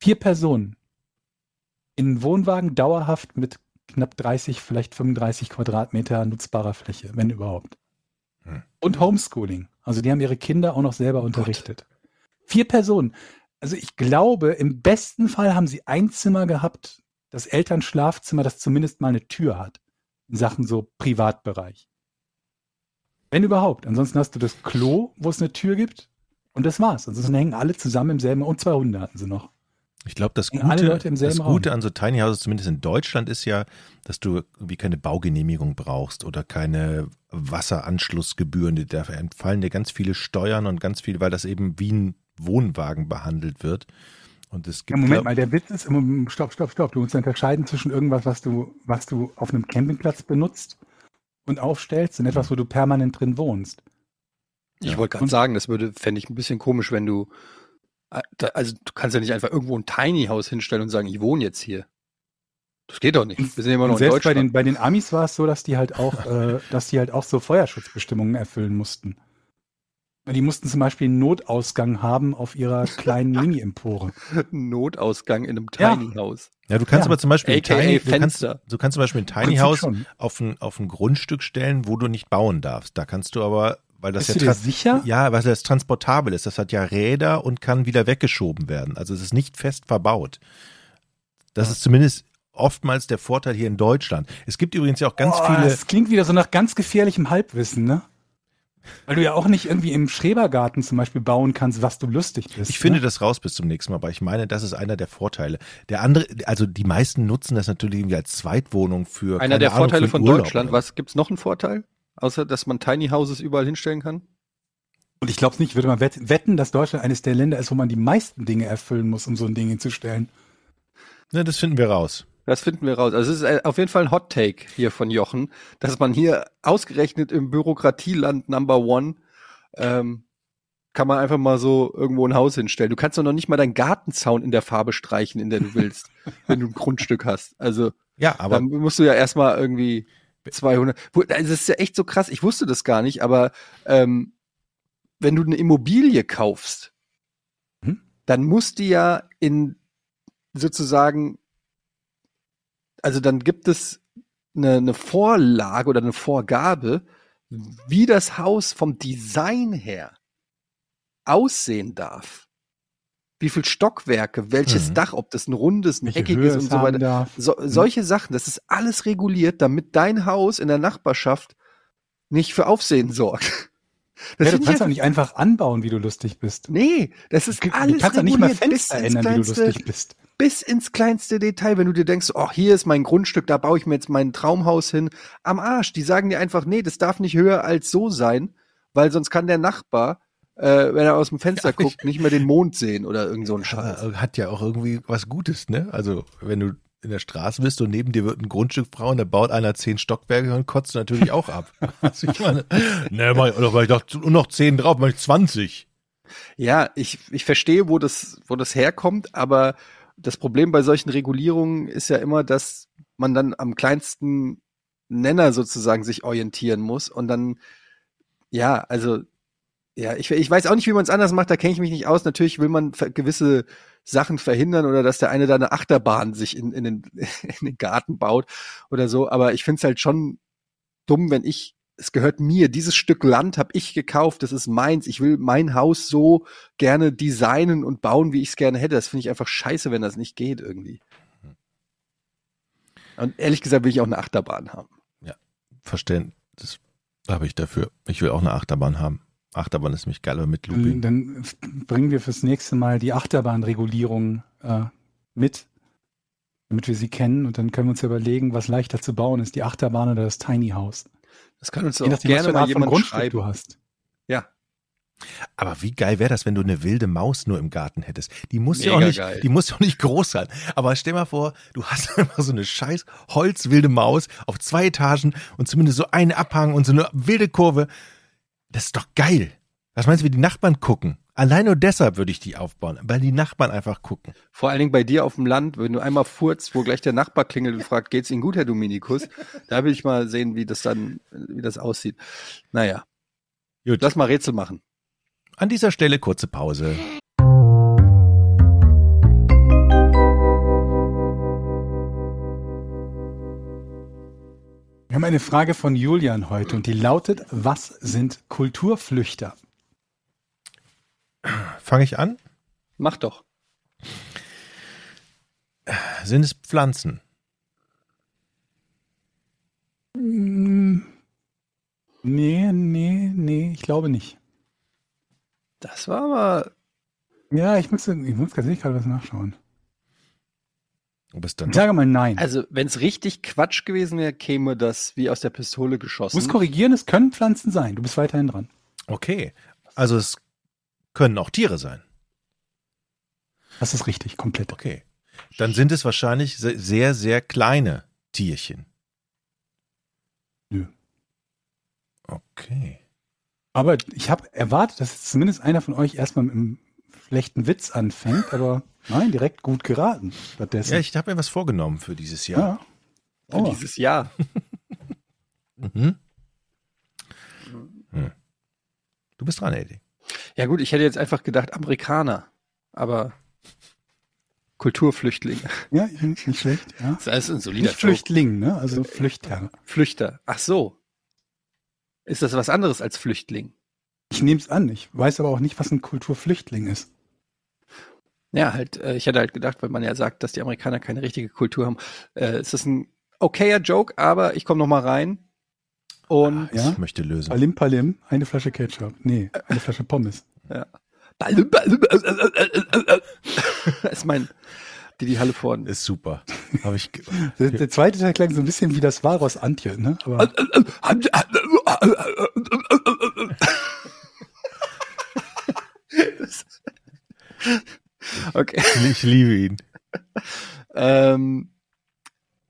S3: Vier Personen. In Wohnwagen dauerhaft mit knapp 30, vielleicht 35 Quadratmeter nutzbarer Fläche, wenn überhaupt. Hm. Und Homeschooling. Also die haben ihre Kinder auch noch selber unterrichtet. Gott. Vier Personen. Also ich glaube, im besten Fall haben sie ein Zimmer gehabt, das Elternschlafzimmer, das zumindest mal eine Tür hat. In Sachen so Privatbereich. Wenn überhaupt. Ansonsten hast du das Klo, wo es eine Tür gibt. Und das war's. Ansonsten hängen alle zusammen im selben, und zwei Hunde hatten sie noch.
S2: Ich glaube, das, Gute, das Gute an so Tiny Houses, zumindest in Deutschland, ist ja, dass du irgendwie keine Baugenehmigung brauchst oder keine Wasseranschlussgebühren. Da entfallen dir ganz viele Steuern und ganz viel, weil das eben wie ein Wohnwagen behandelt wird. Und es gibt,
S3: ja, Moment mal, der Witz ist, stopp, stopp, stopp. Du musst unterscheiden zwischen irgendwas, was du, was du auf einem Campingplatz benutzt und aufstellst und etwas, wo du permanent drin wohnst.
S1: Ich ja. wollte gerade sagen, das würde, fände ich ein bisschen komisch, wenn du also du kannst ja nicht einfach irgendwo ein Tiny House hinstellen und sagen, ich wohne jetzt hier. Das geht doch nicht.
S3: Wir sind immer noch und selbst bei den, bei den Amis war es so, dass die halt auch, äh, dass die halt auch so Feuerschutzbestimmungen erfüllen mussten. Die mussten zum Beispiel einen Notausgang haben auf ihrer kleinen (laughs) Mini-Empore.
S1: Notausgang in einem Tiny ja. House.
S2: Ja, du kannst ja. aber zum Beispiel ein Tiny, du kannst, du kannst zum Beispiel ein Tiny House auf ein, auf ein Grundstück stellen, wo du nicht bauen darfst. Da kannst du aber weil das
S3: Bist
S2: ja
S3: du dir sicher?
S2: Ja, weil das transportabel ist. Das hat ja Räder und kann wieder weggeschoben werden. Also es ist nicht fest verbaut. Das ja. ist zumindest oftmals der Vorteil hier in Deutschland. Es gibt übrigens ja auch ganz oh, viele.
S3: Das klingt wieder so nach ganz gefährlichem Halbwissen, ne? Weil du ja auch nicht irgendwie im Schrebergarten zum Beispiel bauen kannst, was du lustig bist.
S2: Ich ne? finde das raus bis zum nächsten Mal, aber ich meine, das ist einer der Vorteile. Der andere, also die meisten nutzen das natürlich irgendwie als Zweitwohnung für.
S1: Einer der Ahnung, Vorteile von Urlaub Deutschland. Oder? Was gibt's noch einen Vorteil? Außer, dass man Tiny Houses überall hinstellen kann?
S3: Und ich glaube es nicht, ich würde mal wetten, dass Deutschland eines der Länder ist, wo man die meisten Dinge erfüllen muss, um so ein Ding hinzustellen.
S2: Ne, das finden wir raus.
S1: Das finden wir raus. Also es ist äh, auf jeden Fall ein Hot Take hier von Jochen, dass man hier ausgerechnet im Bürokratieland Number One ähm, kann man einfach mal so irgendwo ein Haus hinstellen. Du kannst doch noch nicht mal deinen Gartenzaun in der Farbe streichen, in der du willst, (laughs) wenn du ein Grundstück hast. Also
S2: ja, aber
S1: dann musst du ja erstmal irgendwie 200. Also das ist ja echt so krass. Ich wusste das gar nicht, aber ähm, wenn du eine Immobilie kaufst, dann muss die ja in sozusagen, also dann gibt es eine, eine Vorlage oder eine Vorgabe, wie das Haus vom Design her aussehen darf. Wie viel Stockwerke, welches
S2: Mhm.
S1: Dach, ob das ein rundes, ein
S3: Welche
S1: eckiges
S3: Höhe
S1: und so weiter. So, solche Sachen, das ist alles reguliert, damit dein Haus in der Nachbarschaft nicht für Aufsehen sorgt. Das
S3: Ja, du kannst auch nicht einfach anbauen, wie du lustig bist.
S1: Nee, das ist
S3: Du
S1: alles
S3: kannst auch nicht mal Fenster ändern, wie du lustig bist.
S1: bis ins kleinste Detail, wenn du dir denkst, oh, hier ist mein Grundstück, da baue ich mir jetzt mein Traumhaus hin. Am Arsch. Die sagen dir einfach, nee, das darf nicht höher als so sein, weil sonst kann der Nachbar, äh, wenn er aus dem Fenster guckt, nicht mehr den Mond sehen oder irgend so ein Scheiß.
S2: Hat ja auch irgendwie was Gutes, ne? Also, wenn du in der Straße bist und neben dir wird ein Grundstück frei und da baut einer zehn Stockwerke und kotzt natürlich auch ab. (laughs) (laughs) Also ich meine, ne, mach ich, oder mach ich doch nur noch zehn drauf, mach ich 20.
S1: Ja, ich, ich verstehe, wo das, wo das herkommt, aber das Problem bei solchen Regulierungen ist ja immer, dass man dann am kleinsten Nenner sozusagen sich orientieren muss und dann, ja, also, ja, ich, ich weiß auch nicht, wie man es anders macht, da kenne ich mich nicht aus. Natürlich will man gewisse Sachen verhindern oder dass der eine da eine Achterbahn sich in, in, den, (laughs) in den Garten baut oder so, aber ich finde es halt schon dumm, wenn ich es gehört mir, dieses Stück Land habe ich gekauft, das ist meins. Ich will mein Haus so gerne designen und bauen, wie ich es gerne hätte. Das finde ich einfach scheiße, wenn das nicht geht irgendwie. Und ehrlich gesagt will ich auch eine Achterbahn haben.
S2: Verstehen, das habe ich dafür. Ich will auch eine Achterbahn haben. Achterbahn ist mich geil, aber mit Looping.
S3: Dann, dann bringen wir fürs nächste Mal die Achterbahnregulierung äh, mit, damit wir sie kennen. Und dann können wir uns ja überlegen, was leichter zu bauen ist, die Achterbahn oder das Tiny House.
S1: Das kann uns
S3: Je
S1: auch
S3: nachdem, was
S1: gerne
S3: für eine
S1: mal jemand
S3: Grundstück
S1: schreiben.
S3: du hast.
S1: Ja,
S2: Aber wie geil wäre das, wenn du eine wilde Maus nur im Garten hättest? Die muss ja auch nicht,
S1: geil.
S2: die muss ja auch nicht groß sein. Aber stell mal vor, du hast (laughs) einfach so eine scheiß holzwilde Maus auf zwei Etagen und zumindest so einen Abhang und so eine wilde Kurve. Das ist doch geil. Was meinst du, wie die Nachbarn gucken? Allein nur deshalb würde ich die aufbauen, weil die Nachbarn einfach gucken.
S1: vor allen Dingen bei dir auf dem Land, wenn du einmal furzt, wo gleich der Nachbar klingelt und fragt, geht's Ihnen gut, Herr Dominikus? Da will ich mal sehen, wie das dann, wie das aussieht. Naja,
S2: Gut.
S1: lass mal Rätsel machen.
S2: An dieser Stelle kurze Pause.
S3: Wir haben eine Frage von Julian heute und die lautet, was sind Kulturflüchter?
S2: Fange ich an?
S1: Mach doch.
S2: Sind es Pflanzen?
S3: Mm, Nee, nee, nee, ich glaube nicht.
S1: Das war aber
S3: Ja, ich muss, ich muss tatsächlich gerade was nachschauen.
S2: Du bist dann
S3: Ich sage mal nein.
S1: Also, wenn es richtig Quatsch gewesen wäre, käme das wie aus der Pistole
S3: du
S1: geschossen.
S3: musst korrigieren, es können Pflanzen sein. Du bist weiterhin dran.
S2: okay. Also es können auch Tiere sein.
S3: Das ist richtig, komplett.
S2: Okay. Dann sind es wahrscheinlich se- sehr, sehr kleine Tierchen.
S3: Nö.
S2: Okay.
S3: Aber ich habe erwartet, dass zumindest einer von euch erstmal mit einem schlechten Witz anfängt, aber nein, direkt gut geraten. Stattdessen.
S2: Ja, ich habe mir was vorgenommen für dieses Jahr.
S3: ja.
S1: Für
S3: Oh.
S1: dieses Jahr. (laughs)
S2: Mhm. Hm. Du bist dran, Eddie.
S1: Ja gut, ich hätte jetzt einfach gedacht Amerikaner, aber Kulturflüchtlinge.
S3: Ja, nicht nicht schlecht, ja.
S1: Das ist ein solider
S3: Nicht Flüchtling, ne? Also Flüchter.
S1: Flüchter. Ach so. Ist das was anderes als Flüchtling?
S3: Ich nehme es an. Ich weiß aber auch nicht, was ein Kulturflüchtling ist.
S1: Ja, halt, äh, ich hätte halt gedacht, weil man ja sagt, dass die Amerikaner keine richtige Kultur haben. Äh, ist das ein okayer Joke, aber ich komme noch mal rein. Und
S3: Ja?
S2: Ich möchte lösen.
S3: Palim Palim, eine Flasche Ketchup. Nee, eine Flasche Pommes.
S1: das ist mein die Halle vorne.
S2: Ist super. Habe ich.
S3: Der, der zweite Teil klang so ein bisschen wie das Walross Antje, ne? Aber
S1: okay. (laughs)
S2: Ich liebe ihn.
S1: Ähm,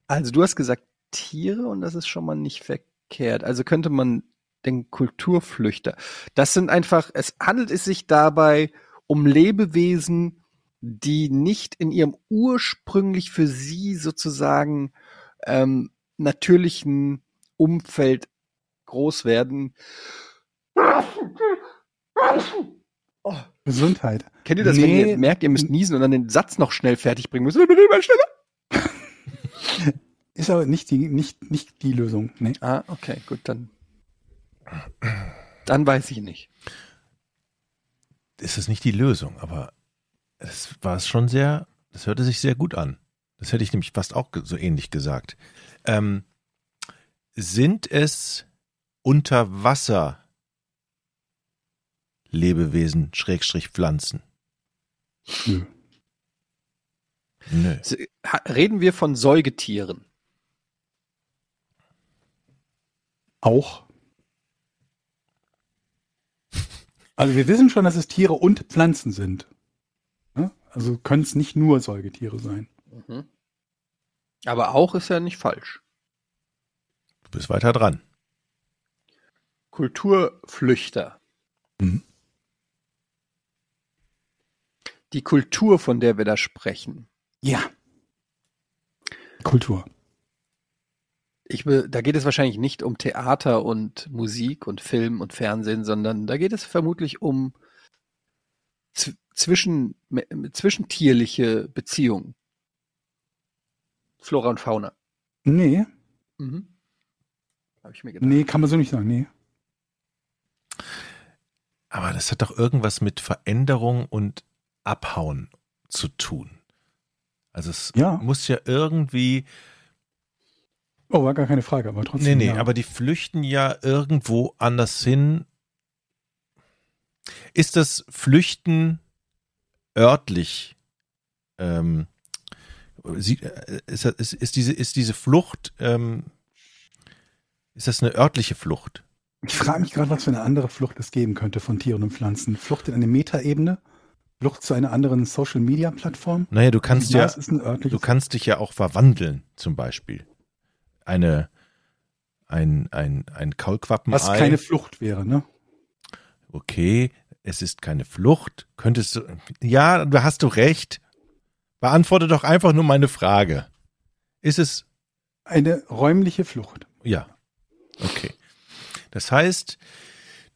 S1: also du hast gesagt Tiere und das ist schon mal nicht verkehrt. Also könnte man den Kulturflüchter. Das sind einfach, es handelt es sich dabei um Lebewesen, die nicht in ihrem ursprünglich für sie sozusagen ähm, natürlichen Umfeld groß werden. Oh.
S3: Gesundheit.
S1: Kennt ihr das, wenn
S3: Nee.
S1: ihr merkt, ihr müsst niesen und dann den Satz noch schnell fertig bringen müsst? Bitte mal schneller. (laughs)
S3: Ist aber nicht die, nicht, nicht die Lösung. Nee.
S1: Ah, okay, gut, dann. Dann weiß ich nicht.
S2: ist es nicht die Lösung, aber es war es schon sehr, das hörte sich sehr gut an. Das hätte ich nämlich fast auch so ähnlich gesagt. Ähm, sind es Unterwasser Lebewesen, Schrägstrich Pflanzen?
S3: Nö.
S2: Nö.
S1: Reden wir von Säugetieren?
S3: Auch. Also wir wissen schon, dass es Tiere und Pflanzen sind. Also können es nicht nur Säugetiere sein.
S1: Mhm. Aber auch ist ja nicht falsch.
S2: Du bist weiter dran.
S1: Kulturflüchter.
S3: Mhm.
S1: Die Kultur, von der wir da sprechen.
S3: Ja. Kultur.
S1: Ich will, da geht es wahrscheinlich nicht um Theater und Musik und Film und Fernsehen, sondern da geht es vermutlich um zwischen, zwischentierliche Beziehungen. Flora und Fauna.
S3: Nee,
S1: Mhm. Habe ich mir gedacht.
S3: nee, kann man so nicht sagen. Nee.
S2: Aber das hat doch irgendwas mit Veränderung und Abhauen zu tun. Also es
S3: Ja.
S2: muss ja irgendwie,
S3: Oh, war gar keine Frage, aber
S2: nee,
S3: trotzdem.
S2: nee,
S3: ja.
S2: aber die flüchten ja irgendwo anders hin. Ist das Flüchten örtlich? Ähm, äh, ist, ist, ist, diese, ist diese Flucht, ähm, ist das eine örtliche Flucht?
S3: Ich frage mich gerade, was für eine andere Flucht es geben könnte von Tieren und Pflanzen. Flucht in eine Metaebene? Flucht zu einer anderen Social-Media-Plattform?
S2: Naja, du kannst
S3: Ja.
S2: Du kannst dich ja auch verwandeln, zum Beispiel. Eine, ein, ein, ein Kaulquappenei.
S3: was keine Flucht wäre, ne?
S2: okay, es ist keine Flucht. Könntest du, ja, da hast du recht. Beantworte doch einfach nur meine Frage. Ist es,
S3: Eine räumliche Flucht.
S2: ja, okay. Das heißt,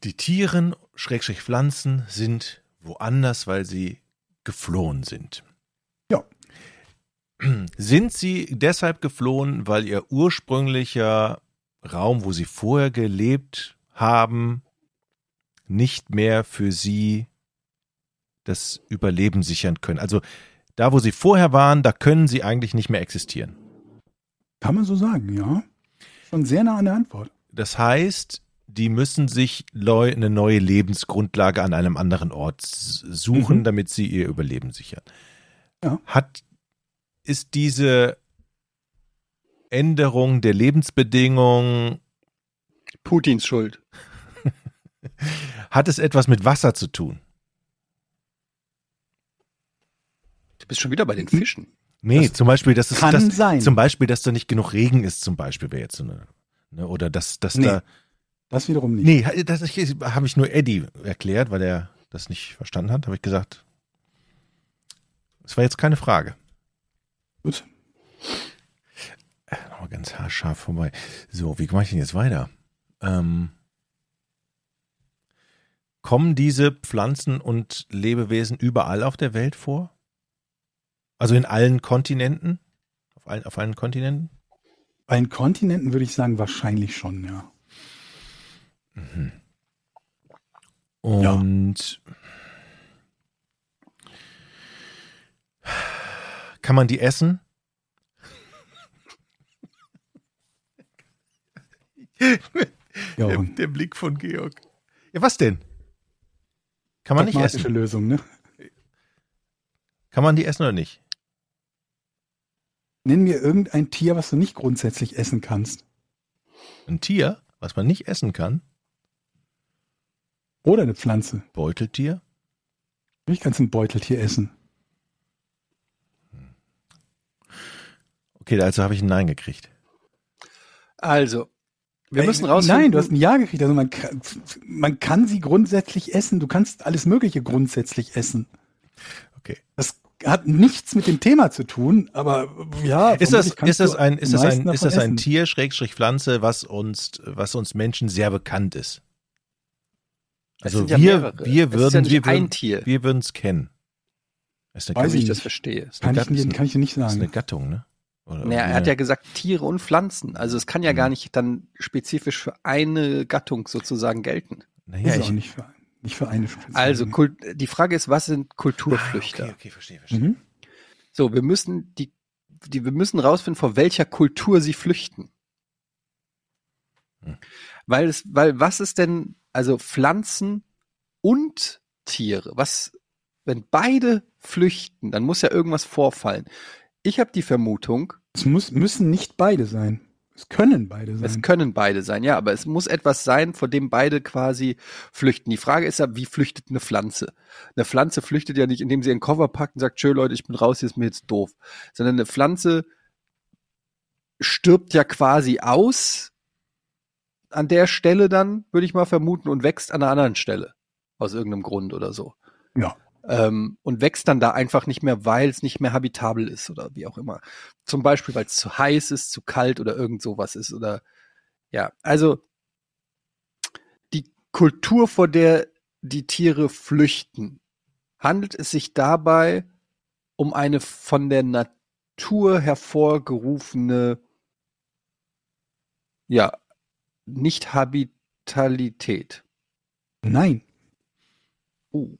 S2: die Tieren, Schrägstrich Pflanzen, sind woanders, weil sie geflohen sind.
S3: Ja.
S2: Sind sie deshalb geflohen, weil ihr ursprünglicher Raum, wo sie vorher gelebt haben, nicht mehr für sie das Überleben sichern können? Also da, wo sie vorher waren, da können sie eigentlich nicht mehr existieren.
S3: Kann man so sagen, ja. Schon sehr nah an der Antwort.
S2: Das heißt, die müssen sich leu- eine neue Lebensgrundlage an einem anderen Ort suchen,
S3: Mhm.
S2: damit sie ihr Überleben sichern.
S3: Ja.
S2: Hat, ist diese Änderung der Lebensbedingungen,
S1: Putins Schuld. (laughs)
S2: hat es etwas mit Wasser zu tun?
S1: Du bist schon wieder bei den Fischen.
S2: Nee,
S3: Das
S2: zum Beispiel, dass es
S3: kann
S2: dass,
S3: sein.
S2: Zum Beispiel, dass da nicht genug Regen ist, zum Beispiel, wäre jetzt so eine. Ne, oder dass, dass
S3: Nee.
S2: da.
S3: Das wiederum nicht.
S2: Nee, das habe ich nur Eddie erklärt, weil er das nicht verstanden hat. Habe ich gesagt, das war jetzt keine Frage.
S3: Gut.
S2: Nochmal ganz haarscharf vorbei. So, wie mache ich denn jetzt weiter? Ähm, kommen diese Pflanzen und Lebewesen überall auf der Welt vor? Also in allen Kontinenten? Auf allen, auf allen Kontinenten?
S3: Bei den Kontinenten würde ich sagen, wahrscheinlich schon, ja.
S2: Und kann man die essen? (laughs)
S3: Ja,
S2: Der, der Blick von Georg. Ja, was denn? Kann man nicht essen?
S3: Lösung, ne?
S2: Kann man die essen oder nicht?
S3: Nenn mir irgendein Tier, was du nicht grundsätzlich essen kannst.
S2: Ein Tier, was man nicht essen kann?
S3: Oder eine Pflanze.
S2: Beuteltier?
S3: Ich kann ein Beuteltier essen.
S2: Okay, also habe ich ein Nein gekriegt.
S1: Also, wir
S3: Äh,
S1: müssen rausfinden.
S3: Nein, du hast ein Ja gekriegt. Also man kann, man kann sie grundsätzlich essen. Du kannst alles Mögliche grundsätzlich essen.
S2: Okay.
S3: Das hat nichts mit dem Thema zu tun, aber ja.
S2: Ist das, ist das ein, ist das ein, ist das ein
S3: essen.
S2: Tier, Schrägstrich Pflanze, was uns, was uns Menschen sehr bekannt ist? Also
S1: sind ja
S2: wir, wir
S1: ja
S2: würden,
S1: nicht
S2: wir
S1: ein
S2: würden,
S1: Tier,
S2: wir würden es kennen. Ist eine,
S3: Weiß
S1: wie
S3: ich
S1: ich das verstehe.
S3: Kann ich,
S2: Gat- ist
S3: dir-
S2: eine,
S3: kann ich dir nicht
S2: ist eine
S3: sagen.
S2: Gattung, ne? Oder
S1: Naja, er hat ja gesagt Tiere und Pflanzen. Also es kann ja
S2: Mhm.
S1: gar nicht dann spezifisch für eine Gattung sozusagen gelten.
S2: naja,
S3: ist
S2: ich,
S3: auch nicht für, nicht für eine spezielle.
S1: Also Kult, die Frage ist, was sind
S2: ah,
S1: Kulturflüchter?
S2: okay, okay, verstehe, verstehe.
S3: Mhm.
S1: So, wir müssen die, die, wir müssen rausfinden, vor welcher Kultur sie flüchten.
S2: Hm.
S1: Weil es, weil was ist denn, also Pflanzen und Tiere, was, wenn beide flüchten, dann muss ja irgendwas vorfallen. Ich habe die Vermutung,
S3: Es muss, müssen nicht beide sein. Es können beide
S1: es
S3: sein.
S1: können beide sein, ja, aber es muss etwas sein, vor dem beide quasi flüchten. Die Frage ist ja, wie flüchtet eine Pflanze? Eine Pflanze flüchtet ja nicht, indem sie ihren Koffer packt und sagt, tschö Leute, ich bin raus, hier ist mir jetzt doof. Sondern eine Pflanze stirbt ja quasi aus an der Stelle dann, würde ich mal vermuten, und wächst an einer anderen Stelle. Aus irgendeinem Grund oder so.
S3: Ja.
S1: Ähm, und wächst dann da einfach nicht mehr, weil es nicht mehr habitabel ist oder wie auch immer. Zum Beispiel, weil es zu heiß ist, zu kalt oder irgend sowas ist oder ja, also die Kultur, vor der die Tiere flüchten, handelt es sich dabei um eine von der Natur hervorgerufene, ja, Nicht-Habitalität.
S3: Nein.
S1: Oh.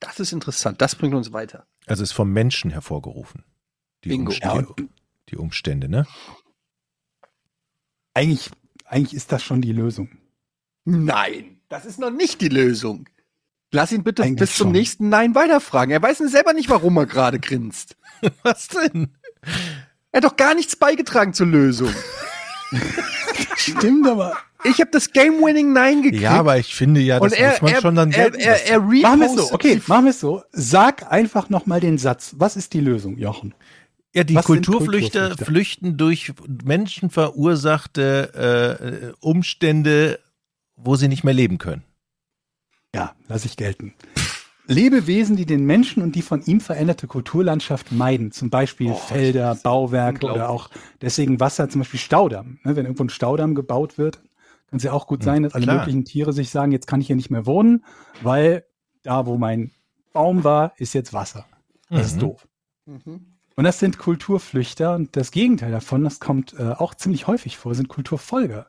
S1: Das ist interessant. Das bringt uns weiter.
S2: Also ist vom Menschen hervorgerufen. Die,
S1: Bingo.
S2: Umstände, die Umstände, ne?
S3: Eigentlich, eigentlich ist das schon die Lösung.
S1: Nein, das ist noch nicht die Lösung. Lass ihn bitte
S3: Eigentlich
S1: bis zum
S3: schon.
S1: nächsten Nein weiterfragen. Er weiß selber nicht, warum er gerade grinst. (laughs)
S2: Was denn?
S1: Er hat doch gar nichts beigetragen zur Lösung. (laughs)
S3: Stimmt aber.
S1: Ich habe das Game-Winning Nein gekriegt.
S2: Ja, aber ich finde ja, das
S1: er,
S2: muss man
S1: er,
S2: schon dann
S1: er,
S2: gelten
S1: er,
S2: lassen.
S1: er
S3: Machen wir es so. Okay, machen wir es so. Sag einfach noch mal den Satz. Was ist die Lösung, Jochen?
S2: Ja, die
S3: Was
S2: Kulturflüchter? flüchten durch menschenverursachte äh, Umstände, wo sie nicht mehr leben können.
S3: Ja, lasse ich gelten. Lebewesen, die den Menschen und die von ihm veränderte Kulturlandschaft meiden, zum Beispiel
S1: Oh,
S3: Felder,
S1: ist
S3: Bauwerke oder auch deswegen Wasser, zum Beispiel Staudamm. Ne, wenn irgendwo ein Staudamm gebaut wird, kann es ja auch gut sein, dass alle
S2: klar.
S3: möglichen Tiere sich sagen, jetzt kann ich hier nicht mehr wohnen, weil da, wo mein Baum war, ist jetzt Wasser. Das ist
S2: Mhm.
S3: doof.
S1: Mhm.
S3: Und das sind Kulturflüchter und das Gegenteil davon, das kommt äh, auch ziemlich häufig vor, sind Kulturfolger.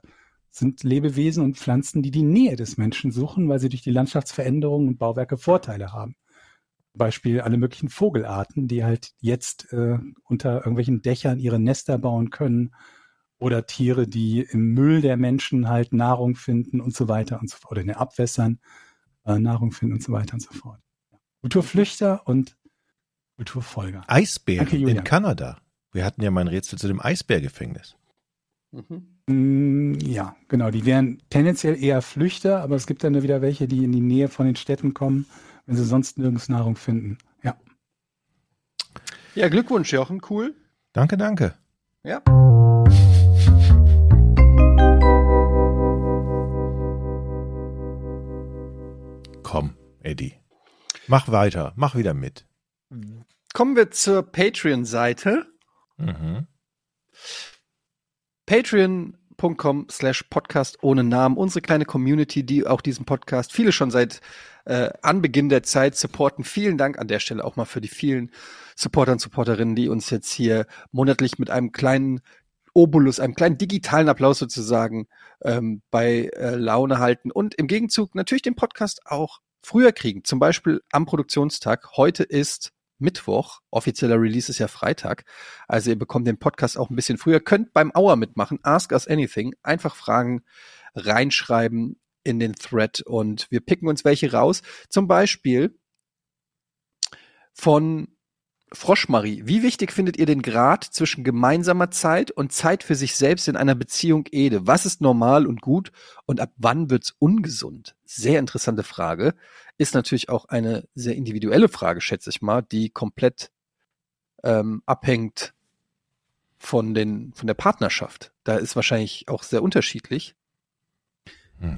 S3: Das sind Lebewesen und Pflanzen, die die Nähe des Menschen suchen, weil sie durch die Landschaftsveränderungen und Bauwerke Vorteile haben. Zum Beispiel alle möglichen Vogelarten, die halt jetzt äh, unter irgendwelchen Dächern ihre Nester bauen können oder Tiere, die im Müll der Menschen halt Nahrung finden und so weiter und so fort, oder in den Abwässern äh, Nahrung finden und so weiter und so fort. Kulturflüchter und Kulturfolger.
S2: Eisbären
S3: Danke,
S2: in Kanada. Wir hatten ja mein Rätsel zu dem Eisbärgefängnis.
S1: Mhm.
S3: Mm, Ja, genau. Die wären tendenziell eher Flüchter, aber es gibt dann wieder welche, die in die Nähe von den Städten kommen, wenn sie sonst nirgends Nahrung finden. Ja.
S1: Ja, Glückwunsch, Jochen. Cool.
S2: Danke, danke.
S1: Ja.
S2: Komm, Eddie. Mach weiter, mach wieder mit.
S1: Kommen wir zur Patreon-Seite.
S2: Mhm.
S1: Patreon.com slash Podcast ohne Namen. Unsere kleine Community, die auch diesen Podcast, viele schon seit äh, Anbeginn der Zeit supporten. Vielen Dank an der Stelle auch mal für die vielen Supporter und Supporterinnen, die uns jetzt hier monatlich mit einem kleinen Obolus, einem kleinen digitalen Applaus sozusagen ähm, bei äh, Laune halten und im Gegenzug natürlich den Podcast auch früher kriegen. Zum Beispiel am Produktionstag. Heute ist Mittwoch. Offizieller Release ist ja Freitag. Also ihr bekommt den Podcast auch ein bisschen früher. Könnt beim Hour mitmachen. Ask us anything. Einfach Fragen reinschreiben in den Thread und wir picken uns welche raus. Zum Beispiel von Froschmarie. Wie wichtig findet ihr den Grad zwischen gemeinsamer Zeit und Zeit für sich selbst in einer Beziehung Ede? Was ist normal und gut und ab wann wird's ungesund? Sehr interessante Frage. Ist natürlich auch eine sehr individuelle Frage, schätze ich mal, die komplett ähm, abhängt von den von der Partnerschaft. Da ist wahrscheinlich auch sehr unterschiedlich.
S2: Hm.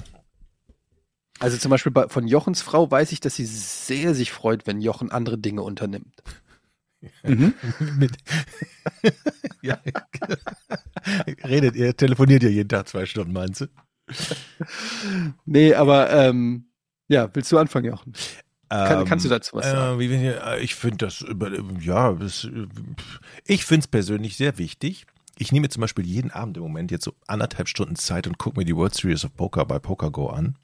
S1: Also zum Beispiel bei, von Jochens Frau weiß ich, dass sie sehr sich freut, wenn Jochen andere Dinge unternimmt.
S3: Mhm. (laughs) (laughs)
S2: Ja. Redet ihr, telefoniert ihr jeden Tag zwei Stunden, meinst du? (laughs)
S1: nee, aber ähm, ja, willst du anfangen, Jochen? Kann,
S2: Ähm,
S1: kannst du dazu was sagen?
S2: Äh, wir- äh, ich finde das, ja, das, äh, ich finde es persönlich sehr wichtig. Ich nehme zum Beispiel jeden Abend im Moment jetzt so anderthalb Stunden Zeit und gucke mir die World Series of Poker bei PokerGo an.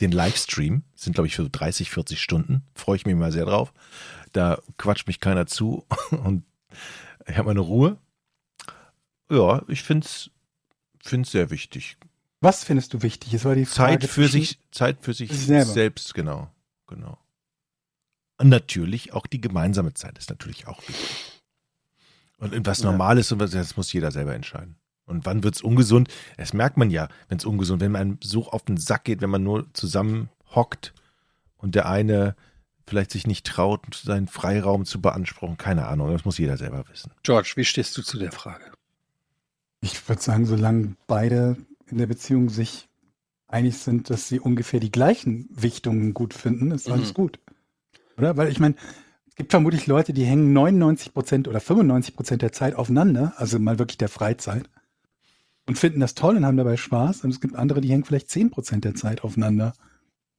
S2: Den Livestream sind, glaube ich, für 30, 40 Stunden. Freue ich mich mal sehr drauf. Da quatscht mich keiner zu (laughs) und ich habe meine Ruhe. Ja, ich finde es find's sehr wichtig.
S3: Was findest du wichtig? Es war die Frage
S2: Zeit für sich, Zeit für sich
S3: selber.
S2: selbst, genau, genau. Und natürlich auch die gemeinsame Zeit ist natürlich auch wichtig. Und was
S1: Ja.
S2: normal ist und was, das muss jeder selber entscheiden. Und wann wird's ungesund? Das merkt man ja, wenn es ungesund, wenn man so auf den Sack geht, wenn man nur zusammen hockt und der eine vielleicht sich nicht traut, seinen Freiraum zu beanspruchen. Keine Ahnung, das muss jeder selber wissen.
S1: George, wie stehst du zu der Frage?
S3: Ich würde sagen, solange beide in der Beziehung sich einig sind, dass sie ungefähr die gleichen Wichtungen gut finden, ist alles
S1: Mhm.
S3: gut. Oder? Weil ich meine, es gibt vermutlich Leute, die hängen 99 Prozent oder 95 Prozent der Zeit aufeinander, also mal wirklich der Freizeit, und finden das toll und haben dabei Spaß. Und es gibt andere, die hängen vielleicht 10 Prozent der Zeit aufeinander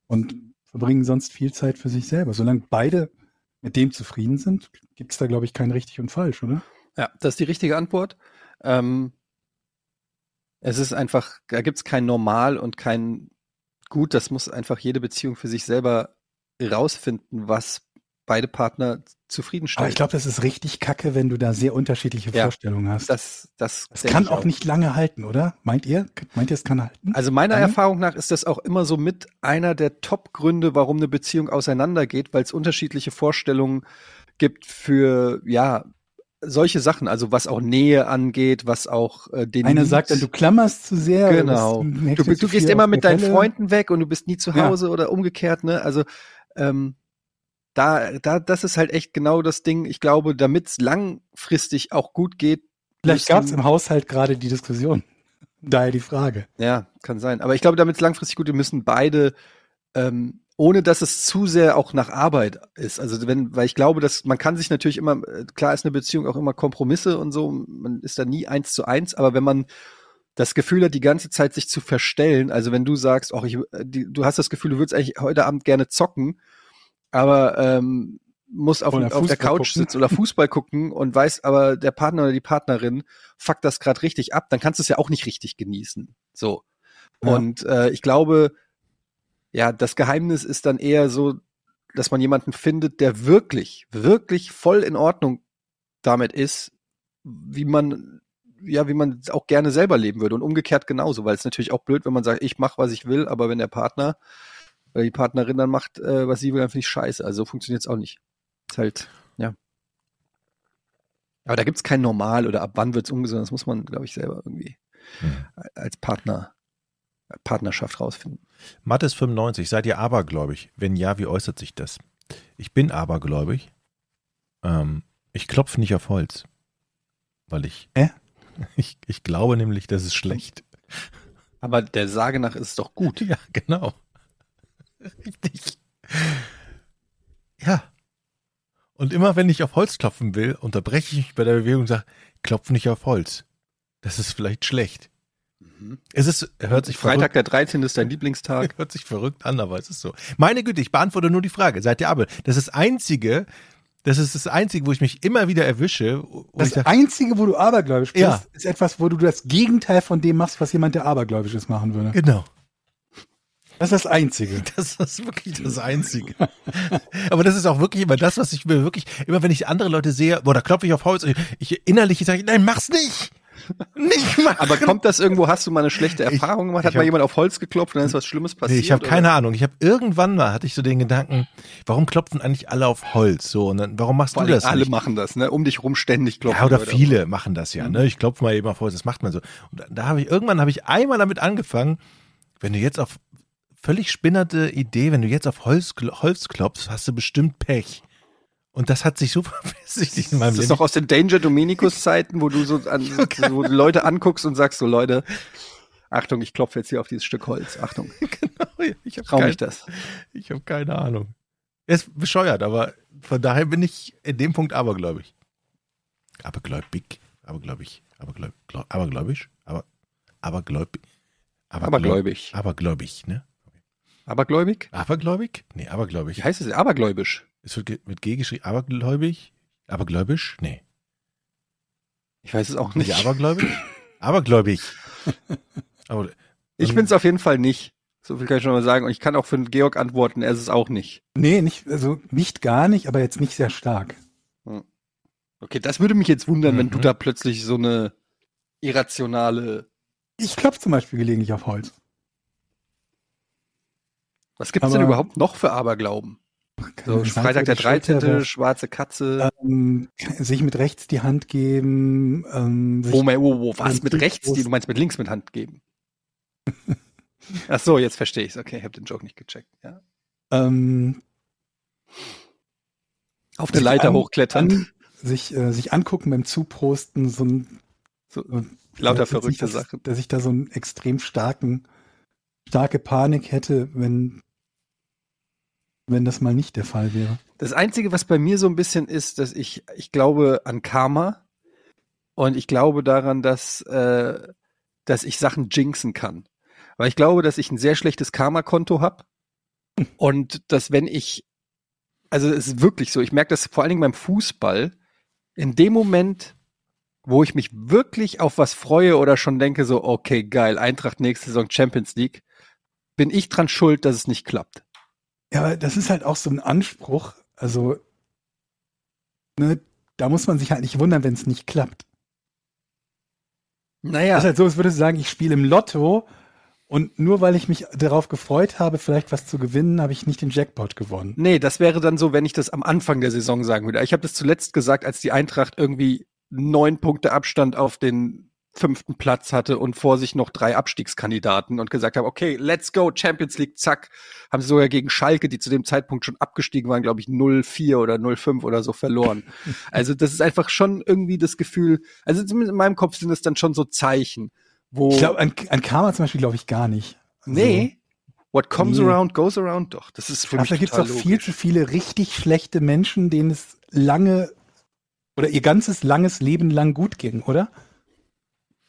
S3: und verbringen sonst viel Zeit für sich selber. Solange beide mit dem zufrieden sind, gibt es da, glaube ich, kein richtig und falsch, oder?
S1: Ja, das ist die richtige Antwort. Ähm, es ist einfach, da gibt es kein Normal und kein Gut. Das muss einfach jede Beziehung für sich selber rausfinden, was beide Partner zufriedenstellt.
S3: Aber ich glaube, das ist richtig kacke, wenn du da sehr unterschiedliche
S1: Ja.
S3: Vorstellungen hast.
S1: das, das,
S3: Das kann
S1: ich
S3: auch nicht lange halten, oder? Meint ihr? Meint ihr, es kann halten?
S1: Also meiner
S3: Anne?
S1: Erfahrung nach ist das auch immer so mit einer der Top-Gründe, warum eine Beziehung auseinandergeht, weil es unterschiedliche Vorstellungen gibt für, ja, solche Sachen, also was auch Nähe angeht, was auch äh, den
S3: Einer sagt dann, du klammerst zu sehr.
S1: Genau. Du, du
S3: zu
S1: gehst immer mit deinen
S3: Pelle.
S1: Freunden weg und du bist nie zu
S3: Ja.
S1: Hause oder umgekehrt, ne? Also ähm, da, da, das ist halt echt genau das Ding. Ich glaube, damit es langfristig auch gut geht,
S3: Vielleicht gab es im Haushalt gerade die Diskussion. Daher die Frage.
S1: Ja, kann sein. Aber ich glaube, damit es langfristig gut ist, müssen beide, ähm, ohne dass es zu sehr auch nach Arbeit ist. Also wenn, weil ich glaube, dass man kann sich natürlich immer, äh, klar ist eine Beziehung auch immer Kompromisse und so, man ist da nie eins zu eins, aber wenn man das Gefühl hat, die ganze Zeit sich zu verstellen, also wenn du sagst, auch ich, äh, die, du hast das Gefühl, du würdest eigentlich heute Abend gerne zocken, aber ähm, muss auf, auf der Couch
S3: gucken.
S1: sitzen oder Fußball gucken und weiß aber, der Partner oder die Partnerin fuckt das gerade richtig ab, dann kannst du es ja auch nicht richtig genießen. So.
S3: Ja.
S1: Und äh, ich glaube, ja, das Geheimnis ist dann eher so, dass man jemanden findet, der wirklich, wirklich voll in Ordnung damit ist, wie man, ja, wie man auch gerne selber leben würde und umgekehrt genauso, weil es natürlich auch blöd, wenn man sagt, ich mache, was ich will, aber wenn der Partner oder die Partnerin dann macht, äh, was sie will, dann finde ich scheiße. Also so funktioniert es auch nicht. Ist halt, ja. Aber da gibt es kein Normal oder ab wann wird es ungesund, das muss man, glaube ich, selber irgendwie
S2: Hm.
S1: als Partner, Partnerschaft rausfinden.
S2: Mattes 95, seid ihr abergläubig? Wenn ja, wie äußert sich das? Ich bin abergläubig. Ähm, ich klopfe nicht auf Holz. Weil ich,
S3: Hä? (laughs)
S2: ich. Ich glaube nämlich, das ist schlecht.
S1: Aber der Sage nach ist es doch gut. (laughs)
S2: Ja, genau. (laughs) Richtig. Ja. Und immer wenn ich auf Holz klopfen will, unterbreche ich mich bei der Bewegung und sage, klopf nicht auf Holz. Das ist vielleicht schlecht. Es ist, hört sich verrückt
S1: Freitag der 13. ist dein Lieblingstag. (laughs)
S2: Hört sich verrückt an, aber es ist so. Meine Güte, ich beantworte nur die Frage. Seid ihr aber? Das ist das Einzige, das ist das Einzige, wo ich mich immer wieder erwische.
S3: Das
S2: ich sag,
S3: Einzige, wo du abergläubisch bist,
S2: Ja.
S3: ist etwas, wo du das Gegenteil von dem machst, was jemand, der abergläubisch ist, machen würde.
S2: genau.
S3: Das ist das Einzige. (laughs)
S2: Das ist wirklich das Einzige. (laughs) aber das ist auch wirklich immer das, was ich mir wirklich, immer wenn ich andere Leute sehe, boah, da klopfe ich auf Holz, ich innerlich sage, nein, mach's nicht. Nicht machen.
S1: Aber kommt das irgendwo, hast du mal eine schlechte Erfahrung gemacht? Hat
S2: ich
S1: mal
S2: hab-
S1: jemand auf Holz geklopft und dann ist was Schlimmes
S2: Nee,
S1: passiert?
S2: ich habe keine Ahnung. Ich habe irgendwann mal hatte ich so den Gedanken, warum klopfen eigentlich alle auf Holz? So und dann, warum machst
S1: Vor
S2: du das
S1: alle
S2: nicht?
S1: machen das, ne? Um dich rum ständig klopfen.
S2: Ja, oder
S1: Leute.
S2: viele machen das ja.
S1: Mhm.
S2: Ne? Ich klopfe mal eben auf Holz, das macht man so. Und da, da habe ich irgendwann habe ich einmal damit angefangen, wenn du jetzt auf völlig spinnerte Idee, wenn du jetzt auf Holz, Holz klopfst, hast du bestimmt Pech. Und das hat sich so (laughs) verfestigt in meinem
S1: Das ist
S2: Leben.
S1: doch aus den Danger Dominicus Zeiten, wo du so an, (laughs) wo du Leute anguckst und sagst so, Leute, Achtung, ich klopfe jetzt hier auf dieses Stück Holz. Achtung, (laughs)
S2: ich habe
S1: mich das.
S2: ich hab keine Ahnung. Er ist bescheuert, aber von daher bin ich in dem Punkt abergläubig. Abergläubig, abergläubig, abergläubig, abergläubisch, aber abergläubig,
S1: Abergläubig.
S2: Abergläubig, ne?
S1: Abergläubig?
S2: Abergläubig? Nee, abergläubig.
S1: Wie heißt es? Abergläubisch.
S2: Es wird mit G geschrieben. Abergläubig? Abergläubisch? Nee.
S1: Ich weiß es auch
S2: Nicht
S1: nicht.
S2: abergläubig? abergläubig. (laughs) Aber
S1: Ich bin's auf jeden Fall nicht. So viel kann ich schon mal sagen. Und ich kann auch für den Georg antworten, er ist es auch nicht.
S3: Nee, nicht, also nicht gar nicht, aber jetzt nicht sehr stark.
S1: Okay, das würde mich jetzt wundern, wenn
S2: Mhm.
S1: du da plötzlich so eine irrationale.
S3: Ich klopfe zum Beispiel gelegentlich auf Holz.
S1: Was gibt's denn
S3: Aber-
S1: überhaupt noch für Aberglauben? So Freitag der
S3: Scheiße über die Schulter
S1: 13.,
S3: werfen,
S1: schwarze Katze.
S3: Ähm, sich mit rechts die Hand geben. Ähm,
S1: Wo, mein- wo, wo, was mit rechts? Die, du meinst mit links mit Hand geben? Ach so, jetzt verstehe ich's. Okay, ich habe den Joke nicht gecheckt. Ja.
S3: ähm,
S1: Auf eine
S3: sich
S1: Leiter
S3: an-
S1: hochklettern.
S3: An, sich, äh, sich angucken beim Zuprosten, so ein
S1: So, lauter verrückte Sachen.
S3: Dass ich da so einen extrem starken, starke Panik hätte, wenn, wenn das mal nicht der Fall wäre.
S1: Das Einzige, was bei mir so ein bisschen ist, dass ich, ich glaube an Karma und ich glaube daran, dass, äh, dass ich Sachen jinxen kann. Weil ich glaube, dass ich ein sehr schlechtes Karma-Konto habe (laughs) und dass wenn ich, also es ist wirklich so, ich merke das vor allen Dingen beim Fußball, in dem Moment, wo ich mich wirklich auf was freue oder schon denke, so, okay, geil, Eintracht nächste Saison Champions League, bin ich dran schuld, dass es nicht klappt.
S3: Ja, aber das ist halt auch so ein Anspruch. Also, ne, da muss man sich halt nicht wundern, wenn es nicht klappt.
S1: Naja.
S3: Das ist halt so, als würde ich sagen, ich spiele im Lotto und nur weil ich mich darauf gefreut habe, vielleicht was zu gewinnen, habe ich nicht den Jackpot gewonnen.
S1: Nee, das wäre dann so, wenn ich das am Anfang der Saison sagen würde. Ich habe das zuletzt gesagt, als die Eintracht irgendwie neun Punkte Abstand auf den fünften Platz hatte und vor sich noch drei Abstiegskandidaten und gesagt habe, okay, let's go, Champions League, zack. Haben sie sogar gegen Schalke, die zu dem Zeitpunkt schon abgestiegen waren, glaube ich, 0-4 oder 0-5 oder so verloren. (laughs) Also das ist einfach schon irgendwie das Gefühl, also zumindest in meinem Kopf sind es dann schon so Zeichen, wo...
S3: Ich glaube, an, an Karma zum Beispiel glaube ich gar nicht. Also,
S1: nee, what comes
S3: Nee.
S1: around goes around doch. Das ist für mich
S3: Dafür gibt es auch viel zu viele richtig schlechte Menschen, denen es lange oder ihr ganzes langes Leben lang gut ging, oder?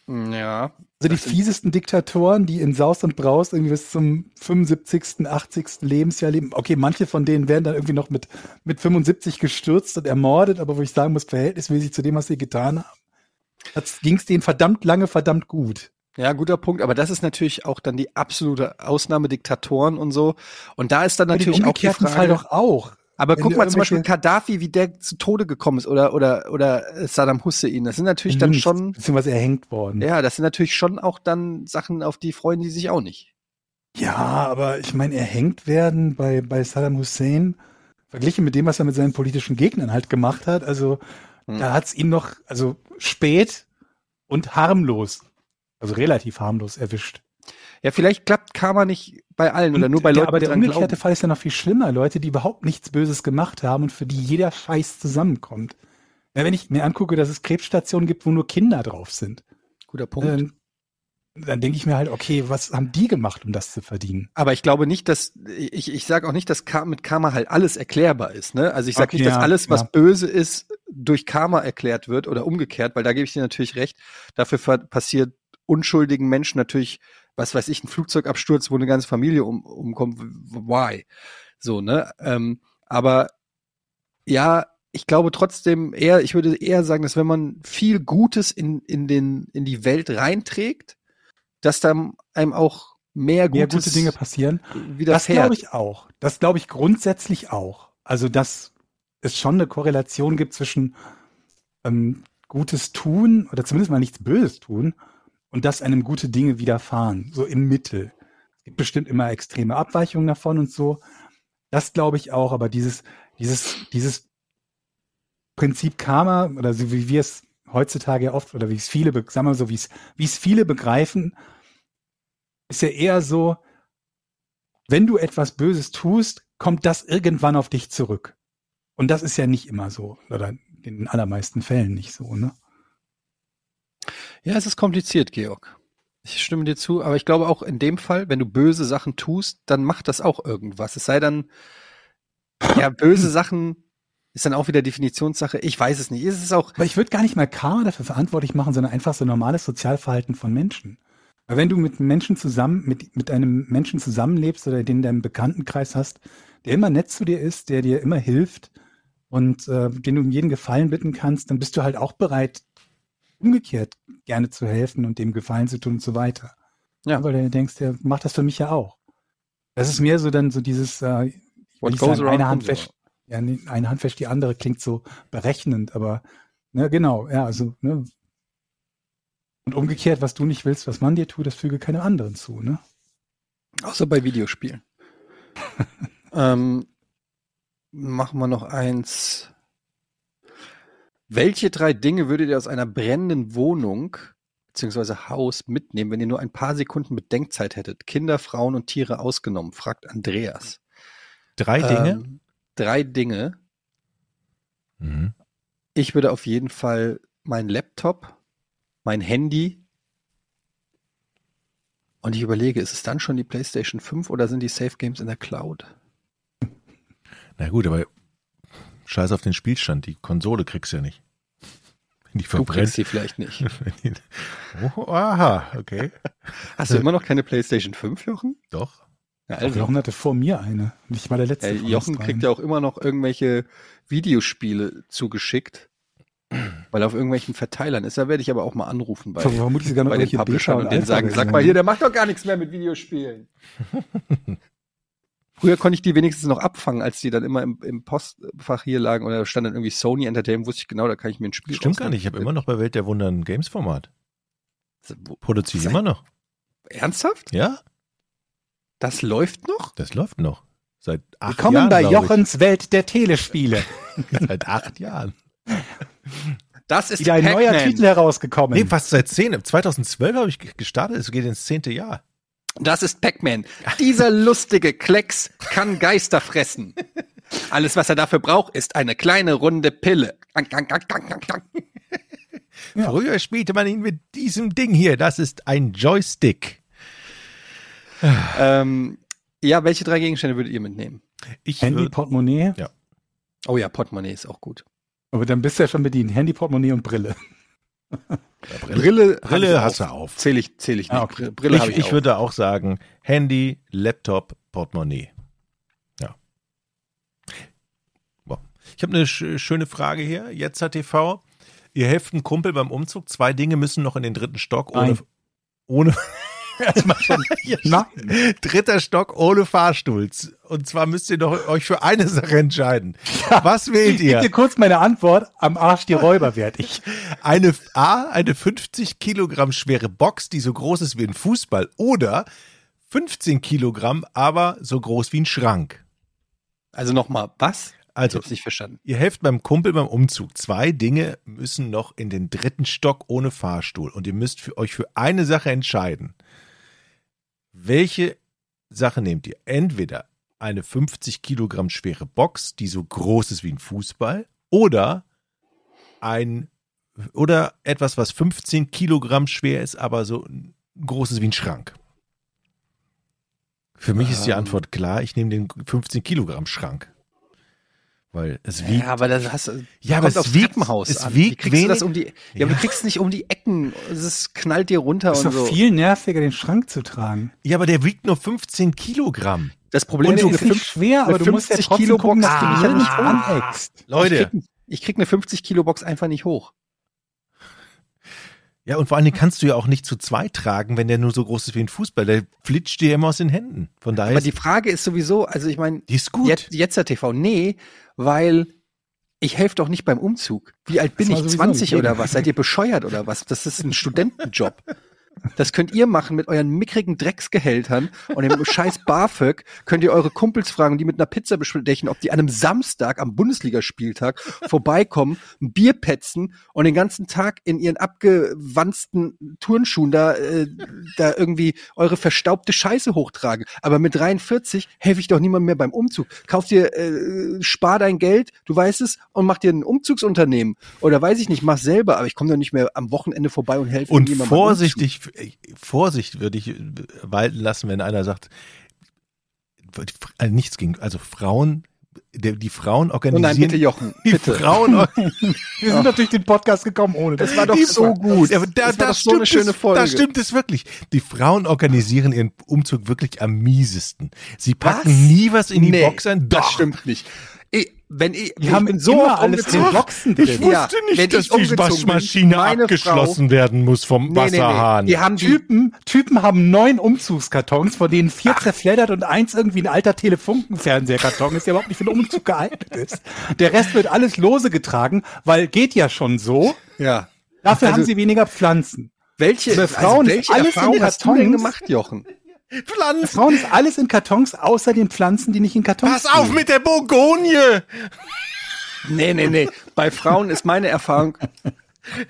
S1: Ja,
S3: Also die fiesesten Diktatoren, die in Saus und Braus irgendwie bis zum 75., 80. Lebensjahr leben. Okay, manche von denen werden dann irgendwie noch mit, mit 75 gestürzt und ermordet, aber wo ich sagen muss, verhältnismäßig zu dem, was sie getan haben, ging es denen verdammt lange, verdammt gut.
S1: Ja, guter Punkt. Aber das ist natürlich auch dann die absolute Ausnahme Diktatoren und so. Und da ist dann
S3: Aber den
S1: natürlich auch die Frage.
S3: Fall doch auch.
S1: Aber guck mal zum Beispiel Gaddafi, wie der zu Tode gekommen ist oder oder oder Saddam Hussein. Das sind natürlich dann schon.
S3: Beziehungsweise erhängt worden.
S1: Ja, das sind natürlich schon auch dann Sachen, auf die freuen die sich auch nicht.
S3: Ja, aber ich meine, erhängt werden bei, bei Saddam Hussein, verglichen mit dem, was er mit seinen politischen Gegnern halt gemacht hat, also
S1: Hm.
S3: da hat's ihn noch, also spät und harmlos, also relativ harmlos erwischt.
S1: Ja, vielleicht klappt Karma nicht bei allen oder nur bei Leuten,
S3: aber
S1: die
S3: der umgekehrte
S1: glauben.
S3: Fall ist ja noch viel schlimmer. Leute, die überhaupt nichts Böses gemacht haben und für die jeder Scheiß zusammenkommt. Ja, wenn ich mir angucke, dass es Krebsstationen gibt, wo nur Kinder drauf sind,
S1: Guter Punkt.
S3: dann, dann denke ich mir halt, okay, was haben die gemacht, um das zu verdienen?
S1: Aber ich glaube nicht, dass ich ich sage auch nicht, dass mit Karma halt alles erklärbar ist. Ne? Also ich sage
S3: Okay,
S1: nicht, dass
S3: ja,
S1: alles, was
S3: ja.
S1: böse ist, durch Karma erklärt wird oder umgekehrt, weil da gebe ich dir natürlich recht. Dafür passiert unschuldigen Menschen natürlich, was weiß ich, ein Flugzeugabsturz, wo eine ganze Familie um, umkommt. Why? So ne. Ähm, aber ja, ich glaube trotzdem eher, ich würde eher sagen, dass wenn man viel Gutes in in den in die Welt reinträgt, dass dann einem auch mehr
S3: Mehr
S1: Gutes
S3: gute Dinge passieren. Das glaube ich auch. Das glaube ich grundsätzlich auch. Also, dass es schon eine Korrelation gibt zwischen ähm, Gutes tun oder zumindest mal nichts Böses tun und dass einem gute Dinge widerfahren. So im Mittel. Es gibt bestimmt immer extreme Abweichungen davon und so. Das glaube ich auch, aber dieses, dieses, dieses Prinzip Karma oder so wie wir es heutzutage oft oder wie es viele, sagen wir so, wie es, wie es viele begreifen, ist ja eher so, wenn du etwas Böses tust, kommt das irgendwann auf dich zurück. Und das ist ja nicht immer so. Oder in den allermeisten Fällen nicht so, ne?
S1: Ja, es ist kompliziert, Georg. Ich stimme dir zu, aber ich glaube auch in dem Fall, wenn du böse Sachen tust, dann macht das auch irgendwas. Es sei dann, (clears throat) ja, böse Sachen ist dann auch wieder Definitionssache. Ich weiß es nicht. Es ist auch,
S3: Aber ich würde gar nicht mal Karma dafür verantwortlich machen, sondern einfach so normales Sozialverhalten von Menschen. Weil wenn du mit Menschen zusammen, mit, mit einem Menschen zusammenlebst oder den in deinem Bekanntenkreis hast, der immer nett zu dir ist, der dir immer hilft und äh, den du um jeden Gefallen bitten kannst, dann bist du halt auch bereit, umgekehrt gerne zu helfen und dem Gefallen zu tun und so weiter. Ja. Weil du denkst, der macht das für mich ja auch. Das ist mehr so dann so dieses, äh, nicht sagen, eine Hand wäscht, ja, eine Hand wäscht die andere, klingt so berechnend, aber ne, genau, ja, also, ne, und umgekehrt, was du nicht willst, was man dir tut, das füge keinem anderen zu, ne?
S1: Außer bei Videospielen. (laughs) ähm, machen wir noch eins. Welche drei Dinge würdet ihr aus einer brennenden Wohnung bzw. Haus mitnehmen, wenn ihr nur ein paar Sekunden Bedenkzeit hättet? Kinder, Frauen und Tiere ausgenommen, fragt Andreas.
S2: Drei Dinge? Ähm,
S1: drei Dinge. Mhm. Ich würde auf jeden Fall meinen Laptop, mein Handy und ich überlege, ist es dann schon die PlayStation 5 oder sind die Safe Games in der Cloud?
S2: Na gut, aber scheiß auf den Spielstand, die Konsole kriegst du ja nicht. (laughs)
S1: Die du kriegst sie vielleicht nicht. (laughs)
S2: oh, aha, okay. (laughs)
S1: Hast du immer noch keine PlayStation 5, Jochen?
S2: Doch.
S3: Ja, also. Jochen hatte vor mir eine. Nicht mal der letzte.
S1: Ja, Jochen kriegt ja auch immer noch irgendwelche Videospiele zugeschickt (clears throat) weil er auf irgendwelchen Verteilern ist. Da werde ich aber auch mal anrufen bei,
S3: Vermutlich sogar noch
S1: bei den Publishern und denen sagen, sag mal hier, der macht doch gar nichts mehr mit Videospielen. Früher konnte ich die wenigstens noch abfangen, als die dann immer im, im Postfach hier lagen oder da stand dann irgendwie Sony Entertainment, wusste ich genau, da kann ich mir ein Spiel
S2: Stimmt gar nicht, ich habe immer noch bei Welt der Wunder ein Games-Format. Produziere ich immer noch.
S1: Ernsthaft?
S2: Ja.
S1: Das läuft noch?
S2: Das läuft noch. Seit acht
S3: Willkommen
S2: Jahren.
S3: Willkommen bei Jochens Welt der Telespiele. (laughs) (laughs)
S2: Seit acht Jahren.
S3: Das ist wieder ein neuer Titel herausgekommen.
S2: Nee, fast seit zehn. 2012 habe ich gestartet. Es geht ins zehnte Jahr.
S1: Das ist Pac-Man. Dieser lustige Klecks kann Geister fressen. Alles, was er dafür braucht, ist eine kleine runde Pille.
S2: Ja. Früher spielte man ihn mit diesem Ding hier. Das ist ein Joystick.
S1: ähm, ja, welche drei Gegenstände würdet ihr mitnehmen?
S3: Ich Handy, Portemonnaie.
S2: Ja.
S1: Oh ja, Portemonnaie ist auch gut.
S3: Aber dann bist du ja schon bedient. Handy, Portemonnaie und Brille.
S2: Brille, Brille, Brille hast du auf.
S1: Zähle ich, zähle ich
S2: nicht. Ah, okay. Brille ich, ich, ich würde auch sagen, Handy, Laptop, Portemonnaie. Ja. Wow. Ich habe eine sch schöne Frage hier. Jetzt hat TV. Ihr helft einem Kumpel beim Umzug. Zwei Dinge müssen noch in den dritten Stock ohne, ohne, (laughs) Erstmal schon. (laughs) ja, dritter Stock ohne Fahrstuhl. Und zwar müsst ihr doch euch für eine Sache entscheiden. Ja, Was wählt ihr?
S3: Ich dir kurz meine Antwort. Am Arsch die Räuber werde ich. (laughs)
S2: Eine A, eine 50 Kilogramm schwere Box, die so groß ist wie ein Fußball. Oder 15 Kilogramm, aber so groß wie ein Schrank.
S1: Also nochmal, was?
S2: Also,
S1: ich nicht verstanden.
S2: Ihr helft beim Kumpel beim Umzug. Zwei Dinge müssen noch in den dritten Stock ohne Fahrstuhl. Und ihr müsst für euch für eine Sache entscheiden. Welche Sache nehmt ihr? Entweder eine 50 Kilogramm schwere Box, die so groß ist wie ein Fußball, oder ein oder etwas, was 15 Kilogramm schwer ist, aber so groß ist wie ein Schrank. Für mich ist die ähm. Antwort klar. Ich nehme den 15 Kilogramm Schrank. Weil es wiegt.
S1: Ja, aber das hast du.
S2: Ja, aber es wiegt,
S1: es
S2: an. wiegt wenig.
S1: das um die, ja, ja, aber du kriegst nicht um die Ecken. Es knallt dir runter
S3: ist
S1: und
S3: doch viel nerviger, den Schrank zu tragen.
S2: Ja, aber der wiegt nur 15 Kilogramm.
S1: Das Problem und
S3: ist, ist schwer, aber du musst ja trotzdem Kilo gucken, dass du dich ah, nicht aneckst.
S2: Leute.
S1: Ich krieg, ich krieg eine 50 Kilo Box einfach nicht hoch.
S2: Ja, und vor allen Dingen kannst du ja auch nicht zu zweit tragen, wenn der nur so groß ist wie ein Fußball. Der flitscht dir immer aus den Händen. Von daher.
S1: Aber die Frage ist sowieso, also ich meine,
S2: die ist gut.
S1: Jetzt, jetzt der TV, nee, weil ich helfe doch nicht beim Umzug. Wie alt bin ich? 20 oder was? Seid ihr bescheuert oder was? Das ist ein Studentenjob. (laughs) Das könnt ihr machen mit euren mickrigen Drecksgehältern und dem scheiß BAföG könnt ihr eure Kumpels fragen, die mit einer Pizza bestechen, ob die an einem Samstag am Bundesligaspieltag vorbeikommen, ein Bier petzen und den ganzen Tag in ihren abgewanzten Turnschuhen da, äh, da irgendwie eure verstaubte Scheiße hochtragen. Aber mit 43 helfe ich doch niemandem mehr beim Umzug. Kauf dir, äh, spar dein Geld, du weißt es, und mach dir ein Umzugsunternehmen. Oder weiß ich nicht, mach selber, aber ich komme doch nicht mehr am Wochenende vorbei und helfe
S2: Und vorsichtig, Vorsicht würde ich walten lassen, wenn einer sagt, also nichts ging. Also Frauen die Frauen
S1: Oh
S2: organisieren.
S1: nein, bitte Jochen,
S2: die
S1: bitte.
S2: Frauen (laughs)
S3: Wir sind doch durch den Podcast gekommen ohne. Das war doch
S2: Die-
S3: so gut.
S2: Aber da,
S1: Das war
S2: da
S1: doch so eine
S2: stimmt
S1: schöne
S2: es,
S1: Folge.
S2: Da stimmt es wirklich. Die Frauen organisieren ihren Umzug wirklich am miesesten. Sie packen
S1: Was?
S2: nie was in die
S1: Nee,
S2: Box ein.
S1: Das stimmt nicht. Ich, wenn ich,
S3: Die haben
S1: so
S3: immer alles in den. Boxen drin.
S2: Ich wusste
S1: Ja,
S2: nicht, dass die Waschmaschine abgeschlossen werden muss vom
S1: Nee, nee, nee.
S2: Wasserhahn.
S1: Die haben die,
S3: Typen, Typen haben neun Umzugskartons, von denen vier zerfleddert und eins irgendwie ein alter Telefunkenfernsehkarton ist, der überhaupt nicht für den Umzug geeignet ist. Der Rest wird alles lose getragen, weil geht ja schon so.
S1: ja.
S3: Dafür
S1: Also-
S3: haben sie weniger Pflanzen.
S1: Welche,
S3: Bei Frauen
S1: also welche
S3: alles in
S1: Erfahrung hast du denn
S3: Kartons.
S1: gemacht, Jochen?
S2: Pflanzen.
S3: Frauen ist alles in Kartons, außer den Pflanzen, die nicht in Kartons
S2: Pass auf
S3: stehen.
S2: mit der Bourgogne.
S1: Nee, nee, nee. Bei Frauen ist meine Erfahrung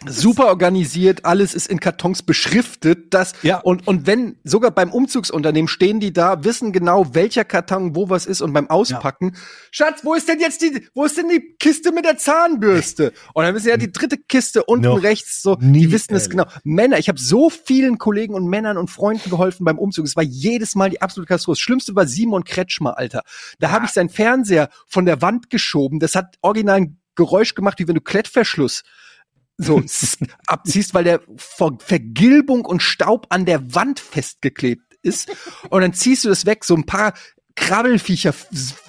S1: super organisiert, alles ist in Kartons beschriftet, das
S3: Ja.
S1: und und wenn sogar beim Umzugsunternehmen stehen die da, wissen genau, welcher Karton wo was ist und beim Auspacken, Schatz, wo ist denn jetzt die wo ist denn die Kiste mit der Zahnbürste? Und dann wissen ja die dritte Kiste unten
S2: Noch
S1: rechts so,
S2: nie
S1: die wissen es genau. Männer, ich habe so vielen Kollegen und Männern und Freunden geholfen beim Umzug. Es war jedes Mal die absolute Katastrophe. Das Schlimmste war Simon Kretschmer, Alter. Da habe ich seinen Fernseher von der Wand geschoben. Das hat original ein Geräusch gemacht, wie wenn du Klettverschluss so (laughs) abziehst, weil der vor Vergilbung und Staub an der Wand festgeklebt ist. Und dann ziehst du das weg. So ein paar Krabbelfiecher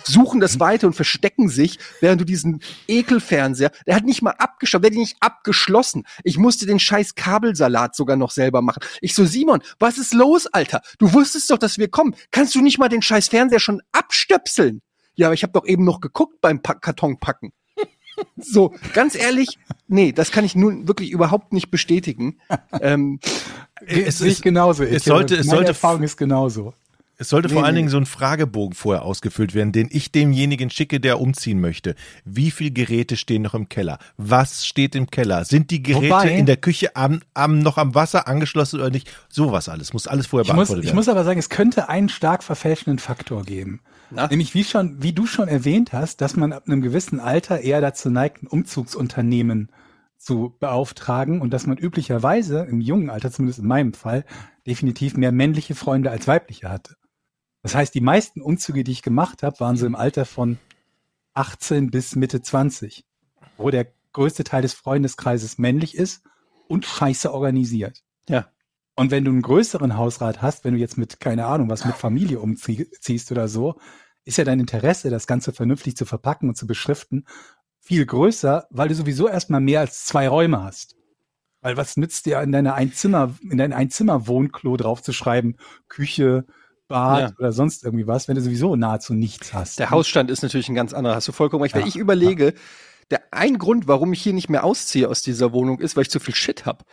S1: suchen das weiter und verstecken sich, während du diesen Ekelfernseher, der hat nicht mal abgeschlossen, der hat nicht abgeschlossen. Ich musste den scheiß Kabelsalat sogar noch selber machen. Ich so, Simon, was ist los, Alter? Du wusstest doch, dass wir kommen. Kannst du nicht mal den scheiß Fernseher schon abstöpseln? Ja, aber ich habe doch eben noch geguckt beim pa Karton packen. So, ganz ehrlich, nee, das kann ich nun wirklich überhaupt nicht bestätigen. Ähm,
S2: Es,
S3: Sehe ich
S2: ist,
S3: genauso.
S2: es
S3: Ich-
S2: sollte- es
S3: meine
S2: sollte-
S3: Erfahrung ist genauso.
S2: es sollte vor
S1: Nee,
S2: allen
S1: nee.
S2: Dingen so ein Fragebogen vorher ausgefüllt werden, den ich demjenigen schicke, der umziehen möchte. Wie viel Geräte stehen noch im Keller? Was steht im Keller? Sind die Geräte
S3: Wobei-
S2: in der Küche am, am, noch am Wasser angeschlossen oder nicht? Sowas alles. Muss alles vorher
S3: Ich muss,
S2: beantwortet
S3: ich
S2: werden.
S3: muss aber sagen, es könnte einen stark verfälschenden Faktor geben.
S1: Na?
S3: Nämlich wie schon, wie du schon erwähnt hast, dass man ab einem gewissen Alter eher dazu neigt, ein Umzugsunternehmen zu beauftragen und dass man üblicherweise im jungen Alter, zumindest in meinem Fall, definitiv mehr männliche Freunde als weibliche hatte. Das heißt, die meisten Umzüge, die ich gemacht habe, waren so im Alter von 18 bis Mitte 20, wo der größte Teil des Freundeskreises männlich ist und scheiße organisiert.
S1: ja.
S3: Und wenn du einen größeren Hausrat hast, wenn du jetzt mit, keine Ahnung, was mit Familie umziehst oder so, ist ja dein Interesse, das Ganze vernünftig zu verpacken und zu beschriften, viel größer, weil du sowieso erstmal mehr als zwei Räume hast. Weil was nützt dir in deiner Einzimmer, in dein Einzimmer-Wohnklo draufzuschreiben, Küche, Bad
S1: Ja.
S3: oder sonst irgendwie was, wenn du sowieso nahezu nichts hast.
S1: Der Hausstand ist natürlich ein ganz anderer. Hast du vollkommen recht. Wenn
S3: Ja,
S1: ich überlege, der ein Grund, warum ich hier nicht mehr ausziehe aus dieser Wohnung, ist, weil ich zu viel Shit hab.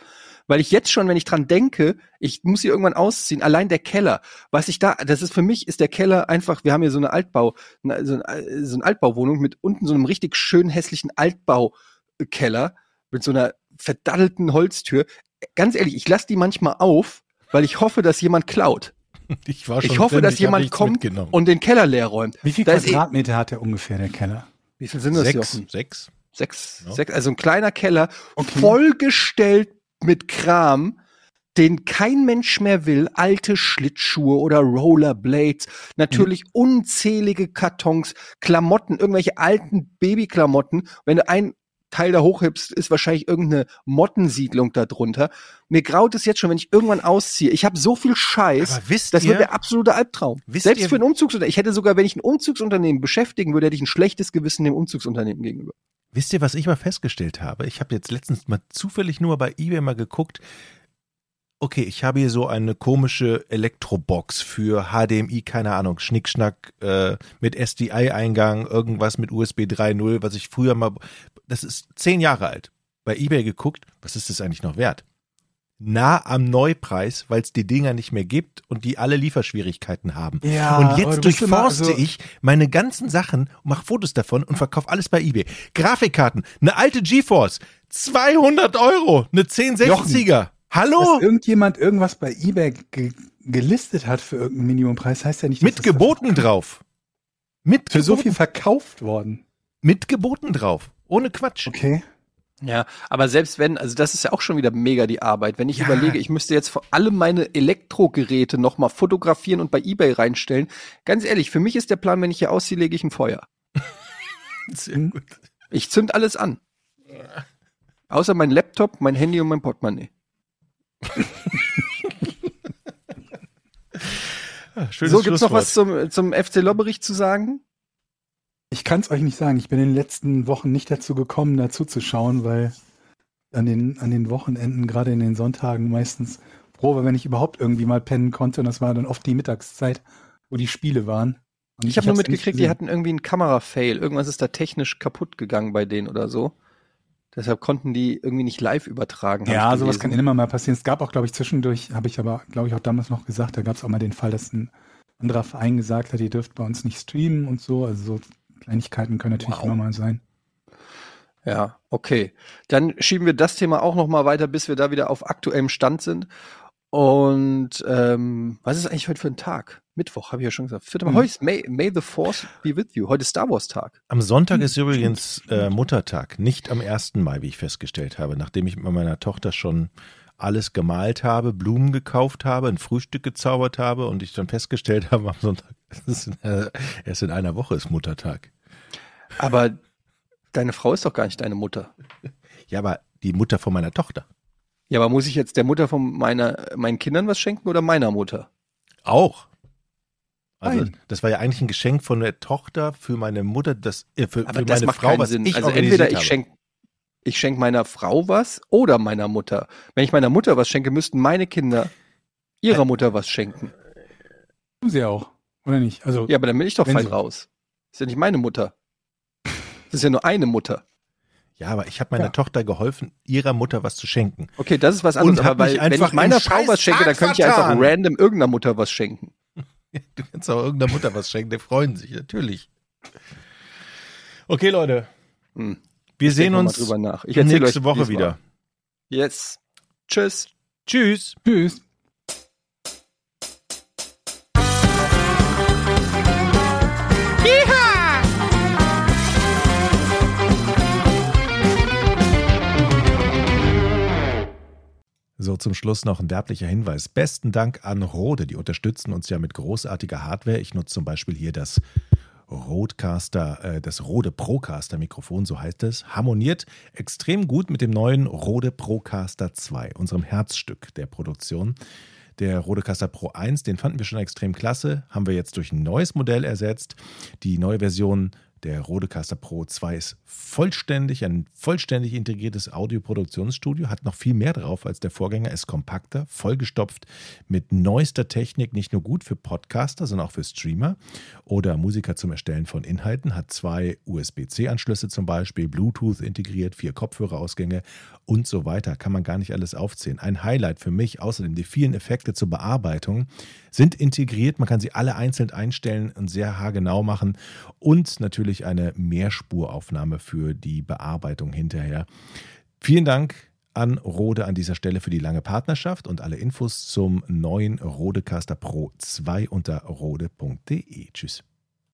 S1: Weil ich jetzt schon, wenn ich dran denke, ich muss hier irgendwann ausziehen, allein der Keller, was ich da, das ist für mich, ist der Keller einfach, wir haben hier so eine Altbau, so eine, so eine Altbauwohnung mit unten so einem richtig schön hässlichen Altbaukeller mit so einer verdaddelten Holztür. Ganz ehrlich, ich lasse die manchmal auf, weil ich hoffe, dass jemand klaut. (laughs)
S2: ich war schon
S1: Ich hoffe,
S2: drin,
S1: dass
S2: hab
S1: jemand kommt und den Keller leer räumt.
S3: Wie viel
S1: Da eh-
S3: Quadratmeter hat der ungefähr, der Keller?
S1: Wie viel sind das,
S2: sechs,
S1: Jochen?
S2: sechs.
S1: Sechs,
S2: Ja.
S1: sechs, also ein kleiner Keller,
S3: Okay.
S1: vollgestellt mit Kram, den kein Mensch mehr will. Alte Schlittschuhe oder Rollerblades, natürlich unzählige Kartons, Klamotten, irgendwelche alten Babyklamotten. Wenn du ein Teil da hochhebst, ist wahrscheinlich irgendeine Mottensiedlung da drunter. Mir graut es jetzt schon, wenn ich irgendwann ausziehe. Ich habe so viel Scheiß. Das
S2: ihr,
S1: wird der absolute Albtraum. Selbst
S2: ihr-
S1: für ein Umzugsunternehmen. Ich hätte sogar, wenn ich ein Umzugsunternehmen beschäftigen würde, hätte ich ein schlechtes Gewissen dem Umzugsunternehmen gegenüber.
S2: Wisst ihr, was ich mal festgestellt habe? Ich habe jetzt letztens mal zufällig nur bei eBay mal geguckt. Okay, ich habe hier so eine komische Elektrobox für HDMI, keine Ahnung, Schnickschnack äh, mit SDI-Eingang, irgendwas mit USB 3.0, was ich früher mal. Das ist zehn Jahre alt. Bei eBay geguckt, was ist das eigentlich noch wert? Nah am Neupreis, weil es die Dinger nicht mehr gibt und die alle Lieferschwierigkeiten haben.
S3: Ja,
S2: und jetzt
S3: immer
S2: durchforste
S3: so-
S2: ich meine ganzen Sachen, mache Fotos davon und verkaufe alles bei eBay. Grafikkarten, eine alte GeForce, 200 Euro, eine 1060er. Hallo?
S3: Dass irgendjemand irgendwas bei eBay ge gelistet hat für irgendeinen Minimumpreis, heißt ja nicht, dass
S2: Mit Geboten drauf. Mit
S3: für so viel verkauft worden.
S2: mit Geboten drauf. Ohne Quatsch.
S3: Okay.
S1: Ja, aber selbst wenn, also das ist ja auch schon wieder mega die Arbeit. Wenn ich
S2: Ja.
S1: überlege, ich müsste jetzt vor allem meine Elektrogeräte nochmal fotografieren und bei Ebay reinstellen. Ganz ehrlich, für mich ist der Plan, wenn ich hier ausziehe, lege ich ein Feuer. (laughs) Sehr gut. Ich zünd alles an. Außer mein Laptop, mein Handy und mein Portemonnaie. (laughs) Ah, so, gibt's noch was zum, zum FC Lobberich zu sagen?
S3: Ich kann es euch nicht sagen. Ich bin in den letzten Wochen nicht dazu gekommen, dazu zu schauen, weil an den, an den Wochenenden, gerade in den Sonntagen meistens froh war, wenn ich überhaupt irgendwie mal pennen konnte. Und das war dann oft die Mittagszeit, wo die Spiele waren.
S1: Und ich, ich habe nur mitgekriegt, die hatten irgendwie einen Kamera-Fail. Irgendwas ist da technisch kaputt gegangen bei denen oder so. Deshalb konnten die irgendwie nicht live übertragen.
S3: Ja, sowas kann immer mal passieren. Es gab auch, glaube ich, zwischendurch, habe ich aber, glaube ich, auch damals noch gesagt, da gab es auch mal den Fall, dass ein anderer Verein gesagt hat, ihr dürft bei uns nicht streamen und so. Also so Kleinigkeiten können natürlich wow. immer mal sein.
S1: Ja, okay. Dann schieben wir das Thema auch noch mal weiter, bis wir da wieder auf aktuellem Stand sind. Und ähm, was ist eigentlich heute für ein Tag? Mittwoch, habe ich ja schon gesagt. Vierte Mal. Heute ist May, May the Force be with you. Heute ist Star Wars Tag.
S2: Am Sonntag ist übrigens äh, Muttertag, nicht am 1. Mai, wie ich festgestellt habe, nachdem ich mit meiner Tochter schon alles gemalt habe, Blumen gekauft habe, ein Frühstück gezaubert habe und ich dann festgestellt (laughs) habe am Sonntag, (laughs) ist in, äh, erst in einer Woche ist Muttertag.
S1: Aber deine Frau ist doch gar nicht deine Mutter.
S2: Ja, aber die Mutter von meiner Tochter.
S1: Ja, aber muss ich jetzt der Mutter von meiner, meinen Kindern was schenken oder meiner Mutter?
S2: Auch. Also, Nein. das war ja eigentlich ein Geschenk von der Tochter für meine Mutter, das, äh, für,
S1: aber für das meine Frau, was Sinn. ich Also entweder ich schenke ich schenk meiner Frau was oder meiner Mutter. Wenn ich meiner Mutter was schenke, müssten meine Kinder ihrer Mutter was schenken.
S3: Tun sie auch, oder nicht?
S1: Also, ja, aber dann bin ich doch fein raus. Ist ja nicht meine Mutter. Das ist ja nur eine Mutter.
S2: Ja, aber ich habe meiner ja. Tochter geholfen, ihrer Mutter was zu schenken.
S1: Okay, das ist was anderes. Und aber weil, wenn ich meiner Frau was schenke, dann könnte ich einfach random irgendeiner Mutter was schenken. (laughs)
S2: du kannst auch irgendeiner Mutter was schenken, die freuen sich, natürlich. Okay, Leute. Hm. Wir ich sehen uns nächste Woche wieder.
S1: Yes. Tschüss.
S2: Tschüss.
S3: Tschüss.
S2: So, zum Schluss noch ein werblicher Hinweis. Besten Dank an Rode, die unterstützen uns ja mit großartiger Hardware. Ich nutze zum Beispiel hier das Rodecaster, äh, das Rode Procaster Mikrofon, so heißt es, harmoniert extrem gut mit dem neuen Rode Procaster 2, unserem Herzstück der Produktion. Der Rodecaster Pro 1, den fanden wir schon extrem klasse, haben wir jetzt durch ein neues Modell ersetzt. Die neue Version der Rodecaster Pro 2 ist vollständig, ein vollständig integriertes Audioproduktionsstudio, hat noch viel mehr drauf als der Vorgänger, ist kompakter, vollgestopft mit neuester Technik, nicht nur gut für Podcaster, sondern auch für Streamer oder Musiker zum Erstellen von Inhalten, hat zwei USB-C-Anschlüsse zum Beispiel, Bluetooth integriert, vier Kopfhörerausgänge und so weiter. Kann man gar nicht alles aufzählen. Ein Highlight für mich, außerdem die vielen Effekte zur Bearbeitung, sind integriert. Man kann sie alle einzeln einstellen und sehr haargenau machen und natürlich eine Mehrspuraufnahme für die Bearbeitung hinterher. Vielen Dank an Rode an dieser Stelle für die lange Partnerschaft und alle Infos zum neuen Rodecaster Pro 2 unter rode.de. Tschüss.